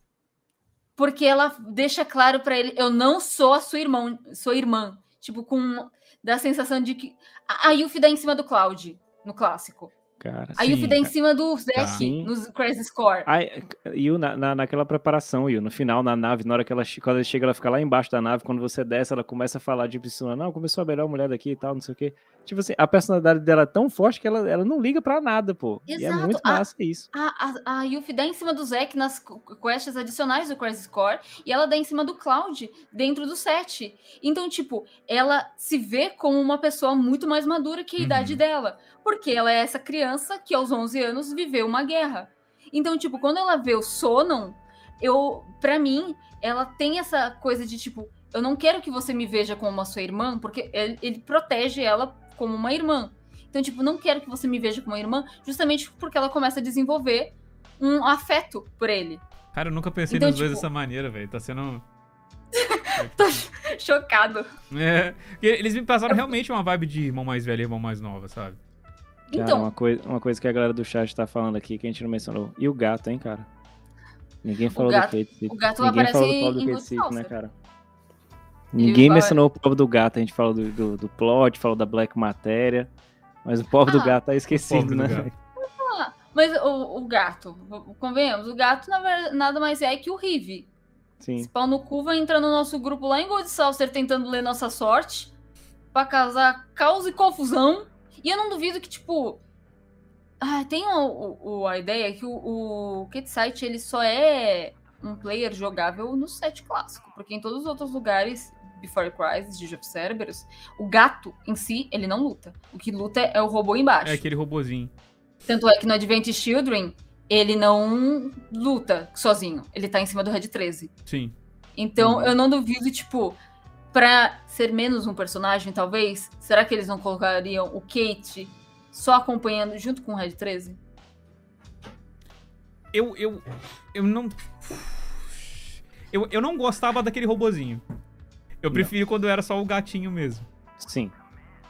Porque ela deixa claro para ele, eu não sou a sua irmã, sua irmã. Tipo, com da sensação de que a Yuffie dá em cima do Cloud no clássico. Cara, a Yuffie dá em cima do Zack tá. no Crazy Score. Aí, Yu, na, na, naquela preparação, Yu, no final, na nave, na hora que ela, quando ela chega, ela fica lá embaixo da nave, quando você desce, ela começa a falar de Psyuna, não, começou a melhor mulher daqui e tal, não sei o quê. Tipo assim, a personalidade dela é tão forte que ela, ela não liga pra nada, pô. Exato. E é muito massa a, isso. A, a, a Yuffie dá em cima do Zack nas quests adicionais do Crazy Score e ela dá em cima do Cloud dentro do set. Então, tipo, ela se vê como uma pessoa muito mais madura que a uhum. idade dela. Porque ela é essa criança que aos 11 anos viveu uma guerra. Então, tipo, quando ela vê o Sonon, eu, para mim, ela tem essa coisa de tipo, eu não quero que você me veja como uma sua irmã, porque ele, ele protege ela como uma irmã. Então, tipo, não quero que você me veja como uma irmã, justamente porque ela começa a desenvolver um afeto por ele. Cara, eu nunca pensei então, nos tipo... dois dessa maneira, velho. Tá sendo. [LAUGHS] Tô chocado. É. Eles me passaram realmente uma vibe de irmão mais velho e irmão mais nova, sabe? Cara, então. Uma coisa, uma coisa que a galera do chat tá falando aqui que a gente não mencionou. E o gato, hein, cara? Ninguém falou gato, do Kate O gato Ninguém aparece falou do Kate Sith, né, cara? Ninguém mencionou o povo do gato, a gente falou do, do, do, plot, falou da Black Matéria, mas o povo ah, do gato tá esquecido, né? Ah, [LAUGHS] mas o, o, gato, convenhamos, o gato verdade, nada mais é que o Rive. Sim. Esse pau no cu vai entrar no nosso grupo lá em Gold Saucer tentando ler nossa sorte. Pra causar caos e confusão. E eu não duvido que, tipo. Ah, tem o, o- a ideia que o, o Kit Site ele só é um player jogável no set clássico. Porque em todos os outros lugares, Before Crisis, Age of Cerberus, o gato em si, ele não luta. O que luta é o robô embaixo. É aquele robozinho. Tanto é que no Advent Children, ele não luta sozinho. Ele tá em cima do Red 13. Sim. Então, Uhum. eu não duvido, tipo, pra ser menos um personagem, talvez, será que eles não colocariam o Kate só acompanhando junto com o Red 13? Eu, eu, eu não. Eu, eu não gostava daquele robozinho. Eu Não. prefiro quando era só o gatinho mesmo. Sim.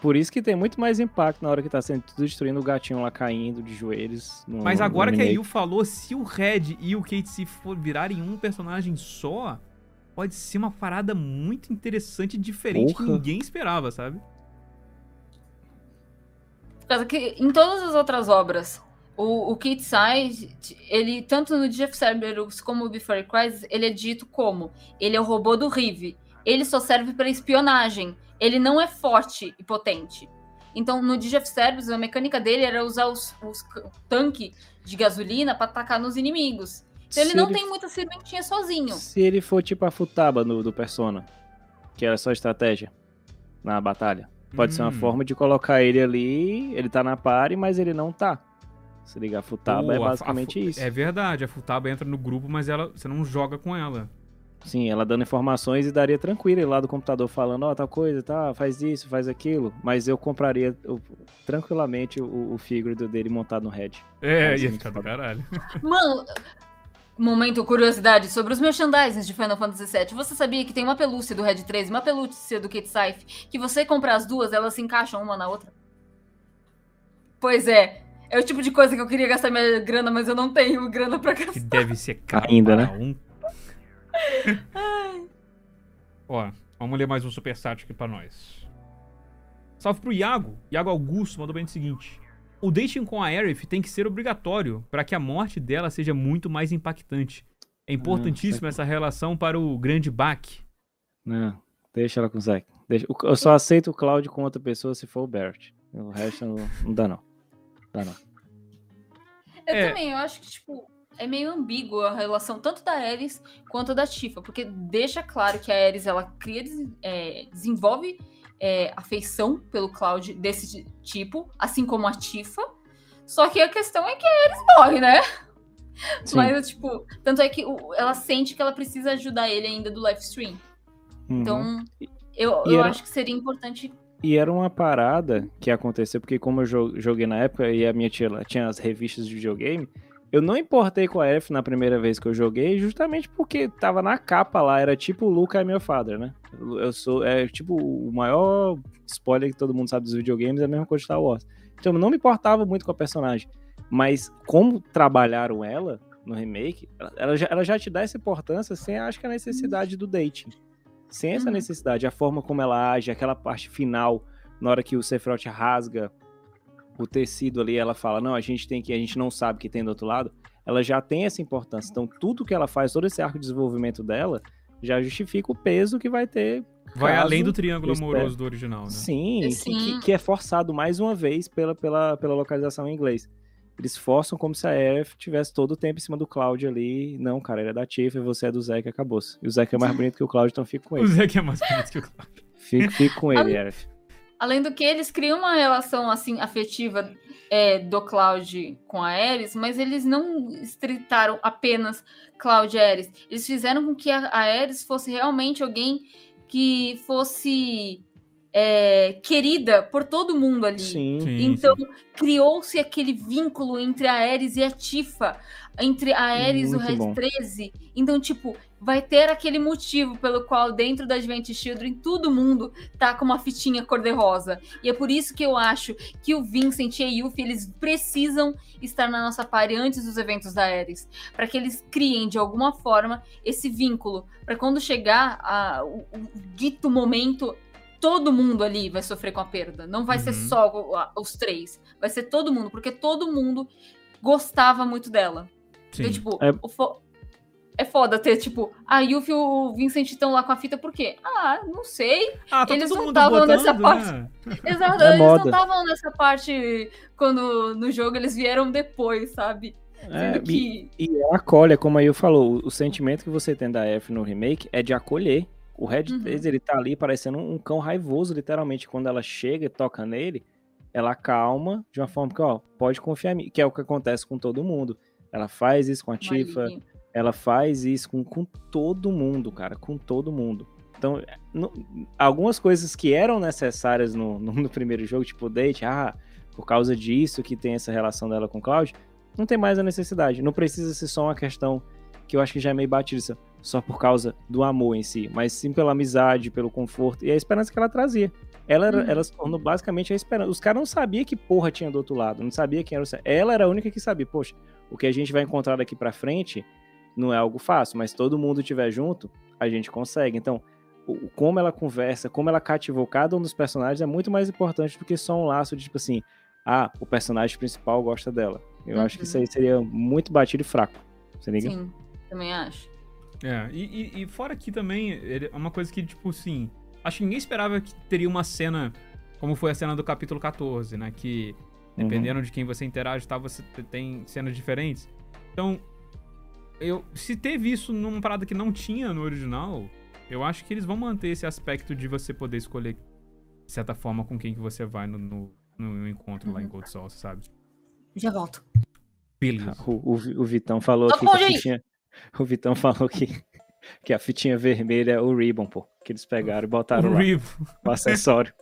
Por isso que tem muito mais impacto na hora que tá sendo tudo destruindo o gatinho lá caindo de joelhos. no- Mas no agora que a. Yu falou, se o Red e o Kate se for virarem um personagem só, pode ser uma parada muito interessante e diferente que Porra. ninguém esperava, sabe? Por causa que em todas as outras obras, o, o Kate Side, ele, tanto no Jeff Cerberus como no Before Crisis, ele é dito como ele é o robô do Rive. Ele só serve para espionagem. Ele não é forte e potente. Então, no Jeff Cerberus, a mecânica dele era usar os, os c- tanque de gasolina para atacar nos inimigos. Então, ele Se não ele- tem muita serventinha sozinho. Se ele for tipo a Futaba no, do Persona, que era só estratégia na batalha, pode ser uma Hum. forma de colocar ele ali, ele tá na pare, mas ele não tá. Se ligar, a Futaba é Pô, a- a basicamente isso. É verdade, a Futaba entra no grupo, mas ela, você não joga com ela. Sim, ela dando informações e daria tranquilo ir lá do computador falando, ó, tal coisa, tá, faz isso, faz aquilo. Mas eu compraria eu- tranquilamente o, o figure dele montado no Red. É, ia ficar do caralho. [LAUGHS] Mano, momento curiosidade sobre os merchandisings de Final Fantasy VII. Você sabia que tem uma pelúcia do Red 13 e uma pelúcia do Kate Scythe, que você comprar as duas, elas se encaixam uma na outra? Pois é. É o tipo de coisa que eu queria gastar minha grana, mas eu não tenho grana pra gastar. Que deve ser caro Ainda, né? um. Ó, vamos ler mais um superchat aqui pra nós. Salve pro Iago. Iago Augusto mandou bem o seguinte. O dating com a Aerith tem que ser obrigatório para que a morte dela seja muito mais impactante. É importantíssima essa relação para o grande Bach. Não, deixa ela com o Zack. Eu só aceito o Cloud com outra pessoa se for o Barrett. O resto não, não dá, não. Dá, não. Eu É. também, eu acho que, tipo, é meio ambígua a relação tanto da Ares quanto da Tifa, porque deixa claro que a Ares, ela cria, é, desenvolve é, afeição pelo Cloud desse tipo, assim como a Tifa, só que a questão é que a Ares morre, né? Sim. Mas, tipo, tanto é que ela sente que ela precisa ajudar ele ainda do live stream. Uhum. Então, eu, eu era- acho que seria importante. E era uma parada que aconteceu, porque como eu jo- joguei na época e a minha tia tinha as revistas de videogame, eu não importei com a F na primeira vez que eu joguei, justamente porque tava na capa lá, era tipo Luca é meu father, né? Eu sou, é tipo o maior spoiler que todo mundo sabe dos videogames, é a mesma coisa de Star Wars. Então eu não me importava muito com a personagem, mas como trabalharam ela no remake, ela, ela já, ela já te dá essa importância sem, acho que a necessidade do dating. Sem essa Uhum. necessidade, a forma como ela age, aquela parte final, na hora que o Sephiroth rasga o tecido ali, ela fala, não, a gente tem que, a gente não sabe o que tem do outro lado, ela já tem essa importância. Então, tudo que ela faz, todo esse arco de desenvolvimento dela, já justifica o peso que vai ter. Vai caso além do triângulo amoroso do original, né? Sim, que- Sim. Que, que é forçado mais uma vez pela, pela, pela localização em inglês. Eles forçam como se a Aerith tivesse todo o tempo em cima do Cloud ali. Não, cara, ele é da Tifa e você é do Zack, acabou-se. E o Zack é mais [LAUGHS] bonito que o Cloud, então fica com O ele. Zé que é mais bonito que o Cláudio. Fica, fica com ele, Aerith. Além do que, eles criam uma relação assim afetiva é, do Cloud com a Ares, mas eles não estritaram apenas Cloud e Ares. Eles fizeram com que a, a Ares fosse realmente alguém que fosse é, querida por todo mundo ali. Sim. Sim, Então, criou-se aquele vínculo entre a Ares e a Tifa, entre a Ares e o Red bom. 13. Então, tipo, vai ter aquele motivo pelo qual dentro da Advent Children todo mundo tá com uma fitinha cor-de-rosa. E é por isso que eu acho que o Vincent e a Yuffie, eles precisam estar na nossa party antes dos eventos da Ares, para que eles criem de alguma forma esse vínculo, para quando chegar a- o, o dito momento todo mundo ali vai sofrer com a perda. Não vai ser Uhum. só o- a- os três. Vai ser todo mundo, porque todo mundo gostava muito dela. Sim. Então, tipo, É- o fo- é foda ter, tipo, a Yuffie e o Vincent estão lá com a fita, por quê? Ah, não sei. Ah, tá Eles todo não mundo tavam botando, nessa né? parte. [LAUGHS] Exato, É eles moda. não estavam nessa parte quando no jogo eles vieram depois, sabe? É, Sendo e, que. e ela acolhe, como aí eu falou, o, o sentimento que você tem da F no remake é de acolher. O Red Uhum. 3, ele tá ali parecendo um cão raivoso, literalmente. Quando ela chega e toca nele, ela calma de uma forma que, ó, pode confiar em mim, que é o que acontece com todo mundo. Ela faz isso com a Tifa, ela faz isso com, com todo mundo, cara, com todo mundo. Então, é, no- algumas coisas que eram necessárias no, no, no primeiro jogo, tipo o date, ah, por causa disso que tem essa relação dela com o Cloud, não tem mais a necessidade. Não precisa ser só uma questão que eu acho que já é meio batida, só por causa do amor em si, mas sim pela amizade, pelo conforto e a esperança que ela trazia. Ela, era, Uhum. ela se tornou basicamente a esperança. Os caras não sabiam que porra tinha do outro lado, não sabia quem era o. Sam. Ela era a única que sabia, poxa, o que a gente vai encontrar daqui pra frente não é algo fácil, mas todo mundo estiver junto, a gente consegue. Então, o- como ela conversa, como ela cativou cada um dos personagens é muito mais importante do que só um laço de tipo assim, ah, o personagem principal gosta dela. Eu acho que isso aí seria muito batido e fraco. Você liga? Sim, também acho. É, e, e- e fora que também é uma coisa que, tipo assim, acho que ninguém esperava que teria uma cena como foi a cena do capítulo 14, né? Que Uhum. dependendo de quem você interage, tá, você te- tem cenas diferentes. Então, eu se teve isso numa parada que não tinha no original, eu acho que eles vão manter esse aspecto de você poder escolher, de certa forma, com quem que você vai no, no, no encontro lá em Gold Soul, sabe? Já volto. Beleza. O, o, o Vitão falou aqui que a gente. fitinha. [LAUGHS] O Vitão falou que, que a fitinha vermelha é o ribbon, pô. Que eles pegaram e botaram O lá. Ribbon. O acessório.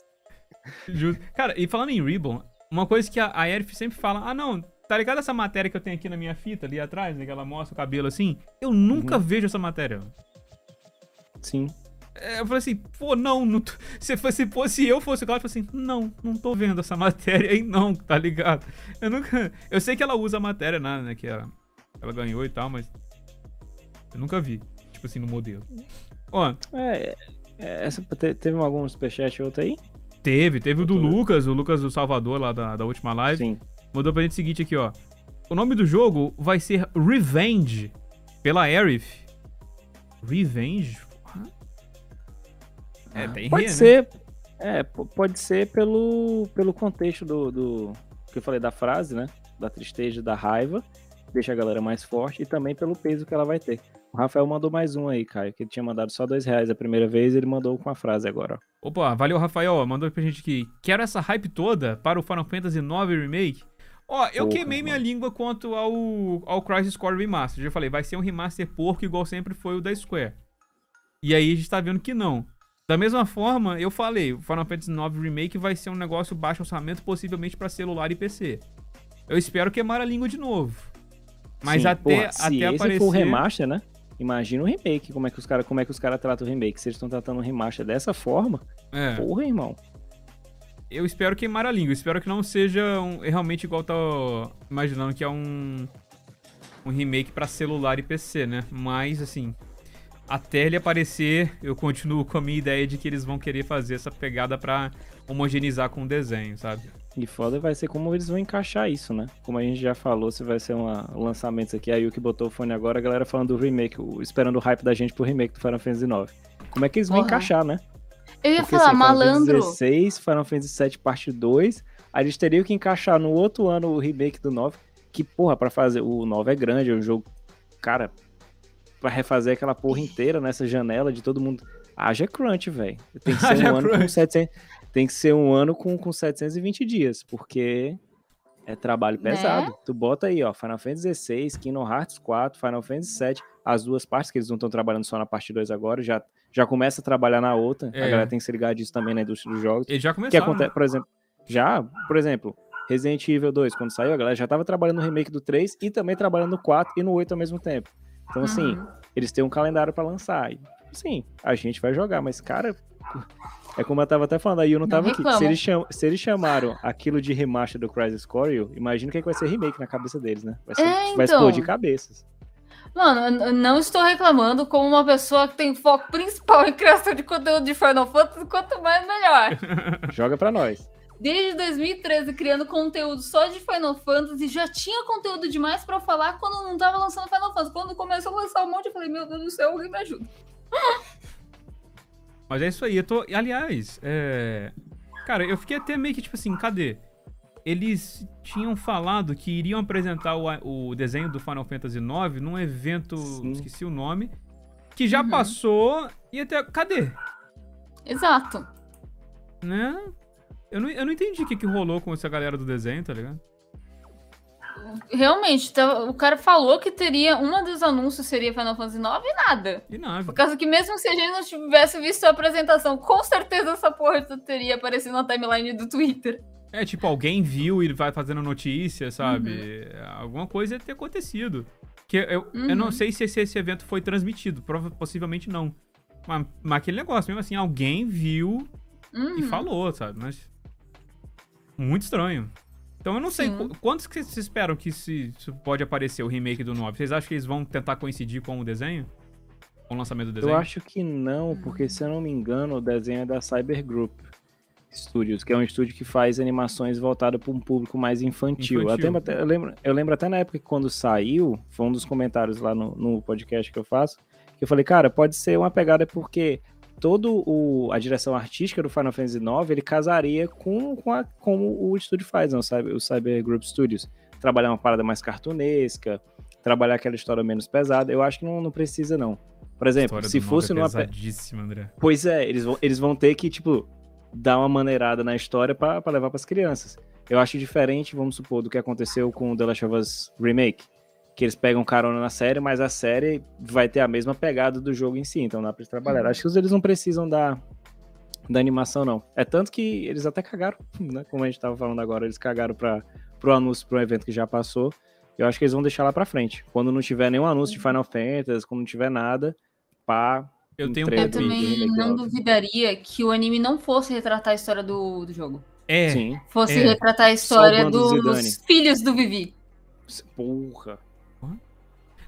[LAUGHS] Justo. Cara, e falando em Ribbon, uma coisa que a, a Erif sempre fala, ah não, tá ligado essa matéria que eu tenho aqui na minha fita ali atrás, né, que ela mostra o cabelo assim? Eu nunca Uhum. vejo essa matéria. Sim. É, eu falei assim, pô, não, não tô- [LAUGHS] se, fosse, se eu fosse o Cláudio, eu falei assim, não, não tô vendo essa matéria aí não, tá ligado? Eu nunca, eu sei que ela usa a matéria, né, né, que ela, ela ganhou e tal, mas eu nunca vi, tipo assim, no modelo. Ó, É, é, essa, te- teve algum superchat outro aí? teve, teve o do vendo. Lucas, o Lucas do Salvador lá da, da última live. Sim. mandou pra gente o seguinte aqui, ó. O nome do jogo vai ser Revenge, pela Arif. Revenge? É, tem Pode re, né? ser. É, pode ser pelo, pelo contexto do, do. que eu falei da frase, né? Da tristeza, da raiva. Deixa a galera mais forte e também pelo peso que ela vai ter. O Rafael mandou mais um aí, Caio, que ele tinha mandado só dois reais a primeira vez ele mandou com a frase agora, ó. Opa, valeu, Rafael. Mandou pra gente aqui. Quero essa hype toda para o Final Fantasy IX Remake. Ó, eu Porra, queimei minha mano. língua quanto ao, ao Crisis Core Remaster. Já falei, vai ser um remaster porco igual sempre foi o da Square. E aí a gente tá vendo que não. Da mesma forma, eu falei, o Final Fantasy IX Remake vai ser um negócio baixo orçamento, possivelmente pra celular e PC. Eu espero queimar a língua de novo. Mas Sim, até, porra, se até esse aparecer. for o remaster, né? Imagina o remake, como é que os caras é que os caras tratam o remake. Se eles estão tratando o remaster dessa forma, É. porra, irmão. Eu espero queimar a língua. Eu espero que não seja um- realmente igual tá imaginando que é um um remake pra celular e PC, né? Mas assim, até ele aparecer, eu continuo com a minha ideia de que eles vão querer fazer essa pegada pra homogeneizar com o desenho, sabe? E foda vai ser como eles vão encaixar isso, né? Como a gente já falou, se vai ser uma, um lançamento aqui, aí o que botou o fone agora, a galera falando do remake, esperando o hype da gente pro remake do Final Fantasy IX. Como é que eles vão Porra. encaixar, né? Eu ia Porque, falar, assim, Final Fantasy malandro. 16, Final Fantasy VII parte 2, aí eles teriam que encaixar no outro ano o remake do 9, que, porra, pra fazer, o 9 é grande, é um jogo, cara, pra refazer aquela porra inteira nessa janela de todo mundo, haja crunch, velho. [LAUGHS] Tem que ser um ano com crunch. 700, tem que ser um ano com, com 720 dias, porque é trabalho Né? pesado. Tu bota aí, ó, Final Fantasy XVI, Kingdom Hearts 4, Final Fantasy VII, as duas partes, que eles não estão trabalhando só na parte 2 agora, já, já começa a trabalhar na outra. É. A galera tem que se ligar disso também na indústria dos jogos. Eles já O que acontece, por exemplo, já, por exemplo, Resident Evil 2, quando saiu, a galera já tava trabalhando no remake do 3 e também trabalhando no 4 e no 8 ao mesmo tempo. Então, assim, Uhum. eles têm um calendário pra lançar. E, sim, a gente vai jogar, mas, cara, é como eu tava até falando, aí eu não Não tava aqui. Se eles, cham- se eles chamaram aquilo de remaster do Crisis Core, imagina o que, vai ser remake na cabeça deles, né? Vai, ser, É, vai então. explodir cabeças. Mano, eu não estou reclamando como uma pessoa que tem foco [LAUGHS] principal em criação de conteúdo de Final Fantasy, quanto mais melhor. [LAUGHS] Joga pra nós. desde 2013 criando conteúdo só de Final Fantasy, já tinha conteúdo demais pra falar quando não tava lançando Final Fantasy. Quando começou a lançar um monte, eu falei, meu Deus do céu, alguém me ajuda. [LAUGHS] Mas é isso aí, eu tô. Aliás, é. Cara, eu fiquei até meio que tipo assim, cadê? Eles tinham falado que iriam apresentar o, o desenho do Final Fantasy IX num evento, Sim. esqueci o nome, que já Uhum. passou e até. Cadê? Exato. Né? Eu não, eu não entendi o que, que rolou com essa galera do desenho, tá ligado? Realmente, tá- o cara falou que teria. Uma dos anúncios seria Final Fantasy IX e nada. E nada. Por causa que mesmo se a gente não tivesse visto a apresentação, com certeza essa porra teria aparecido na timeline do Twitter. É tipo, alguém viu e vai fazendo notícia, sabe? Alguma coisa ia ter acontecido. Que eu, eu não Uhum. sei se esse, esse evento foi transmitido, possivelmente não. Mas, mas aquele negócio, mesmo assim, alguém viu e Uhum. falou, sabe? Mas. Muito estranho. Então eu não sei, qu- quantos que vocês esperam que se, se pode aparecer o remake do 9? Vocês acham que eles vão tentar coincidir com o desenho? Com o lançamento do desenho? Eu acho que não, porque se eu não me engano, o desenho é da Cyber Group Studios, que é um estúdio que faz animações voltadas para um público mais infantil. Infantil. Eu, lembro até, eu, lembro, eu lembro até na época que quando saiu, foi um dos comentários lá no, no podcast que eu faço, que eu falei, cara, pode ser uma pegada porque todo o, a direção artística do Final Fantasy IX, ele casaria com, com a, como o estúdio faz, não, sabe? O Cyber Group Studios. Trabalhar uma parada mais cartunesca, trabalhar aquela história menos pesada. Eu acho que não, não precisa, não. Por exemplo, se do 9 fosse é numa. André. Pois é, eles vão, eles vão ter que, tipo, dar uma maneirada na história pra levar pras crianças. Eu acho diferente, vamos supor, do que aconteceu com o The Last of Us Remake. Que eles pegam carona na série, mas a série vai ter a mesma pegada do jogo em si, então dá pra eles trabalhar. Acho que eles não precisam da, da animação, não. É tanto que eles até cagaram, [LAUGHS] né? Como a gente tava falando agora, eles cagaram pra, pro anúncio pro evento que já passou. Eu acho que eles vão deixar lá pra frente. Quando não tiver nenhum anúncio de Final Fantasy, quando não tiver nada, pá, Eu tenho um Eu também não duvidaria que o anime não fosse retratar a história do, do jogo. É, Sim. Fosse É. retratar a história dos filhos do Vivi. Porra.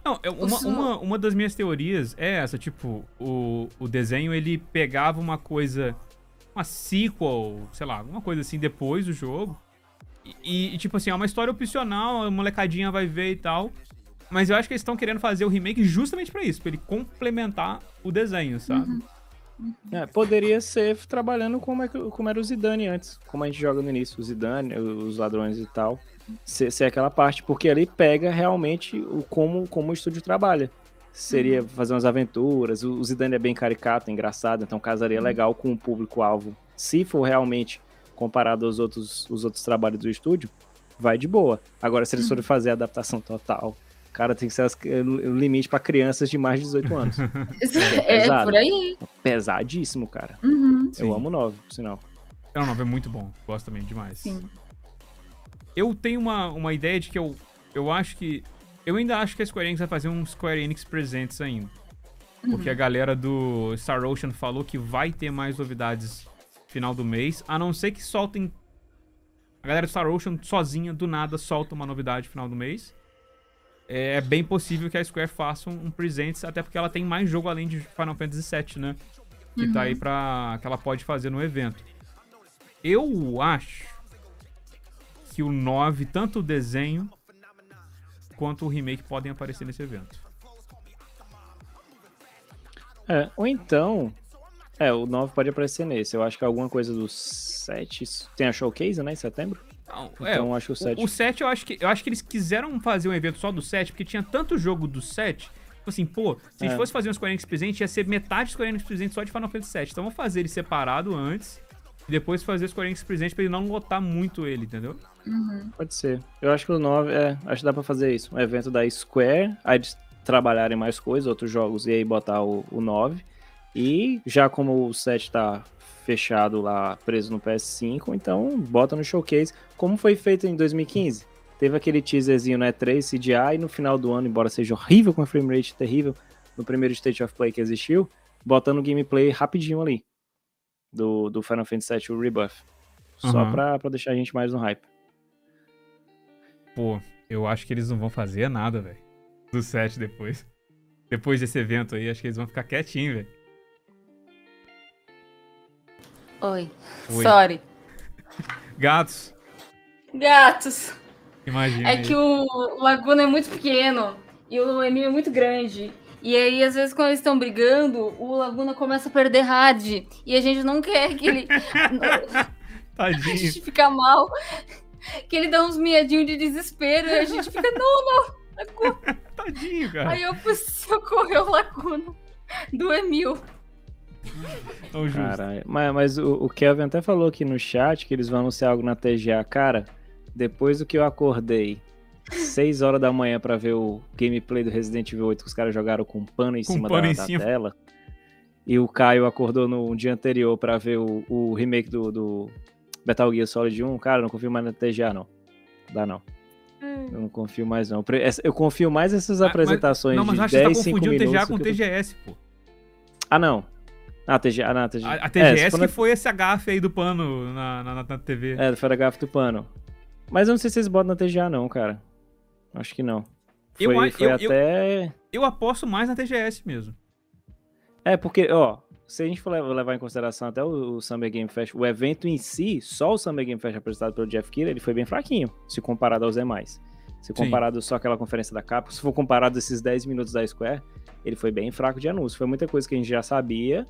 Não, é uma, uma, uma das minhas teorias é essa, tipo, o, o desenho ele pegava uma coisa, uma sequel, sei lá, alguma coisa assim depois do jogo. E, e, tipo assim, é uma história opcional, a molecadinha vai ver e tal. Mas eu acho que eles estão querendo fazer o remake justamente pra isso, pra ele complementar o desenho, sabe? É, poderia ser trabalhando como, é que- como era o Zidane antes, como a gente joga no início, o Zidane, os ladrões e tal. Ser, ser aquela parte, porque ali pega realmente o como, como o estúdio trabalha. Seria fazer umas aventuras, o, o Zidane é bem caricato, engraçado, então casaria legal com o público-alvo. Se for realmente comparado aos outros, os outros trabalhos do estúdio, vai de boa. Agora, se eles forem fazer a adaptação total, cara, tem que ser as- o limite para crianças de mais de 18 anos. [LAUGHS] É, pesado. por aí. Pesadíssimo, cara. Uhum, Sim. Eu amo 9, por sinal. Não, não, é muito bom. Gosto também demais. sim. Eu tenho uma, uma ideia de que eu, eu acho que. Eu ainda acho que a Square Enix vai fazer um Square Enix Presents ainda. Porque a galera do Star Ocean falou que vai ter mais novidades final do mês, a não ser que soltem. A galera do Star Ocean sozinha, do nada, solta uma novidade final do mês. É bem possível que a Square faça um, um Presents, até porque ela tem mais jogo além de Final Fantasy VII, né? Que tá aí pra. que ela pode fazer no evento. Eu acho que o 9, tanto o desenho quanto o remake podem aparecer nesse evento. É, ou então. É, o 9 pode aparecer nesse. Eu acho que alguma coisa do 7. Tem a showcase, né? Em setembro? Não, Então é, eu acho que o 7. o, o 7 eu acho que eu acho que eles quiseram fazer um evento só do 7, porque tinha tanto jogo do 7. Tipo assim, pô, se a gente É. fosse fazer um Square Enix Presente, ia ser metade do Square Enix Presente só de Final Fantasy 7. Então vamos fazer ele separado antes. E depois fazer o Square Enix Presente pra ele não lotar muito ele, entendeu? Pode ser. Eu acho que o 9, é, acho que dá pra fazer isso. Um evento da Square, aí eles trabalharem mais coisas, outros jogos, e aí botar o, o 9. E já como o 7 tá fechado lá, preso no PS5, então bota no showcase, como foi feito em 2015. Teve aquele teaserzinho no E3, CGI, e no final do ano, embora seja horrível com a frame rate terrível, no primeiro State of Play que existiu, botando gameplay rapidinho ali. Do, do Final Fantasy VII, o Rebuff. Só Aham. pra, pra deixar a gente mais no hype. Pô, eu acho que eles não vão fazer nada, velho. Do 7 depois. Depois desse evento aí, acho que eles vão ficar quietinhos, velho. Oi. Oi. Sorry. Gatos. Gatos. Imagina. É que o Laguna é muito pequeno e o Emil é muito grande. E aí, às vezes, quando eles estão brigando, o Laguna começa a perder rádio. E a gente não quer que ele. [LAUGHS] [LAUGHS] a gente fica mal. Que ele dá uns miadinhos de desespero e a gente fica, não, não, Laguna. [LAUGHS] Tadinho, cara. Aí eu fui socorrer o Laguna do Emil. Caralho. Mas, mas o, o Kelvin até falou aqui no chat que eles vão anunciar algo na TGA. Cara, depois do que eu acordei 6 horas da manhã para ver o gameplay do Resident Evil 8 que os caras jogaram com um pano em com cima pano da, em da cima. tela. E o Caio acordou no dia anterior para ver o, o remake do, do Metal Gear Solid 1. Cara, eu não confio mais na TGA, não. Dá não. Hum. Eu não confio mais, não. Eu confio mais nessas Ah, apresentações Não, mas de acho que você 10, tá 5 confundindo minutos. TGA com do que eu tô- TGS, pô. Ah, não. Ah, TGA. Ah, não, TGA. A, a É, TGS for que na- foi esse agafe aí do pano na, na, na TV. É, foi da garrafa do pano. Mas eu não sei se vocês botam na TGA, não, cara. Acho que não. Eu Foi, a- foi eu- eu- até. Eu aposto mais na TGS mesmo. É, porque, ó, se a gente for levar, em consideração até o, o Summer Game Fest, o evento em si, só o Summer Game Fest apresentado pelo Jeff Keighley, ele foi bem fraquinho, se comparado aos demais. Se Sim. comparado só aquela conferência da Capcom, [LAUGHS] se for comparado esses 10 minutos da Square, ele foi bem fraco de anúncio. Foi muita coisa que a gente já sabia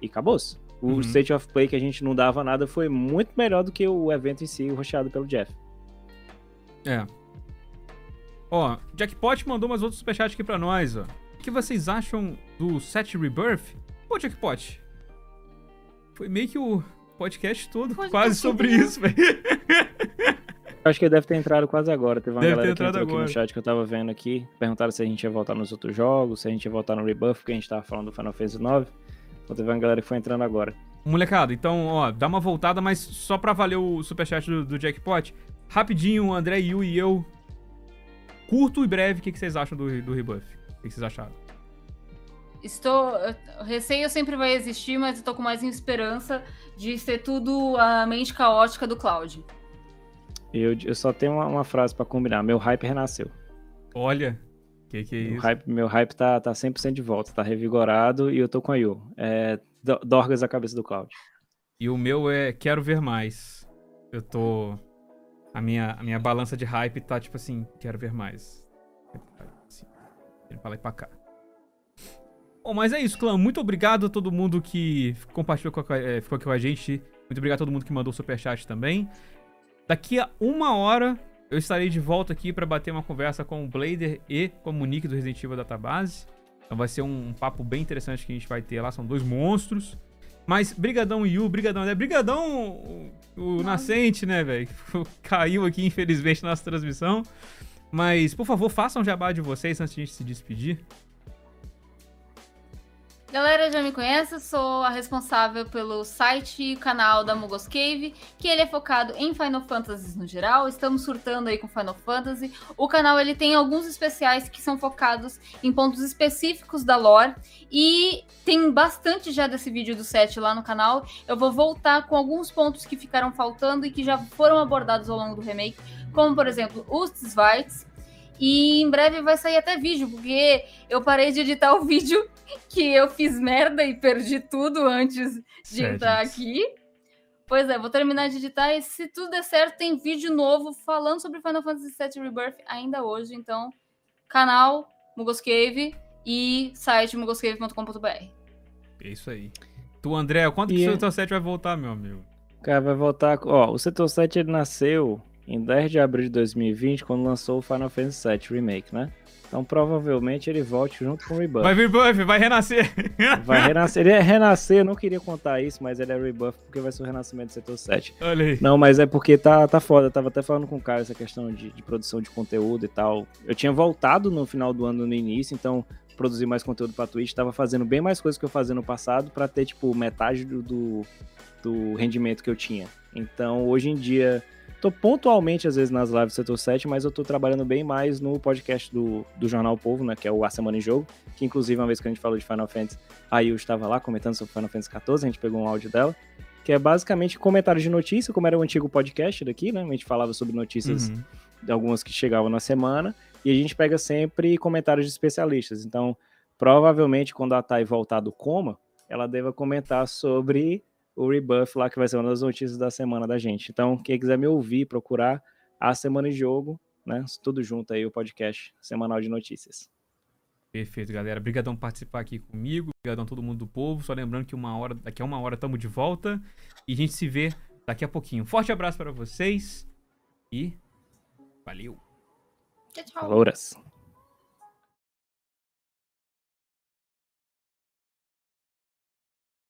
e acabou-se. O Uhum. State of Play que a gente não dava nada foi muito melhor do que o evento em si, rosteado pelo Jeff. É. Ó, Jackpot mandou mais outro superchat aqui pra nós, ó. O que vocês acham do set Rebirth? Pô, Jackpot. Foi meio que o podcast todo Podcast quase sobre isso, velho. Eu acho que ele deve ter entrado quase agora. Teve uma Deve ter galera que entrado entrou aqui agora. no chat que eu tava vendo aqui. Perguntaram se a gente ia voltar nos outros jogos, se a gente ia voltar no Rebuff, porque a gente tava falando do Final Fantasy IX. Então teve uma galera que foi entrando agora. Molecada, então, ó, dá uma voltada, mas só pra valer o superchat do, do Jackpot. Rapidinho, o André Yu e eu. Curto e breve, o que, que vocês acham do, do Rebuff? O que, que vocês acharam? Estou. Receio sempre vai existir, mas eu tô com mais esperança de ser tudo a mente caótica do Cloud. Eu, eu só tenho uma, uma frase pra combinar. Meu hype renasceu. Olha, o que, que é Meu isso? hype, meu hype tá, tá 100% de volta, tá revigorado e eu tô com a Yu. É, do- Dorgas a cabeça do Cloud. E o meu é quero ver mais. Eu tô. A minha, a minha balança de hype tá tipo assim, quero ver mais. Assim, pra lá e pra cá. Bom, mas é isso, clã. Muito obrigado a todo mundo que compartilhou com a, eh, ficou aqui com a gente. Muito obrigado a todo mundo que mandou superchat também. Daqui a uma hora eu estarei de volta aqui pra bater uma conversa com o Blader e com o Monique do Resident Evil Database. Então vai ser um, papo bem interessante que a gente vai ter lá. São dois monstros. Mas brigadão Yu, brigadão André, brigadão o, o Nascente, né, velho? [LAUGHS] Caiu aqui, infelizmente, na nossa transmissão. Mas, por favor, façam jabá de vocês antes de a gente se despedir. Galera, já me conhece, sou a responsável pelo site e canal da Mugos Cave, que ele é focado em Final Fantasy no geral. Estamos surtando aí com Final Fantasy. O canal ele tem alguns especiais que são focados em pontos específicos da lore e tem bastante já desse vídeo do set lá no canal. Eu vou voltar com alguns pontos que ficaram faltando e que já foram abordados ao longo do remake, como por exemplo, os Tzvites. E em breve vai sair até vídeo, porque eu parei de editar o [LAUGHS] vídeo que eu fiz merda e perdi tudo antes de Sério? entrar aqui. Pois é, vou terminar de editar e se tudo der certo, tem vídeo novo falando sobre Final Fantasy VII Rebirth ainda hoje. Então, canal Mugos Cave e site mugoscave.com.br. É isso aí. Tu, André, quando E que o é- seu teu set vai voltar, meu amigo? Cara, vai voltar. Ó, o Setor 7 ele nasceu em 10 de abril de 2020, quando lançou o Final Fantasy VII Remake, né? Então provavelmente ele volte junto com o Rebuff. Vai vir buff, vai renascer. [LAUGHS] Vai renascer. Ele é renascer, eu não queria contar isso, mas ele é Rebuff porque vai ser o renascimento do Setor 7. Olha aí. Não, mas é porque tá, tá foda. Eu tava até falando com o cara essa questão de, de produção de conteúdo e tal. Eu tinha voltado no final do ano, no início, então produzir mais conteúdo pra Twitch. Tava fazendo bem mais coisas que eu fazia no passado pra ter, tipo, metade do, do, do rendimento que eu tinha. Então, hoje em dia, tô pontualmente, às vezes, nas lives do Setor 7, mas eu tô trabalhando bem mais no podcast do, do Jornal Povo, né? Que é o A Semana em Jogo. Que, inclusive, uma vez que a gente falou de Final Fantasy, a Yu estava lá comentando sobre Final Fantasy XIV, a gente pegou um áudio dela que é basicamente comentários de notícia, como era o antigo podcast daqui, né? A gente falava sobre notícias Uhum. de algumas que chegavam na semana, e a gente pega sempre comentários de especialistas. Então, provavelmente, quando a Thay voltar do coma, ela deva comentar sobre o Rebuff lá, que vai ser uma das notícias da semana da gente. Então, quem quiser me ouvir, procurar a Semana de Jogo, né? Tudo junto aí, o podcast semanal de notícias. Perfeito, galera. Obrigadão por participar aqui comigo. Obrigadão a todo mundo do povo. Só lembrando que uma hora, daqui a uma hora estamos de volta. E a gente se vê daqui a pouquinho. Forte abraço para vocês. E valeu. Tchau, tchau. Falouras.